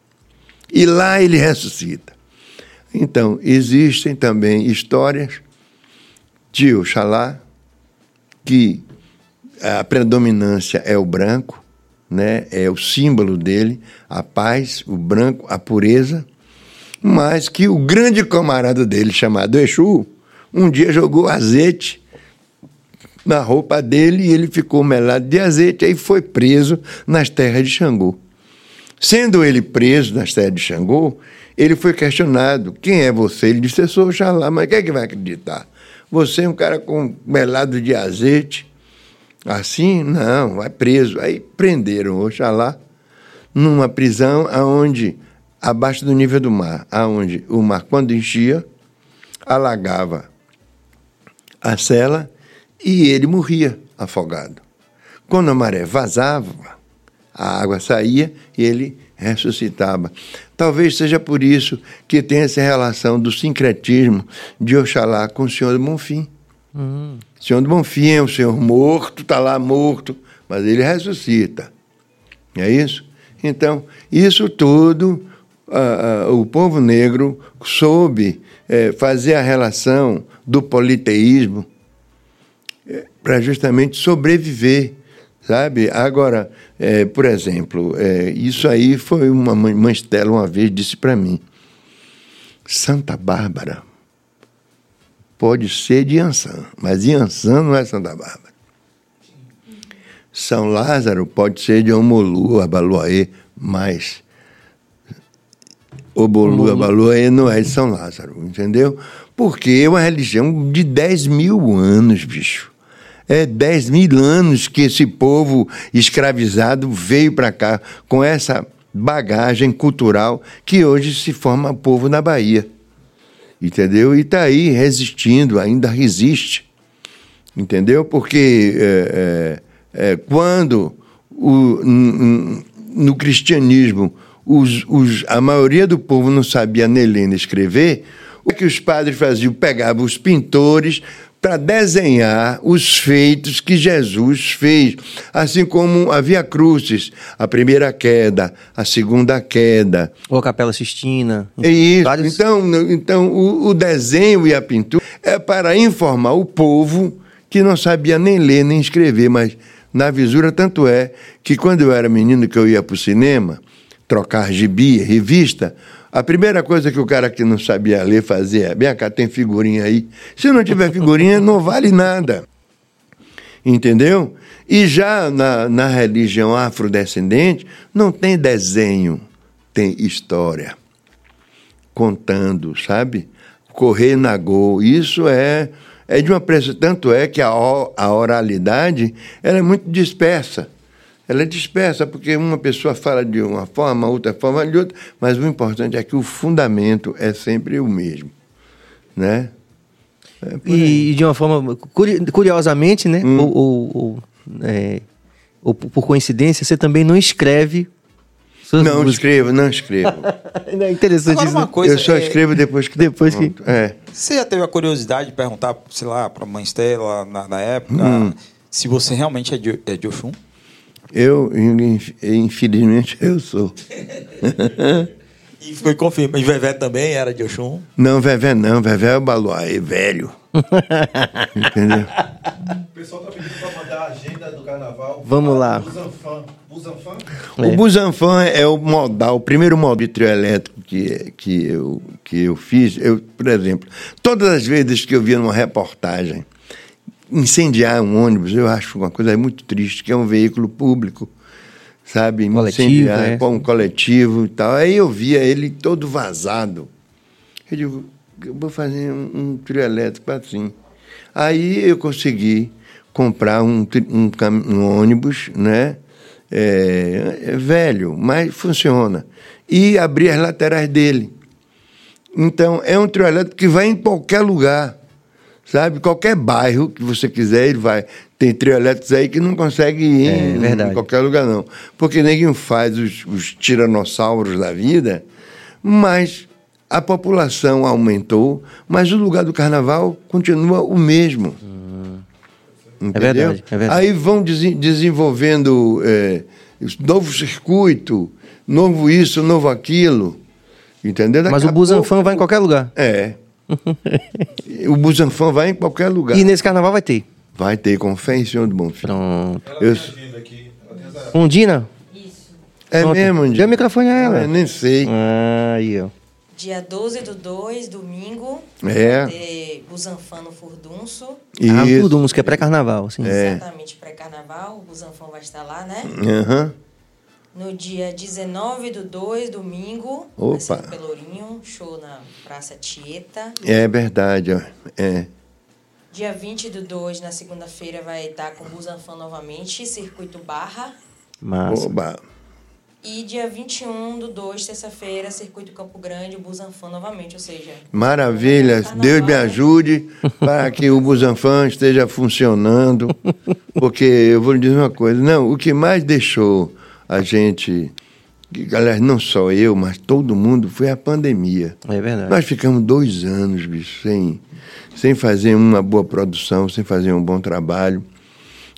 C: E lá ele ressuscita. Então, existem também histórias de Oxalá, que a predominância é o branco, né? é o símbolo dele, a paz, o branco, a pureza, mas que o grande camarada dele, chamado Exu, um dia jogou azeite na roupa dele e ele ficou melado de azeite, aí foi preso nas terras de Xangô. Sendo ele preso nas terras de Xangô, ele foi questionado: quem é você? Ele disse: eu sou Oxalá, mas quem é que vai acreditar? Você é um cara com melado de azeite, Assim, não, vai preso. Aí prenderam Oxalá numa prisão aonde abaixo do nível do mar, aonde o mar quando enchia alagava a cela e ele morria afogado. Quando a maré vazava, a água saía e ele ressuscitava. Talvez seja por isso que tem essa relação do sincretismo de Oxalá com o Senhor do Bonfim. Uhum. Senhor do Bonfim é um senhor morto, está lá morto, mas ele ressuscita. É isso? Então, isso tudo, uh, uh, o povo negro soube uh, fazer a relação do politeísmo eh, para justamente sobreviver, sabe? Agora, eh, por exemplo, eh, isso aí foi uma mãe Stella uma vez disse para mim, Santa Bárbara pode ser de Ansan, mas Ansan não é Santa Bárbara. São Lázaro pode ser de Omolu, Abaluaê, mas Obolu, Abaluaê não é de São Lázaro, entendeu? Porque é uma religião de 10 mil anos, bicho. É 10 mil anos que esse povo escravizado veio para cá com essa bagagem cultural que hoje se forma povo na Bahia entendeu? E está aí resistindo, ainda resiste, entendeu? Porque é, é, é, quando o, no cristianismo os, os, a maioria do povo não sabia nem ler nem escrever, o que os padres faziam? Pegavam os pintores, para desenhar os feitos que Jesus fez, assim como havia cruzes, a primeira queda, a segunda queda.
A: Ou a Capela Sistina.
C: É isso. Vários... Então, então o, o desenho e a pintura é para informar o povo que não sabia nem ler nem escrever, mas na visura tanto é que quando eu era menino que eu ia para o cinema, trocar gibi, revista, a primeira coisa que o cara que não sabia ler fazia é: bem cá, tem figurinha aí. Se não tiver figurinha, não vale nada. Entendeu? E já na, na religião afrodescendente, não tem desenho, tem história. Contando, sabe? Correr na gol. Isso é, é de uma pressa. Tanto é que a, a oralidade ela é muito dispersa. Ela é dispersa, porque uma pessoa fala de uma forma, outra forma de outra, mas o importante é que o fundamento é sempre o mesmo, né?
A: É e de uma forma, curiosamente, né? Hum. Ou, ou, ou, é, ou, por coincidência, você também não escreve.
C: Não músicas. escrevo, não escrevo.
A: é interessante
B: Agora,
A: isso.
B: Uma coisa,
C: eu só é... escrevo depois que.
A: Depois que.
C: É.
B: Você já teve a curiosidade de perguntar, sei lá, para a mãe Estela na, na época, hum. se você realmente é de, é de Oxum?
C: Eu, infelizmente, eu sou.
B: e foi confirmado. E Vevé também era de Oxum?
C: Não, Vevé não. Vevé é o Baluai, é velho. Entendeu?
D: O pessoal tá pedindo para mandar a agenda do carnaval.
A: Vamos lá.
D: Busanfan. Busanfan?
C: É. O Busanfan é o modal, o primeiro modal de trio elétrico que, que, eu, que eu fiz. Eu, por exemplo, todas as vezes que eu via numa reportagem incendiar um ônibus, eu acho uma coisa muito triste, que é um veículo público, sabe?
A: Coletivo,
C: incendiar
A: é.
C: um coletivo e tal. Aí eu via ele todo vazado. Eu digo, eu vou fazer um, um trio elétrico assim. Aí eu consegui comprar um, um, um ônibus, né? É, é velho, mas funciona. E abrir as laterais dele. Então, é um trio elétrico que vai em qualquer lugar sabe? Qualquer bairro que você quiser, ele vai. Tem trio elétricos aí que não consegue ir é, em, em, qualquer lugar, não. Porque ninguém faz os, os tiranossauros da vida, mas a população aumentou, mas o lugar do carnaval continua o mesmo. Hum.
A: É verdade, é verdade.
C: Aí vão des desenvolvendo é, novo circuito, novo isso, novo aquilo. Entendeu?
A: Daqui mas o Busanfan pouco... vai em qualquer lugar.
C: É. o Busanfã vai em qualquer lugar.
A: E nesse carnaval vai ter?
C: Vai ter, com fé em Senhor do Bom Filho.
A: Pronto.
C: Eu...
A: Undina?
C: Isso. É Pronto. mesmo, Undina?
A: Dê o microfone a ela.
C: Ah, eu nem sei.
A: Ah, aí, ó.
E: Dia 12 do 2, domingo.
C: É.
E: Vai ter Busanfã no Furdunço.
A: Isso. Ah, Furdunço, que é pré-carnaval, sim.
E: É. Exatamente, pré-carnaval. O Busanfã vai estar lá, né?
C: Aham. Uhum.
E: No dia 19 do 2, domingo,
C: Opa.
E: no Pelourinho, show na Praça Tieta.
C: É verdade, ó. É.
E: Dia 20 do 2, na segunda-feira, vai estar com o Busanfã novamente, Circuito Barra.
A: Massa.
C: Oba.
E: E dia 21 do 2, terça-feira, Circuito Campo Grande, o Busanfã novamente, ou seja...
C: Maravilha, Deus me ajude para que o Busanfã esteja funcionando, porque eu vou lhe dizer uma coisa, não, o que mais deixou a gente, galera, não só eu, mas todo mundo, foi a pandemia.
A: É verdade.
C: Nós ficamos dois anos, bicho, sem, sem fazer uma boa produção, sem fazer um bom trabalho.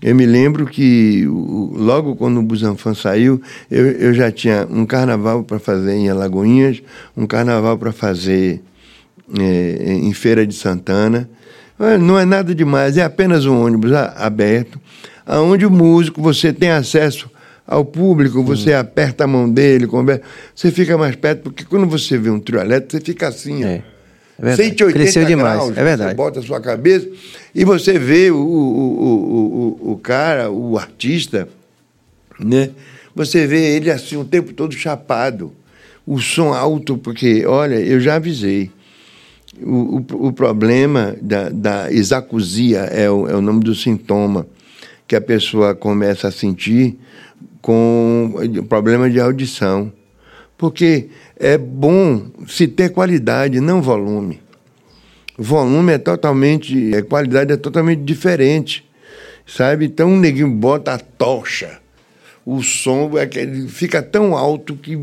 C: Eu me lembro que logo quando o Busanfan saiu, eu, eu já tinha um carnaval para fazer em Alagoinhas, um carnaval para fazer é, em Feira de Santana. Não é nada demais, é apenas um ônibus aberto, aonde o músico você tem acesso ao público, você hum. aperta a mão dele, conversa, você fica mais perto, porque quando você vê um trio elétrico, você fica assim,
A: é. É 180 Cresceu demais, graus, é verdade.
C: Você bota a sua cabeça e você vê o, o, o, o, o cara, o artista, né? Você vê ele assim o tempo todo chapado. O som alto, porque, olha, eu já avisei. O, o, o problema da, da isacusia é o, é o nome do sintoma que a pessoa começa a sentir com problema de audição. Porque é bom se ter qualidade, não volume. Volume é totalmente, a qualidade é totalmente diferente, sabe? Então o neguinho bota a tocha, o som é que fica tão alto que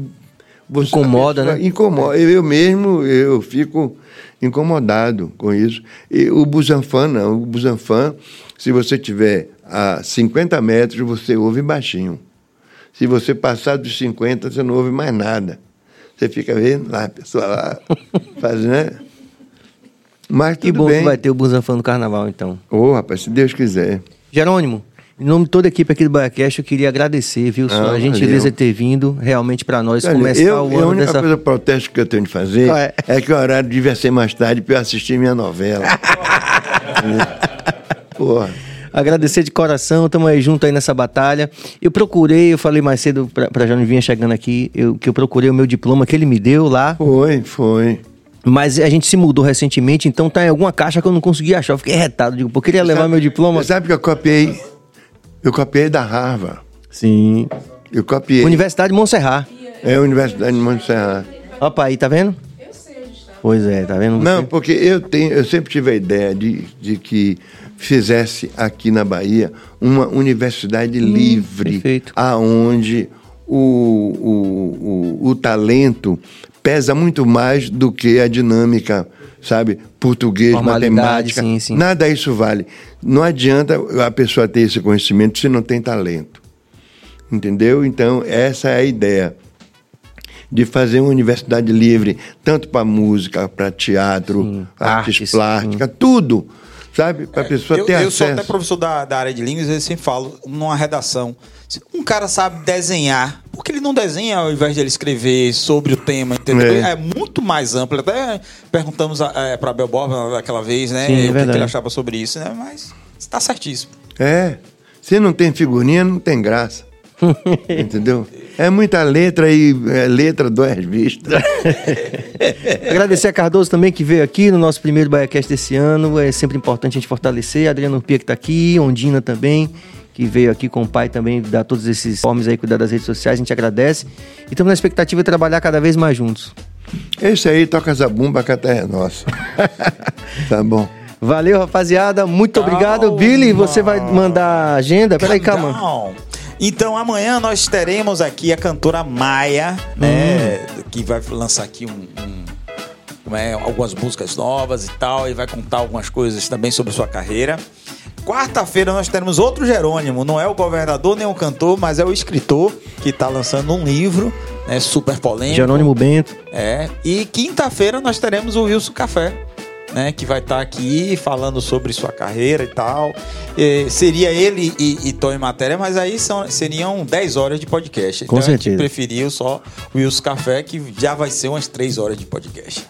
A: você incomoda, né?
C: Incomoda. Eu mesmo eu fico incomodado com isso. E o Busanfan não, o Busanfan, se você tiver a 50 metros, você ouve baixinho. Se você passar dos 50, você não ouve mais nada. Você fica vendo lá, a pessoa lá, fazendo, né? Mas
A: que bom bem. que vai ter o Busanfã no carnaval, então.
C: Ô, oh, rapaz, se Deus quiser.
A: Jerônimo, em nome de toda a equipe aqui do BaiaCast, eu queria agradecer, viu? Ah, a gentileza de ter vindo realmente para nós começar
C: eu,
A: o ano
C: A única
A: dessa...
C: coisa protesto que eu tenho de fazer é? é? que o horário devia ser mais tarde para eu assistir minha novela. Porra
A: agradecer de coração, estamos aí junto aí nessa batalha. Eu procurei, eu falei mais cedo para Jânio vinha chegando aqui, eu, que eu procurei o meu diploma que ele me deu lá.
C: Foi, foi.
A: Mas a gente se mudou recentemente, então tá em alguma caixa que eu não consegui achar. Eu fiquei retado, digo, pô, queria levar
C: sabe,
A: meu diploma.
C: Sabe que eu copiei? Eu copiei da Harvard.
A: Sim.
C: Eu copiei.
A: Universidade de Montserrat.
C: É, Universidade de Montserrat.
A: Opa, aí, tá vendo? Eu sei onde está. Pois é, tá vendo?
C: Não, porque eu tenho, eu sempre tive a ideia de, de que fizesse aqui na Bahia uma universidade hum, livre, perfeito. aonde o, o, o, o talento pesa muito mais do que a dinâmica, sabe? Português, matemática. Sim, sim. Nada isso vale. Não adianta a pessoa ter esse conhecimento se não tem talento. Entendeu? Então, essa é a ideia de fazer uma universidade livre, tanto para música, para teatro, sim, artes, artes plásticas, tudo. Sabe? Para a pessoa
B: eu,
C: ter
B: eu
C: acesso.
B: Eu sou até professor da, da área de línguas, eu sempre falo numa redação. Se um cara sabe desenhar, por que ele não desenha ao invés de ele escrever sobre o tema? Entendeu? É, é muito mais amplo. Até perguntamos é, para Bel Borba vez, né? Sim, é o que ele achava sobre isso, né? Mas está certíssimo.
C: É. Se não tem figurinha, não tem graça. Entendeu? É muita letra e é, letra duas vistas.
A: Agradecer a Cardoso também que veio aqui no nosso primeiro BaiaCast desse ano. É sempre importante a gente fortalecer. Adriano Pia que está aqui, Ondina também, que veio aqui com o pai também, dar todos esses formes aí, cuidar das redes sociais. A gente agradece. E estamos na expectativa de trabalhar cada vez mais juntos.
C: Esse aí toca zabumba que a terra é nossa. tá bom.
A: Valeu, rapaziada. Muito calma. obrigado. Billy, você vai mandar a agenda? Peraí, calma.
B: Então amanhã nós teremos aqui a cantora Maia, né? Hum. Que vai lançar aqui um, um é, algumas músicas novas e tal, e vai contar algumas coisas também sobre sua carreira. Quarta-feira nós teremos outro Jerônimo, não é o governador nem o cantor, mas é o escritor que está lançando um livro, né, super polêmico.
A: Jerônimo Bento.
B: É. E quinta-feira nós teremos o Wilson Café né, que vai estar tá aqui falando sobre sua carreira e tal. E seria ele e, e Tom em matéria, mas aí são, seriam 10 horas de podcast.
A: Com
B: então
A: certeza. a gente
B: preferiu só o Wilson Café, que já vai ser umas 3 horas de podcast.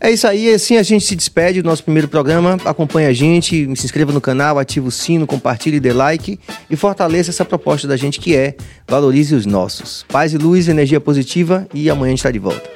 A: É isso aí, assim a gente se despede do nosso primeiro programa. Acompanhe a gente, se inscreva no canal, ative o sino, compartilhe, dê like e fortaleça essa proposta da gente que é valorize os nossos. Paz e luz, energia positiva e amanhã a gente está de volta.